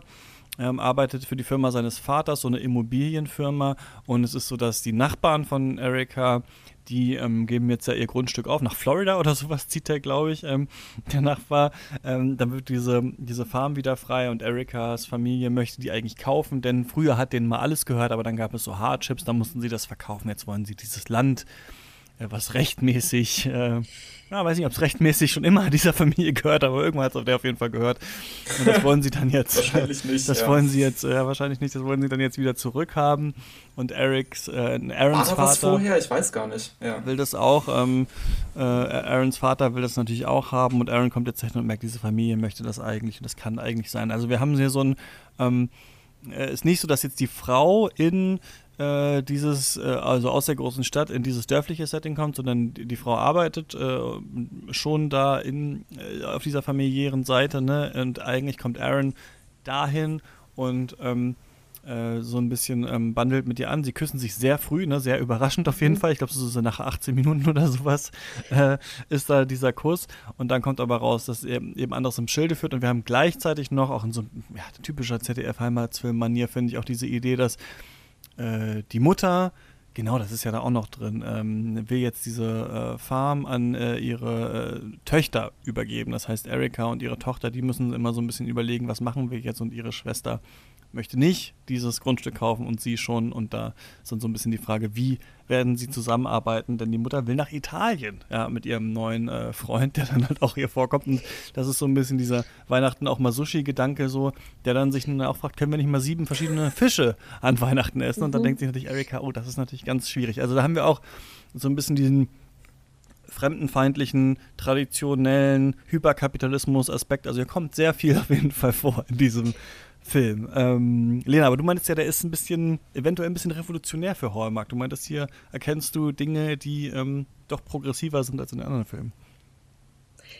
ähm, arbeitet für die Firma seines Vaters, so eine Immobilienfirma. Und es ist so, dass die Nachbarn von Erika die ähm, geben jetzt ja ihr Grundstück auf. Nach Florida oder sowas zieht er, glaube ich, ähm, der Nachbar. Ähm, dann wird diese, diese Farm wieder frei und Erikas Familie möchte die eigentlich kaufen, denn früher hat denen mal alles gehört, aber dann gab es so Hardships, dann mussten sie das verkaufen. Jetzt wollen sie dieses Land was rechtmäßig, äh, ja, weiß nicht, ob es rechtmäßig schon immer dieser Familie gehört, aber irgendwann hat es auf der auf jeden Fall gehört. Und das wollen sie dann jetzt. wahrscheinlich nicht. Das ja. wollen sie jetzt, ja, wahrscheinlich nicht, das wollen sie dann jetzt wieder zurückhaben. Und Erics, äh, Aarons War Vater. was vorher? Ich weiß gar nicht. Ja. Will das auch, ähm, äh, Aarons Vater will das natürlich auch haben und Aaron kommt jetzt hin und merkt, diese Familie möchte das eigentlich und das kann eigentlich sein. Also wir haben hier so ein, ähm, äh, ist nicht so, dass jetzt die Frau in äh, dieses, äh, also aus der großen Stadt in dieses dörfliche Setting kommt, sondern die, die Frau arbeitet äh, schon da in, äh, auf dieser familiären Seite, ne? Und eigentlich kommt Aaron dahin und ähm, äh, so ein bisschen ähm, bandelt mit ihr an. Sie küssen sich sehr früh, ne? sehr überraschend auf jeden Fall. Ich glaube, so nach 18 Minuten oder sowas äh, ist da dieser Kuss. Und dann kommt aber raus, dass er eben anderes im Schilde führt. Und wir haben gleichzeitig noch, auch in so ja, typischer ZDF-Heimatsfilm-Manier, finde ich auch diese Idee, dass äh, die Mutter Genau, das ist ja da auch noch drin. Ähm, will jetzt diese äh, Farm an äh, ihre äh, Töchter übergeben. Das heißt, Erika und ihre Tochter, die müssen immer so ein bisschen überlegen, was machen wir jetzt und ihre Schwester möchte nicht dieses Grundstück kaufen und sie schon. Und da ist dann so ein bisschen die Frage, wie werden sie zusammenarbeiten? Denn die Mutter will nach Italien, ja, mit ihrem neuen äh, Freund, der dann halt auch hier vorkommt. Und das ist so ein bisschen dieser Weihnachten auch mal Sushi-Gedanke so, der dann sich dann auch fragt, können wir nicht mal sieben verschiedene Fische an Weihnachten essen? Und dann Mhm. denkt sich natürlich Erika, oh, das ist natürlich ganz schwierig. Also da haben wir auch so ein bisschen diesen fremdenfeindlichen, traditionellen Hyperkapitalismus-Aspekt. Also hier kommt sehr viel auf jeden Fall vor in diesem Film. Ähm, Lena, aber du meintest ja, der ist ein bisschen, eventuell ein bisschen revolutionär für Hallmark. Du meintest hier, erkennst du Dinge, die ähm, doch progressiver sind als in anderen Filmen.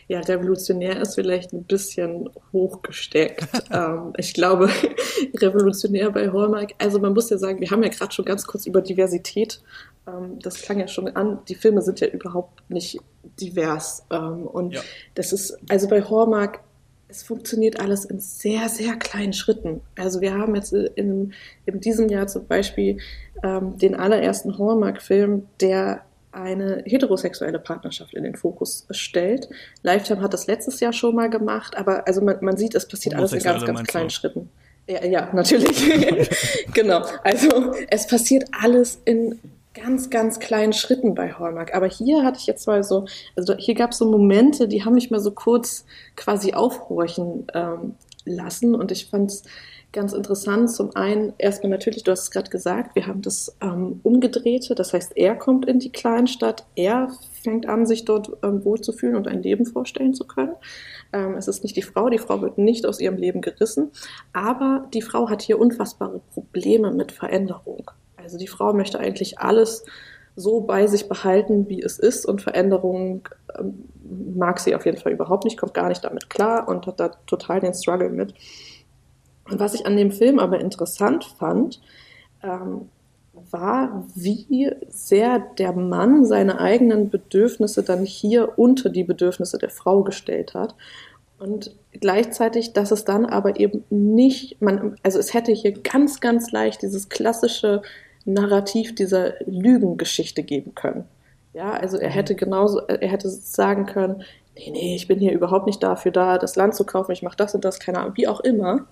Ja, revolutionär ist vielleicht ein bisschen hochgesteckt. ähm, ich glaube, revolutionär bei Hallmark, also man muss ja sagen, wir haben ja gerade schon ganz kurz über Diversität, ähm, das klang ja schon an, die Filme sind ja überhaupt nicht divers. Ähm, und Ja. das ist, also bei Hallmark, es funktioniert alles in sehr, sehr kleinen Schritten. Also wir haben jetzt in, in diesem Jahr zum Beispiel ähm, den allerersten Hallmark-Film, der eine heterosexuelle Partnerschaft in den Fokus stellt. Lifetime hat das letztes Jahr schon mal gemacht, aber also man, man sieht, es passiert alles in ganz, ganz kleinen? Schritten. Ja, ja natürlich. genau. Also es passiert alles in ganz, ganz kleinen Schritten bei Hallmark. Aber hier hatte ich jetzt mal so, also hier gab es so Momente, die haben mich mal so kurz quasi aufhorchen ähm, lassen und ich fand es ganz interessant. Zum einen, erstmal natürlich, du hast es gerade gesagt, wir haben das ähm, Umgedrehte, das heißt, er kommt in die Kleinstadt, er fängt an, sich dort ähm, wohlzufühlen und ein Leben vorstellen zu können. Ähm, es ist nicht die Frau, die Frau wird nicht aus ihrem Leben gerissen, aber die Frau hat hier unfassbare Probleme mit Veränderung. Also die Frau möchte eigentlich alles so bei sich behalten, wie es ist und Veränderung ähm, mag sie auf jeden Fall überhaupt nicht, kommt gar nicht damit klar und hat da total den Struggle mit. Und was ich an dem Film aber interessant fand, ähm, war, wie sehr der Mann seine eigenen Bedürfnisse dann hier unter die Bedürfnisse der Frau gestellt hat. Und gleichzeitig, dass es dann aber eben nicht, man, also es hätte hier ganz, ganz leicht dieses klassische Narrativ dieser Lügengeschichte geben können. Ja, also er hätte genauso, er hätte sagen können, nee, nee, ich bin hier überhaupt nicht dafür da, das Land zu kaufen, ich mache das und das, keine Ahnung, wie auch immer.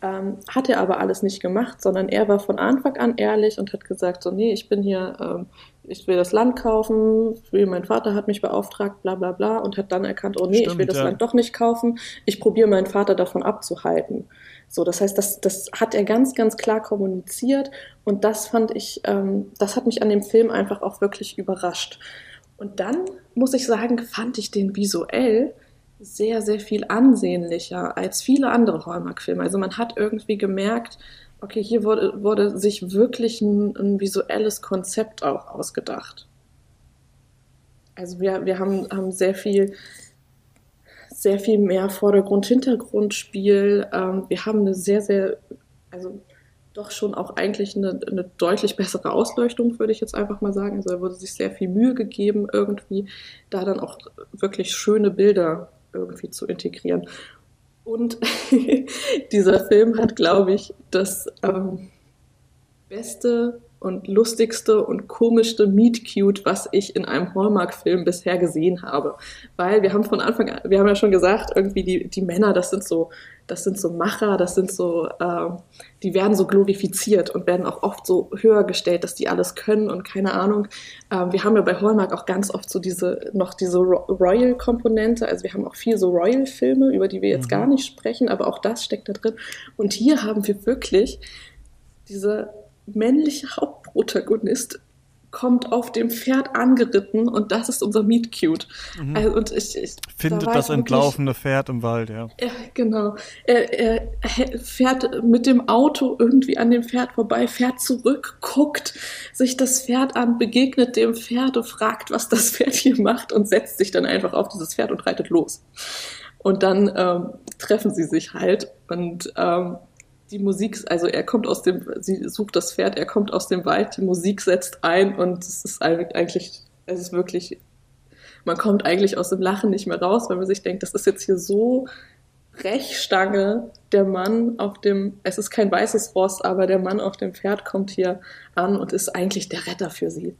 Ähm, hat er aber alles nicht gemacht, sondern er war von Anfang an ehrlich und hat gesagt, so, nee, ich bin hier, ähm, ich will das Land kaufen, mein Vater hat mich beauftragt, bla bla bla, und hat dann erkannt, oh nee, ich will Stimmt, das ja. Land doch nicht kaufen, ich probiere meinen Vater davon abzuhalten. So, das heißt, das, das hat er ganz, ganz klar kommuniziert und das fand ich, ähm, das hat mich an dem Film einfach auch wirklich überrascht. Und dann, muss ich sagen, fand ich den visuell sehr, sehr viel ansehnlicher als viele andere Hallmark-Filme. Also man hat irgendwie gemerkt, okay, hier wurde, wurde sich wirklich ein, ein visuelles Konzept auch ausgedacht. Also wir, wir haben, haben sehr viel sehr viel mehr Vordergrund-Hintergrund-Spiel. Ähm, wir haben eine sehr, sehr, also doch schon auch eigentlich eine, eine deutlich bessere Ausleuchtung, würde ich jetzt einfach mal sagen. Also da wurde sich sehr viel Mühe gegeben, irgendwie da dann auch wirklich schöne Bilder irgendwie zu integrieren. Und dieser Film hat, glaube ich, das ähm, beste und lustigste und komischste Meet Cute, was ich in einem Hallmark-Film bisher gesehen habe. Weil wir haben von Anfang an, wir haben ja schon gesagt, irgendwie die, die Männer, das sind so, das sind so Macher, das sind so, äh, die werden so glorifiziert und werden auch oft so höher gestellt, dass die alles können und keine Ahnung. Ähm, wir haben ja bei Hallmark auch ganz oft so diese, noch diese Royal-Komponente, also wir haben auch viel so Royal-Filme, über die wir jetzt mhm. gar nicht sprechen, aber auch das steckt da drin. Und hier haben wir wirklich diese männliche Hauptprotagonist kommt auf dem Pferd angeritten und das ist unser Meet Cute. Mhm. Also, und ich, ich findet da das entlaufene Pferd im Wald, ja. Ja, genau. Er, er, fährt mit dem Auto irgendwie an dem Pferd vorbei, fährt zurück, guckt sich das Pferd an, begegnet dem Pferd und fragt, was das Pferd hier macht und setzt sich dann einfach auf dieses Pferd und reitet los. Und dann ähm, treffen sie sich halt und ähm, die Musik, also er kommt aus dem, sie sucht das Pferd, er kommt aus dem Wald, die Musik setzt ein und es ist eigentlich, es ist wirklich, man kommt eigentlich aus dem Lachen nicht mehr raus, weil man sich denkt, das ist jetzt hier so Brechstange, der Mann auf dem, es ist kein weißes Ross, aber der Mann auf dem Pferd kommt hier an und ist eigentlich der Retter für sie.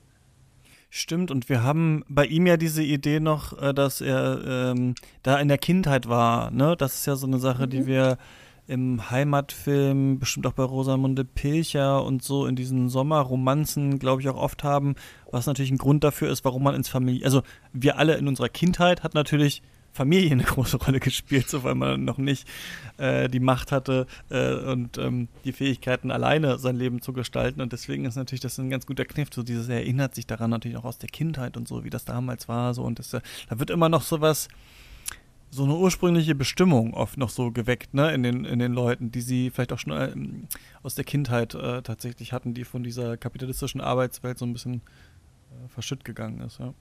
Stimmt, und wir haben bei ihm ja diese Idee noch, äh, dass er ähm, da in der Kindheit war. Ne? Das ist ja so eine Sache, mhm. die wir im Heimatfilm, bestimmt auch bei Rosamunde Pilcher und so in diesen Sommerromanzen, glaube ich, auch oft haben, was natürlich ein Grund dafür ist, warum man ins Familie, also wir alle in unserer Kindheit hat natürlich Familie eine große Rolle gespielt, so weil man noch nicht äh, die Macht hatte äh, und ähm, die Fähigkeiten alleine sein Leben zu gestalten. Und deswegen ist natürlich das ein ganz guter Kniff, so dieses er erinnert sich daran natürlich auch aus der Kindheit und so, wie das damals war, so. Und das, da wird immer noch sowas so eine ursprüngliche Bestimmung oft noch so geweckt, ne, in den, in den Leuten, die sie vielleicht auch schon ähm, aus der Kindheit äh, tatsächlich hatten, die von dieser kapitalistischen Arbeitswelt so ein bisschen äh, verschütt gegangen ist, ja.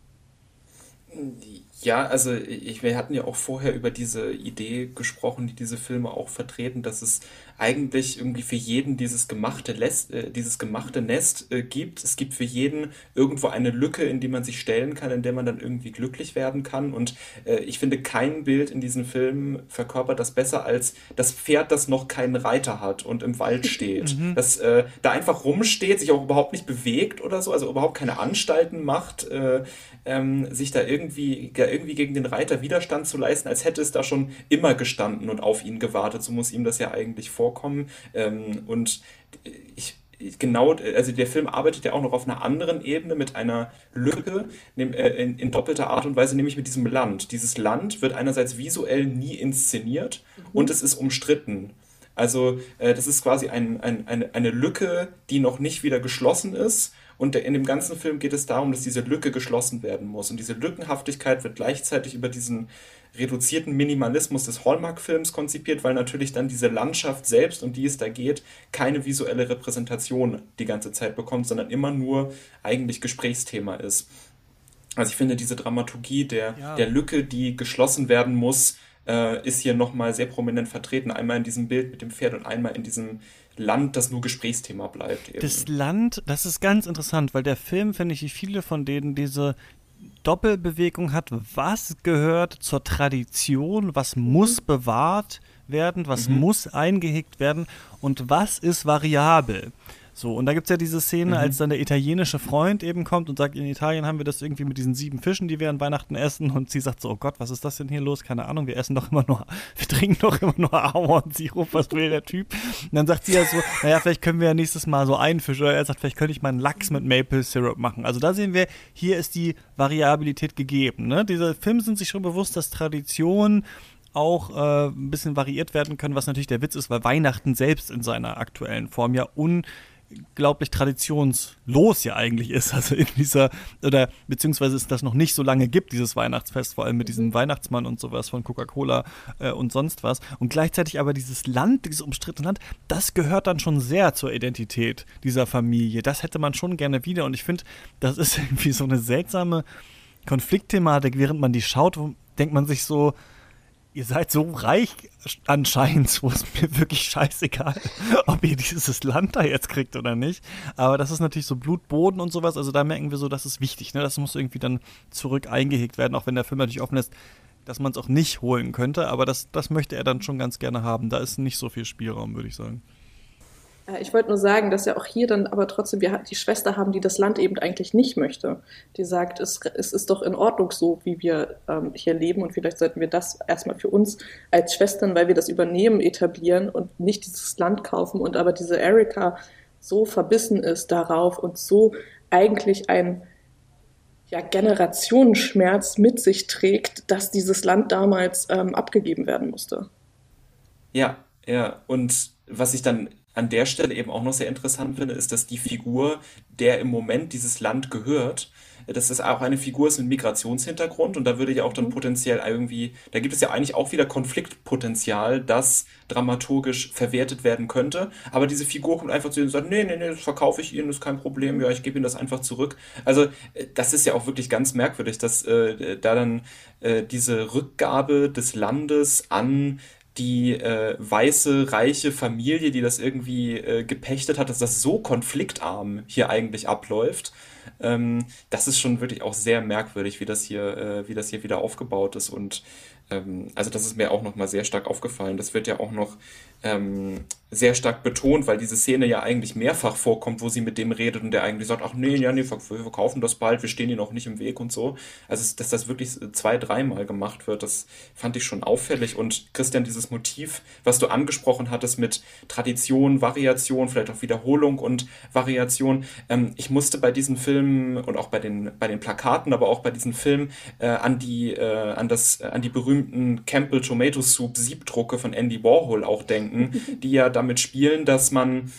Ja, also ich, wir hatten ja auch vorher über diese Idee gesprochen, die diese Filme auch vertreten, dass es eigentlich irgendwie für jeden dieses gemachte, Lest, äh, dieses gemachte Nest äh, gibt. Es gibt für jeden irgendwo eine Lücke, in die man sich stellen kann, in der man dann irgendwie glücklich werden kann. Und äh, ich finde, kein Bild in diesen Filmen verkörpert das besser als das Pferd, das noch keinen Reiter hat und im Wald steht. Mhm. Das äh, da einfach rumsteht, sich auch überhaupt nicht bewegt oder so, also überhaupt keine Anstalten macht, äh, ähm, sich da irgendwie, ja, irgendwie gegen den Reiter Widerstand zu leisten, als hätte es da schon immer gestanden und auf ihn gewartet. So muss ihm das ja eigentlich vor vorkommen. Ähm, und ich, genau, also der Film arbeitet ja auch noch auf einer anderen Ebene mit einer Lücke in, in, in, doppelter Art und Weise, nämlich mit diesem Land. Dieses Land wird einerseits visuell nie inszeniert mhm. und es ist umstritten. Also äh, das ist quasi ein, ein, eine, eine Lücke, die noch nicht wieder geschlossen ist. Und in dem ganzen Film geht es darum, dass diese Lücke geschlossen werden muss. Und diese Lückenhaftigkeit wird gleichzeitig über diesen reduzierten Minimalismus des Hallmark-Films konzipiert, weil natürlich dann diese Landschaft selbst, um die es da geht, keine visuelle Repräsentation die ganze Zeit bekommt, sondern immer nur eigentlich Gesprächsthema ist. Also ich finde diese Dramaturgie der, ja. der Lücke, die geschlossen werden muss, äh, ist hier nochmal sehr prominent vertreten. Einmal in diesem Bild mit dem Pferd und einmal in diesem Land, das nur Gesprächsthema bleibt. Eben. Das Land, das ist ganz interessant, weil der Film, finde ich, wie viele von denen diese Doppelbewegung hat, was gehört zur Tradition, was muss bewahrt werden, was mhm. muss eingehegt werden und was ist variabel. So, und da gibt es ja diese Szene, mhm. als dann der italienische Freund eben kommt und sagt, in Italien haben wir das irgendwie mit diesen sieben Fischen, die wir an Weihnachten essen. Und sie sagt so, oh Gott, was ist das denn hier los? Keine Ahnung, wir essen doch immer nur, wir trinken doch immer nur Ahornsirup, was will der Typ? Und dann sagt sie ja so, naja, vielleicht können wir ja nächstes Mal so einen Fisch. Oder er sagt, vielleicht könnte ich mal einen Lachs mit Maple Syrup machen. Also da sehen wir, hier ist die Variabilität gegeben. Ne? Diese Filme sind sich schon bewusst, dass Tradition auch äh, ein bisschen variiert werden können, was natürlich der Witz ist, weil Weihnachten selbst in seiner aktuellen Form ja un unglaublich traditionslos ja eigentlich ist. Also in dieser, oder beziehungsweise es das noch nicht so lange gibt, dieses Weihnachtsfest, vor allem mit diesem Weihnachtsmann und sowas von Coca-Cola äh, und sonst was. Und gleichzeitig aber dieses Land, dieses umstrittene Land, das gehört dann schon sehr zur Identität dieser Familie. Das hätte man schon gerne wieder. Und ich finde, das ist irgendwie so eine seltsame Konfliktthematik, während man die schaut, denkt man sich so, ihr seid so reich anscheinend, wo es mir wirklich scheißegal, ob ihr dieses Land da jetzt kriegt oder nicht. Aber das ist natürlich so Blutboden und sowas. Also da merken wir so, das ist wichtig. Ne? Das muss irgendwie dann zurück eingehegt werden, auch wenn der Film natürlich offen ist, dass man es auch nicht holen könnte. Aber das, das möchte er dann schon ganz gerne haben. Da ist nicht so viel Spielraum, würde ich sagen. Äh, ich wollte nur sagen, dass ja auch hier dann aber trotzdem wir die Schwester haben, die das Land eben eigentlich nicht möchte. Die sagt, es, es ist doch in Ordnung so, wie wir ähm, hier leben und vielleicht sollten wir das erstmal für uns als Schwestern, weil wir das übernehmen, etablieren und nicht dieses Land kaufen. Und aber diese Erika so verbissen ist darauf und so eigentlich ein ja, Generationenschmerz mit sich trägt, dass dieses Land damals ähm, abgegeben werden musste. Ja, ja. Und was ich dann an der Stelle eben auch noch sehr interessant finde, ist, dass die Figur, der im Moment dieses Land gehört, dass das auch eine Figur ist mit Migrationshintergrund und da würde ja auch dann mhm. potenziell irgendwie, da gibt es ja eigentlich auch wieder Konfliktpotenzial, das dramaturgisch verwertet werden könnte. Aber diese Figur kommt einfach zu ihnen und sagt, nee, nee, nee, das verkaufe ich Ihnen, das ist kein Problem, ja, ich gebe Ihnen das einfach zurück. Also äh, das ist ja auch wirklich ganz merkwürdig, dass äh, da dann äh, diese Rückgabe des Landes an die äh, weiße, reiche Familie, die das irgendwie äh, gepechtet hat, dass das so konfliktarm hier eigentlich abläuft. Ähm, das ist schon wirklich auch sehr merkwürdig, wie das hier, äh, wie das hier wieder aufgebaut ist. Und ähm, also das ist mir auch nochmal sehr stark aufgefallen. Das wird ja auch noch ähm, sehr stark betont, weil diese Szene ja eigentlich mehrfach vorkommt, wo sie mit dem redet und der eigentlich sagt, ach nee, ja, nee, wir verkaufen das bald, wir stehen ihnen auch nicht im Weg und so. Also, dass das wirklich zwei, dreimal gemacht wird, das fand ich schon auffällig. Und Christian, dieses Motiv, was du angesprochen hattest mit Tradition, Variation, vielleicht auch Wiederholung und Variation, ähm, ich musste bei diesen Filmen und auch bei den, bei den Plakaten, aber auch bei diesen Filmen äh, an die, äh, an das, äh, an die berühmten Campbell Tomato Soup Siebdrucke von Andy Warhol auch denken, die ja damit spielen, dass man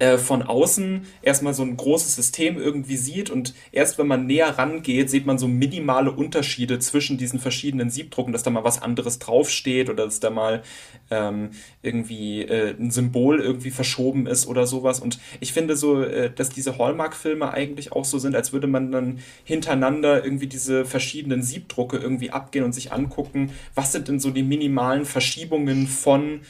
äh, von außen erstmal so ein großes System irgendwie sieht und erst wenn man näher rangeht, sieht man so minimale Unterschiede zwischen diesen verschiedenen Siebdrucken, dass da mal was anderes draufsteht oder dass da mal ähm, irgendwie äh, ein Symbol irgendwie verschoben ist oder sowas. Und ich finde so, äh, dass diese Hallmark-Filme eigentlich auch so sind, als würde man dann hintereinander irgendwie diese verschiedenen Siebdrucke irgendwie abgehen und sich angucken, was sind denn so die minimalen Verschiebungen von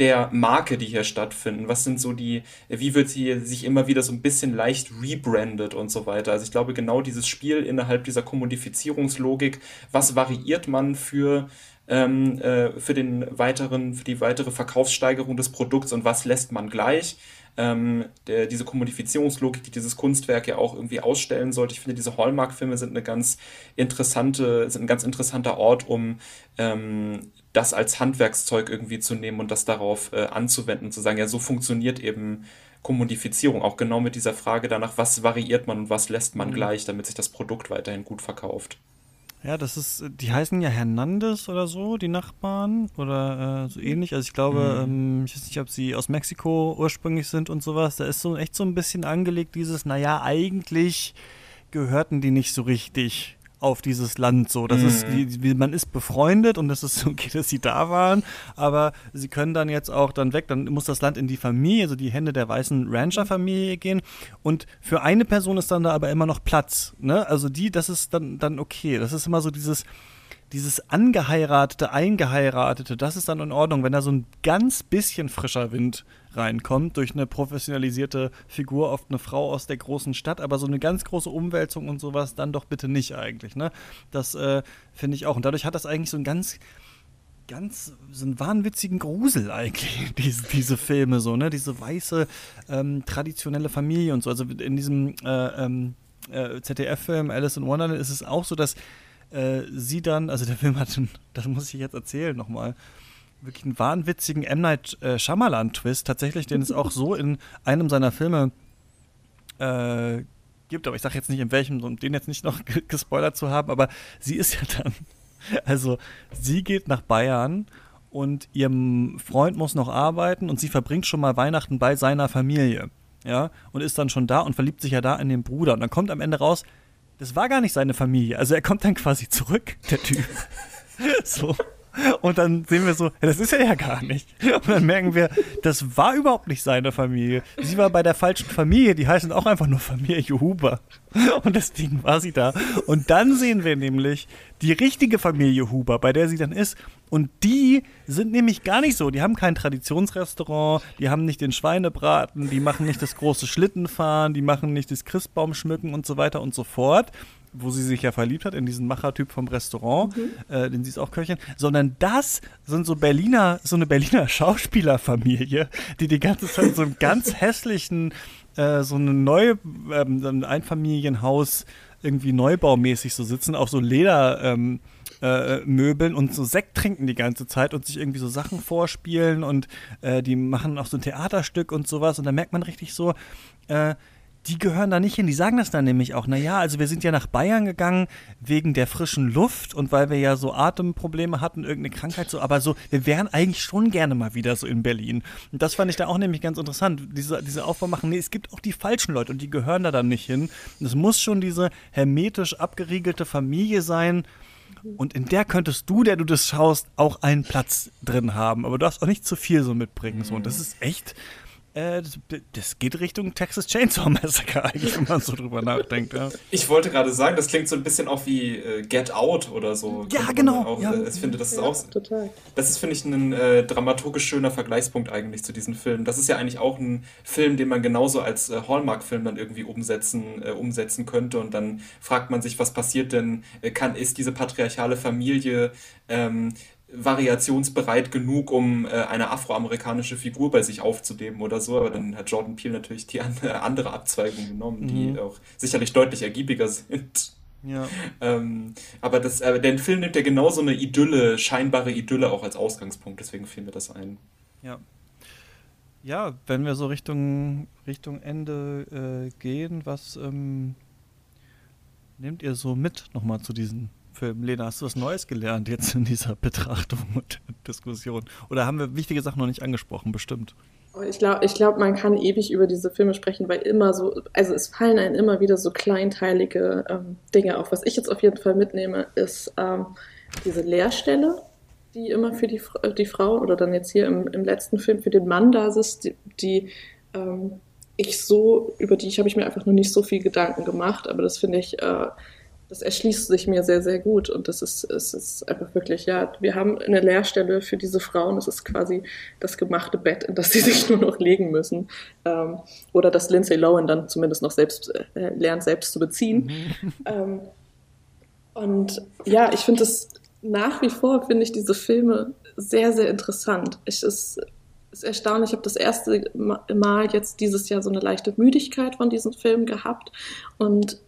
der Marke, die hier stattfinden? Was sind so die, wie wird sie sich immer wieder so ein bisschen leicht rebrandet und so weiter? Also ich glaube, genau dieses Spiel innerhalb dieser Kommodifizierungslogik, was variiert man für ähm, äh, für den weiteren, für die weitere Verkaufssteigerung des Produkts und was lässt man gleich? ähm, der, diese Kommodifizierungslogik, die dieses Kunstwerk ja auch irgendwie ausstellen sollte. Ich finde, diese Hallmark-Filme sind eine ganz interessante, sind ein ganz interessanter Ort, um ähm, das als Handwerkszeug irgendwie zu nehmen und das darauf äh, anzuwenden und zu sagen, ja, so funktioniert eben Kommodifizierung, auch genau mit dieser Frage danach, was variiert man und was lässt man mhm. gleich, damit sich das Produkt weiterhin gut verkauft. Ja, das ist, die heißen ja Hernandez oder so, die Nachbarn oder äh, so ähnlich. Also ich glaube, mhm. ähm, ich weiß nicht, ob sie aus Mexiko ursprünglich sind und sowas. Da ist so echt so ein bisschen angelegt, dieses, naja, eigentlich gehörten die nicht so richtig auf dieses Land so. Das mhm. ist, wie, man ist befreundet und das ist okay, dass sie da waren, aber sie können dann jetzt auch dann weg, dann muss das Land in die Familie, also die Hände der weißen Rancher-Familie gehen und für eine Person ist dann da aber immer noch Platz, ne? Also die, das ist dann, dann okay. Das ist immer so dieses, dieses angeheiratete, eingeheiratete, das ist dann in Ordnung, wenn da so ein ganz bisschen frischer Wind reinkommt durch eine professionalisierte Figur, oft eine Frau aus der großen Stadt, aber so eine ganz große Umwälzung und sowas dann doch bitte nicht eigentlich. Ne? Das äh, finde ich auch. Und dadurch hat das eigentlich so ein ganz ganz so einen wahnwitzigen Grusel eigentlich, diese, diese Filme so, ne? Diese weiße, ähm, traditionelle Familie und so. Also in diesem äh, ähm, äh, ZDF-Film Alice in Wonderland ist es auch so, dass äh, sie dann, also der Film hat, das muss ich jetzt erzählen nochmal, wirklich einen wahnwitzigen M. Night äh, Shyamalan-Twist, tatsächlich, den es auch so in einem seiner Filme äh, gibt, aber ich sage jetzt nicht in welchem, um den jetzt nicht noch gespoilert zu haben, aber sie ist ja dann, also sie geht nach Bayern und ihrem Freund muss noch arbeiten und sie verbringt schon mal Weihnachten bei seiner Familie, ja, und ist dann schon da und verliebt sich ja da in den Bruder und dann kommt am Ende raus, das war gar nicht seine Familie, also er kommt dann quasi zurück, der Typ. so. Und dann sehen wir so, ja, das ist er ja gar nicht. Und dann merken wir, das war überhaupt nicht seine Familie. Sie war bei der falschen Familie, die heißen auch einfach nur Familie Huber. Und deswegen war sie da. Und dann sehen wir nämlich die richtige Familie Huber, bei der sie dann ist. Und die sind nämlich gar nicht so. Die haben kein Traditionsrestaurant, die haben nicht den Schweinebraten, die machen nicht das große Schlittenfahren, die machen nicht das Christbaumschmücken und so weiter und so fort. Wo sie sich ja verliebt hat, in diesen Machertyp vom Restaurant, mhm. äh, den sie ist auch Köchin, sondern das sind so Berliner, so eine Berliner Schauspielerfamilie, die die ganze Zeit so einen ganz hässlichen, äh, so eine neue, ähm, so ein Einfamilienhaus irgendwie neubaumäßig so sitzen, auf so Leder, ähm, äh, Möbeln und so Sekt trinken die ganze Zeit und sich irgendwie so Sachen vorspielen und äh, die machen auch so ein Theaterstück und sowas und da merkt man richtig so, äh, die gehören da nicht hin. Die sagen das dann nämlich auch. Naja, also wir sind ja nach Bayern gegangen wegen der frischen Luft und weil wir ja so Atemprobleme hatten, irgendeine Krankheit so. Aber so, wir wären eigentlich schon gerne mal wieder so in Berlin. Und das fand ich da auch nämlich ganz interessant. Diese, diese Aufbau machen, nee, es gibt auch die falschen Leute und die gehören da dann nicht hin. Und es muss schon diese hermetisch abgeriegelte Familie sein, und in der könntest du, der du das schaust, auch einen Platz drin haben. Aber du darfst auch nicht zu viel so mitbringen. So. Und das ist echt äh, das, das, geht Richtung Texas Chainsaw Massacre eigentlich, wenn man so drüber nachdenkt. Ja. Ich wollte gerade sagen, das klingt so ein bisschen auch wie äh, Get Out oder so. Ja, genau. Auch, ja. Äh, ich finde, das ist ja, auch. Total. Das ist, finde ich, ein äh, dramaturgisch schöner Vergleichspunkt eigentlich zu diesem Film. Das ist ja eigentlich auch ein Film, den man genauso als äh, Hallmark-Film dann irgendwie umsetzen, äh, umsetzen könnte. Und dann fragt man sich, was passiert denn? kann, ist diese patriarchale Familie ähm, variationsbereit genug, um äh, eine afroamerikanische Figur bei sich aufzunehmen oder so. Aber dann hat Jordan Peele natürlich die an, äh, andere Abzweigung genommen, die mhm. auch sicherlich deutlich ergiebiger sind. Ja. Ähm, aber das, äh, der Film nimmt ja genauso eine Idylle, scheinbare Idylle auch als Ausgangspunkt, deswegen fiel mir das ein. Ja. Ja, wenn wir so Richtung, Richtung Ende äh, gehen, was ähm, nehmt ihr so mit nochmal zu diesen Film. Lena, hast du was Neues gelernt jetzt in dieser Betrachtung und Diskussion? Oder haben wir wichtige Sachen noch nicht angesprochen, bestimmt? Ich glaube, ich glaub, man kann ewig über diese Filme sprechen, weil immer so, also es fallen einem immer wieder so kleinteilige ähm, Dinge auf. Was ich jetzt auf jeden Fall mitnehme, ist ähm, diese Leerstelle, die immer für die, die Frau oder dann jetzt hier im, im letzten Film für den Mann da ist, die, die ähm, ich so, über die ich habe ich mir einfach nur nicht so viel Gedanken gemacht, aber das finde ich äh, das erschließt sich mir sehr, sehr gut. Und das ist, es ist einfach wirklich, ja, wir haben eine Lehrstelle für diese Frauen. Es ist quasi das gemachte Bett, in das sie sich nur noch legen müssen. Ähm, oder dass Lindsay Lohan dann zumindest noch selbst äh, lernt, selbst zu beziehen. Mhm. Ähm, und ja, ich finde es nach wie vor, finde ich diese Filme sehr, sehr interessant. Ich, es ist erstaunlich, ich habe das erste Mal jetzt dieses Jahr so eine leichte Müdigkeit von diesen Filmen gehabt. Und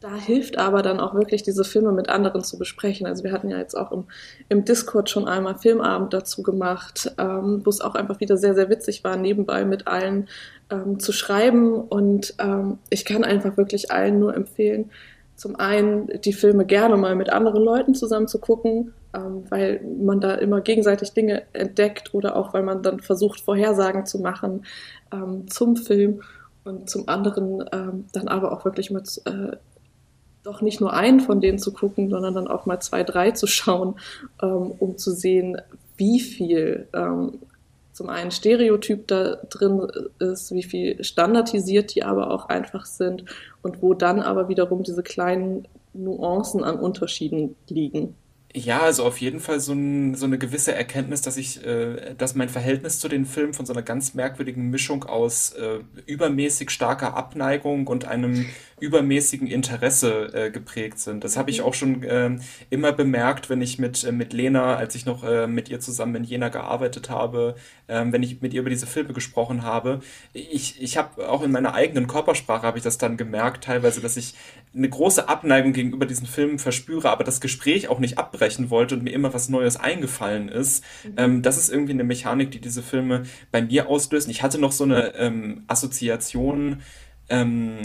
da hilft aber dann auch wirklich, diese Filme mit anderen zu besprechen. Also wir hatten ja jetzt auch im, im Discord schon einmal Filmabend dazu gemacht, ähm, wo es auch einfach wieder sehr, sehr witzig war, nebenbei mit allen ähm, zu schreiben. Und ähm, ich kann einfach wirklich allen nur empfehlen, zum einen die Filme gerne mal mit anderen Leuten zusammen zu gucken, ähm, weil man da immer gegenseitig Dinge entdeckt oder auch weil man dann versucht, Vorhersagen zu machen ähm, zum Film und zum anderen ähm, dann aber auch wirklich mit äh, doch nicht nur einen von denen zu gucken, sondern dann auch mal zwei, drei zu schauen, ähm, um zu sehen, wie viel ähm, zum einen Stereotyp da drin ist, wie viel standardisiert die aber auch einfach sind und wo dann aber wiederum diese kleinen Nuancen an Unterschieden liegen. Ja, also auf jeden Fall so, ein, so eine gewisse Erkenntnis, dass ich, äh, dass mein Verhältnis zu den Filmen von so einer ganz merkwürdigen Mischung aus äh, übermäßig starker Abneigung und einem übermäßigen Interesse äh, geprägt sind. Das habe ich mhm. auch schon äh, immer bemerkt, wenn ich mit, äh, mit Lena, als ich noch äh, mit ihr zusammen in Jena gearbeitet habe, äh, wenn ich mit ihr über diese Filme gesprochen habe. Ich, ich habe auch in meiner eigenen Körpersprache habe ich das dann gemerkt, teilweise, dass ich eine große Abneigung gegenüber diesen Filmen verspüre, aber das Gespräch auch nicht abbrechen wollte und mir immer was Neues eingefallen ist. Mhm. Ähm, das ist irgendwie eine Mechanik, die diese Filme bei mir auslösen. Ich hatte noch so eine ähm, Assoziation, ähm,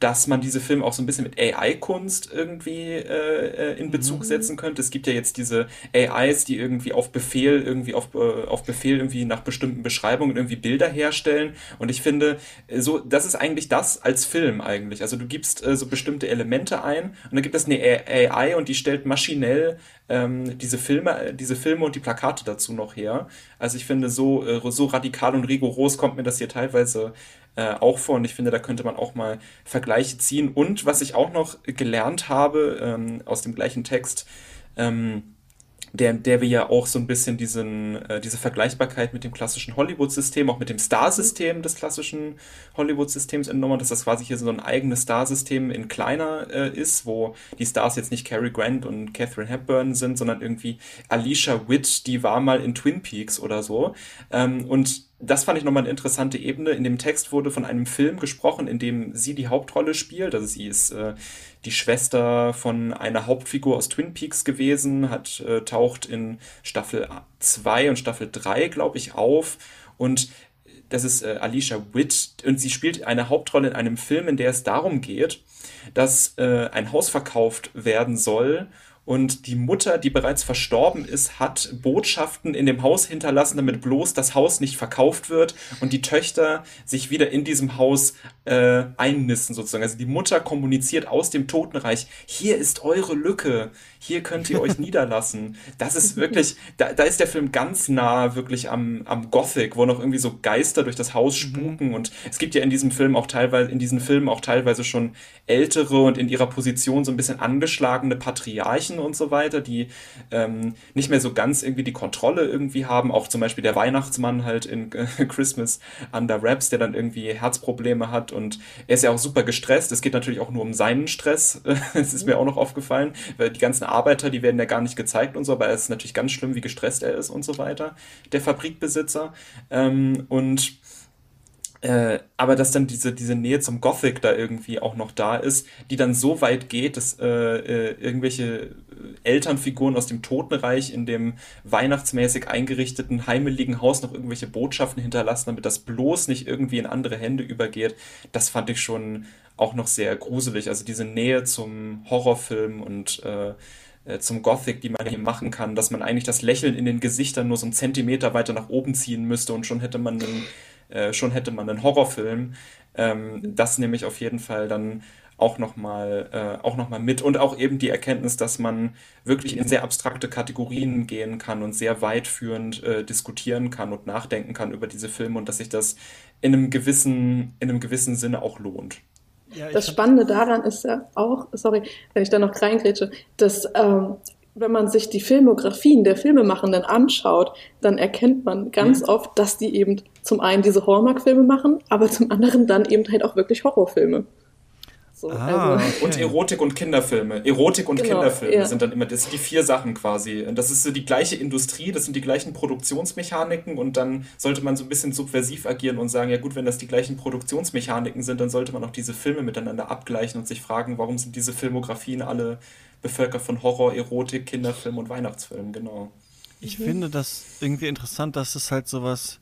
dass man diese Filme auch so ein bisschen mit AI-Kunst irgendwie äh, äh, in Bezug mhm. setzen könnte. Es gibt ja jetzt diese AIs, die irgendwie auf Befehl, irgendwie auf, äh, auf Befehl irgendwie nach bestimmten Beschreibungen irgendwie Bilder herstellen. Und ich finde, äh, so, das ist eigentlich das als Film eigentlich. Also du gibst äh, so bestimmte Elemente ein und dann gibt es eine AI und die stellt maschinell ähm, diese Filme, diese Filme und die Plakate dazu noch her. Also ich finde, so, äh, so radikal und rigoros kommt mir das hier teilweise äh, auch vor. Und ich finde, da könnte man auch mal Vergleiche ziehen. Und was ich auch noch gelernt habe ähm, aus dem gleichen Text, ähm, der, der wir ja auch so ein bisschen diesen, äh, diese Vergleichbarkeit mit dem klassischen Hollywood-System, auch mit dem Star-System des klassischen Hollywood-Systems entnommen, dass das quasi hier so ein eigenes Star-System in kleiner äh, ist, wo die Stars jetzt nicht Cary Grant und Catherine Hepburn sind, sondern irgendwie Alicia Witt, die war mal in Twin Peaks oder so. Ähm, und das fand ich nochmal eine interessante Ebene. In dem Text wurde von einem Film gesprochen, in dem sie die Hauptrolle spielt. Also sie ist äh, die Schwester von einer Hauptfigur aus Twin Peaks gewesen, hat äh, taucht in Staffel 2 und Staffel 3, glaube ich, auf. Und das ist äh, Alicia Witt und sie spielt eine Hauptrolle in einem Film, in der es darum geht, dass äh, ein Haus verkauft werden soll und die Mutter, die bereits verstorben ist, hat Botschaften in dem Haus hinterlassen, damit bloß das Haus nicht verkauft wird und die Töchter sich wieder in diesem Haus äh, einnisten sozusagen. Also die Mutter kommuniziert aus dem Totenreich, hier ist eure Lücke, hier könnt ihr euch niederlassen. Das ist wirklich, da, da ist der Film ganz nah wirklich am, am Gothic, wo noch irgendwie so Geister durch das Haus mhm. spuken und es gibt ja in diesem Film auch teilweise, in diesen Filmen auch teilweise schon ältere und in ihrer Position so ein bisschen angeschlagene Patriarchen und so weiter, die ähm, nicht mehr so ganz irgendwie die Kontrolle irgendwie haben. Auch zum Beispiel der Weihnachtsmann halt in äh, Christmas Under Wraps, der dann irgendwie Herzprobleme hat und er ist ja auch super gestresst. Es geht natürlich auch nur um seinen Stress. Es ist mir auch noch aufgefallen, weil die ganzen Arbeiter, die werden ja gar nicht gezeigt und so, aber es ist natürlich ganz schlimm, wie gestresst er ist und so weiter, der Fabrikbesitzer. Ähm, und äh, aber dass dann diese, diese Nähe zum Gothic da irgendwie auch noch da ist, die dann so weit geht, dass äh, äh, irgendwelche Elternfiguren aus dem Totenreich in dem weihnachtsmäßig eingerichteten heimeligen Haus noch irgendwelche Botschaften hinterlassen, damit das bloß nicht irgendwie in andere Hände übergeht, das fand ich schon auch noch sehr gruselig. Also diese Nähe zum Horrorfilm und äh, zum Gothic, die man hier machen kann, dass man eigentlich das Lächeln in den Gesichtern nur so einen Zentimeter weiter nach oben ziehen müsste und schon hätte man einen äh, schon hätte man einen Horrorfilm. Ähm, das nehme ich auf jeden Fall dann auch nochmal äh, auch noch mit und auch eben die Erkenntnis, dass man wirklich in sehr abstrakte Kategorien gehen kann und sehr weitführend äh, diskutieren kann und nachdenken kann über diese Filme und dass sich das in einem gewissen, in einem gewissen Sinne auch lohnt. Ja, das Spannende daran ist ja auch, sorry, wenn ich da noch reingrätsche, dass ähm, wenn man sich die Filmografien der Filmemachenden anschaut, dann erkennt man ganz mhm. oft, dass die eben zum einen diese Hallmark-Filme machen, aber zum anderen dann eben halt auch wirklich Horrorfilme. So, ah, also. okay. Und Erotik und Kinderfilme. Erotik und genau, Kinderfilme ja. sind dann immer, das sind die vier Sachen quasi. Das ist so die gleiche Industrie, das sind die gleichen Produktionsmechaniken und dann sollte man so ein bisschen subversiv agieren und sagen, ja gut, wenn das die gleichen Produktionsmechaniken sind, dann sollte man auch diese Filme miteinander abgleichen und sich fragen, warum sind diese Filmografien alle bevölkert von Horror, Erotik, Kinderfilm und Weihnachtsfilmen, genau. Ich mhm. finde das irgendwie interessant, dass es halt sowas,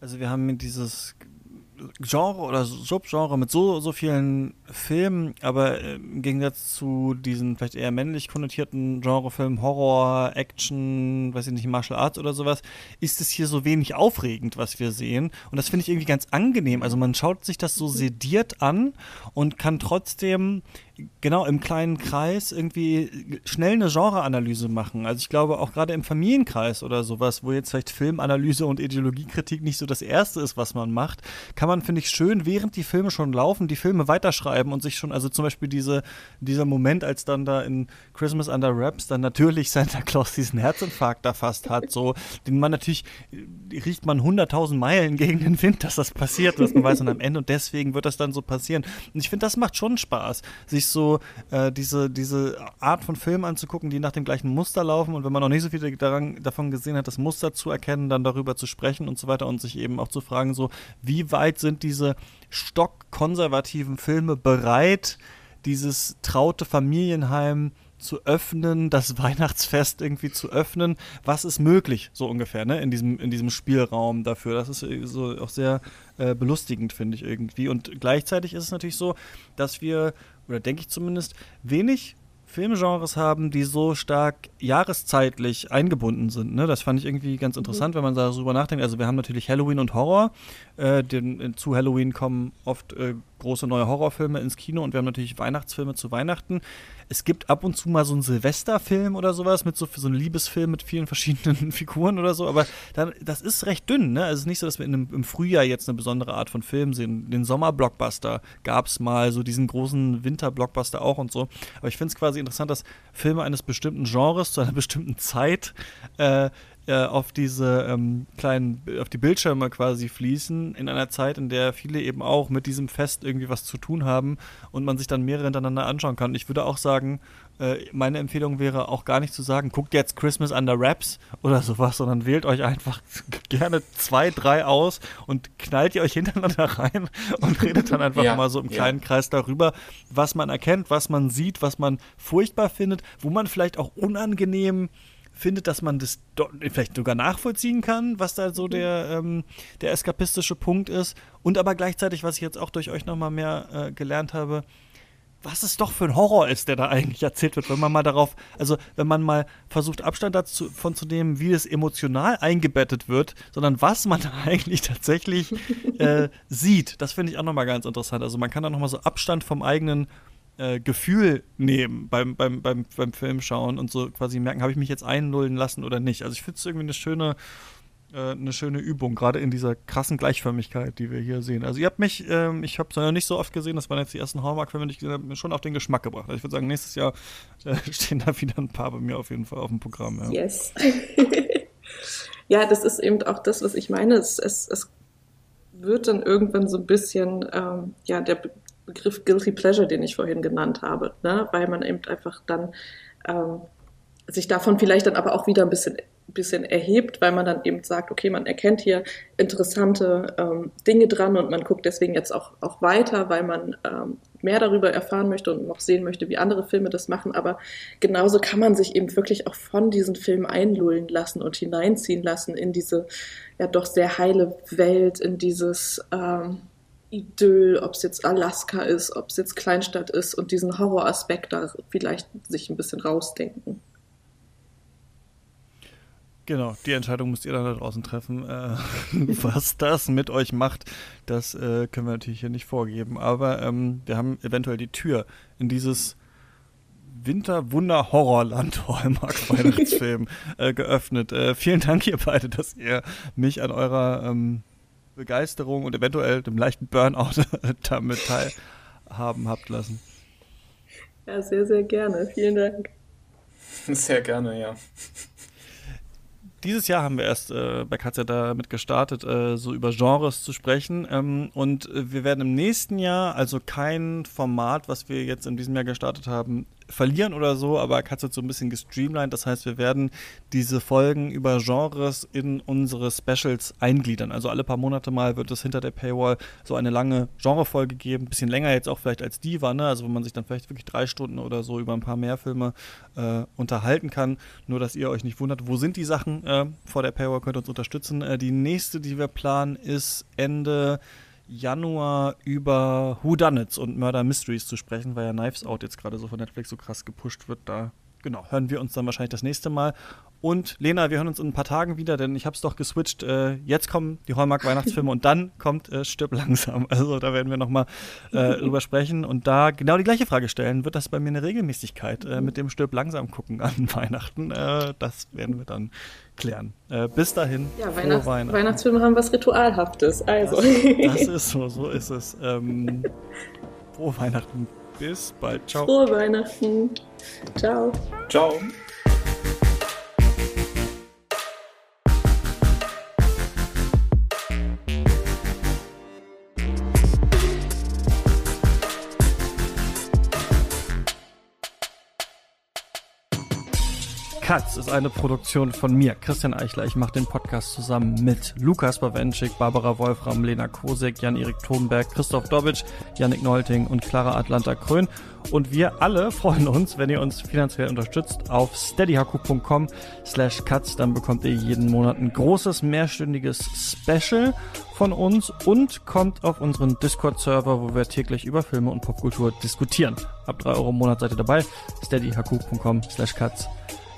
also wir haben dieses Genre oder Subgenre mit so, so vielen Filmen, aber äh, im Gegensatz zu diesen vielleicht eher männlich konnotierten Genrefilmen, Horror, Action, weiß ich nicht, Martial Arts oder sowas, ist es hier so wenig aufregend, was wir sehen. Und das finde ich irgendwie ganz angenehm. Also man schaut sich das so sediert an und kann trotzdem genau im kleinen Kreis irgendwie schnell eine Genreanalyse machen. Also ich glaube auch gerade im Familienkreis oder sowas, wo jetzt vielleicht Filmanalyse und Ideologiekritik nicht so das Erste ist, was man macht, kann man, finde ich, schön, während die Filme schon laufen, die Filme weiterschreiben und sich schon, also zum Beispiel diese, dieser Moment, als dann da in Christmas Under Wraps dann natürlich Santa Claus diesen Herzinfarkt da fast hat, so, den man natürlich, riecht man 100.000 Meilen gegen den Wind, dass das passiert, dass man weiß und am Ende und deswegen wird das dann so passieren. Und ich finde, das macht schon Spaß, sich sich so äh, diese, diese Art von Filmen anzugucken, die nach dem gleichen Muster laufen und wenn man noch nicht so viel daran, davon gesehen hat, das Muster zu erkennen, dann darüber zu sprechen und so weiter und sich eben auch zu fragen, so, wie weit sind diese stockkonservativen Filme bereit, dieses traute Familienheim zu öffnen, das Weihnachtsfest irgendwie zu öffnen. Was ist möglich, so ungefähr, ne, in diesem, in diesem Spielraum dafür? Das ist äh, so auch sehr äh, belustigend, finde ich irgendwie. Und gleichzeitig ist es natürlich so, dass wir oder denke ich zumindest, wenig Filmgenres haben, die so stark jahreszeitlich eingebunden sind. Ne? Das fand ich irgendwie ganz interessant, mhm. wenn man darüber nachdenkt. Also wir haben natürlich Halloween und Horror. Äh, den, äh, zu Halloween kommen oft äh, große neue Horrorfilme ins Kino und wir haben natürlich Weihnachtsfilme zu Weihnachten es gibt ab und zu mal so einen Silvesterfilm oder sowas mit so, so einem Liebesfilm mit vielen verschiedenen Figuren oder so, aber dann, das ist recht dünn, ne? Also es ist nicht so, dass wir einem, im Frühjahr jetzt eine besondere Art von Film sehen. Den Sommerblockbuster gab es mal, so diesen großen Winterblockbuster auch und so. Aber ich finde es quasi interessant, dass Filme eines bestimmten Genres zu einer bestimmten Zeit äh, äh, auf diese ähm, kleinen, auf die Bildschirme quasi fließen, in einer Zeit, in der viele eben auch mit diesem Fest irgendwie was zu tun haben und man sich dann mehrere hintereinander anschauen kann. Ich würde auch sagen, meine Empfehlung wäre auch gar nicht zu sagen, guckt jetzt Christmas Under Wraps oder sowas, sondern wählt euch einfach gerne zwei, drei aus und knallt ihr euch hintereinander rein und redet dann einfach ja, mal so im kleinen ja. Kreis darüber, was man erkennt, was man sieht, was man furchtbar findet, wo man vielleicht auch unangenehm findet, dass man das vielleicht sogar nachvollziehen kann, was da so mhm. der, ähm, der eskapistische Punkt ist. Und aber gleichzeitig, was ich jetzt auch durch euch nochmal mehr äh, gelernt habe, was es doch für ein Horror ist, der da eigentlich erzählt wird, wenn man mal darauf, also wenn man mal versucht, Abstand davon zu nehmen, wie es emotional eingebettet wird, sondern was man da eigentlich tatsächlich äh, sieht. Das finde ich auch nochmal ganz interessant. Also man kann da nochmal so Abstand vom eigenen äh, Gefühl nehmen beim, beim, beim, beim Film schauen und so quasi merken, habe ich mich jetzt einnullen lassen oder nicht. Also ich finde es irgendwie eine schöne, äh, eine schöne Übung, gerade in dieser krassen Gleichförmigkeit, die wir hier sehen. Also ihr habt mich, ähm, ich habe es ja nicht so oft gesehen, das waren jetzt die ersten Hallmark-Filme, die ich gesehen habe, schon auf den Geschmack gebracht. Also ich würde sagen, nächstes Jahr äh, stehen da wieder ein paar bei mir auf jeden Fall auf dem Programm. Ja. Yes. ja, das ist eben auch das, was ich meine. Es, es, es wird dann irgendwann so ein bisschen, ähm, ja, der Begriff Guilty Pleasure, den ich vorhin genannt habe, ne? weil man eben einfach dann ähm, sich davon vielleicht dann aber auch wieder ein bisschen, bisschen erhebt, weil man dann eben sagt, okay, man erkennt hier interessante ähm, Dinge dran und man guckt deswegen jetzt auch, auch weiter, weil man ähm, mehr darüber erfahren möchte und noch sehen möchte, wie andere Filme das machen. Aber genauso kann man sich eben wirklich auch von diesen Filmen einlullen lassen und hineinziehen lassen in diese ja doch sehr heile Welt, in dieses ähm, Idyll, ob es jetzt Alaska ist, ob es jetzt Kleinstadt ist und diesen Horroraspekt da vielleicht sich ein bisschen rausdenken. Genau, die Entscheidung müsst ihr dann da draußen treffen. Äh, was das mit euch macht, das äh, können wir natürlich hier nicht vorgeben. Aber ähm, wir haben eventuell die Tür in dieses Winter-Wunder-Horrorland Hallmark Weihnachtsfilm äh, geöffnet. Äh, vielen Dank, ihr beide, dass ihr mich an eurer ähm, Begeisterung und eventuell dem leichten Burnout damit teilhaben habt lassen. Ja, sehr, sehr gerne. Vielen Dank. Sehr gerne, ja dieses Jahr haben wir erst äh, bei Katja damit gestartet, äh, so über Genres zu sprechen. Ähm, und äh, wir werden im nächsten Jahr also kein Format, was wir jetzt in diesem Jahr gestartet haben, verlieren oder so, aber Katja hat so ein bisschen gestreamlined. Das heißt, wir werden diese Folgen über Genres in unsere Specials eingliedern. Also alle paar Monate mal wird es hinter der Paywall so eine lange Genrefolge geben. Ein bisschen länger jetzt auch vielleicht als die war, ne? Also wo man sich dann vielleicht wirklich drei Stunden oder so über ein paar mehr Filme äh, unterhalten kann. Nur, dass ihr euch nicht wundert, wo sind die Sachen äh, vor der Paywall, könnt ihr uns unterstützen. Äh, die nächste, die wir planen, ist Ende Januar über Whodunits und Murder Mysteries zu sprechen, weil ja Knives Out jetzt gerade so von Netflix so krass gepusht wird. Da genau, hören wir uns dann wahrscheinlich das nächste Mal. Und Lena, wir hören uns in ein paar Tagen wieder, denn ich habe es doch geswitcht. Äh, jetzt kommen die Hallmark-Weihnachtsfilme und dann kommt äh, Stirb langsam. Also da werden wir nochmal äh, drüber sprechen und da genau die gleiche Frage stellen. Wird das bei mir eine Regelmäßigkeit äh, mit dem Stirb langsam gucken an Weihnachten? Äh, das werden wir dann klären. Äh, bis dahin. Ja, Weihnachts Weihnachten. Weihnachtsfilme haben was Ritualhaftes. Also. Das, das ist so, so ist es. Ähm, frohe Weihnachten. Bis bald. Ciao. Frohe Weihnachten. Ciao. Ciao. Katz ist eine Produktion von mir, Christian Eichler. Ich mache den Podcast zusammen mit Lukas Bawenschik, Barbara Wolfram, Lena Kosek, Jan-Erik Thomberg, Christoph Dobitsch, Yannick Neulting und Clara Atlanta Krön. Und wir alle freuen uns, wenn ihr uns finanziell unterstützt auf steadyhaku.com slash cuts. Dann bekommt ihr jeden Monat ein großes mehrstündiges Special von uns und kommt auf unseren Discord-Server, wo wir täglich über Filme und Popkultur diskutieren. Ab drei Euro im Monat seid ihr dabei. steadyhaku.com slash cuts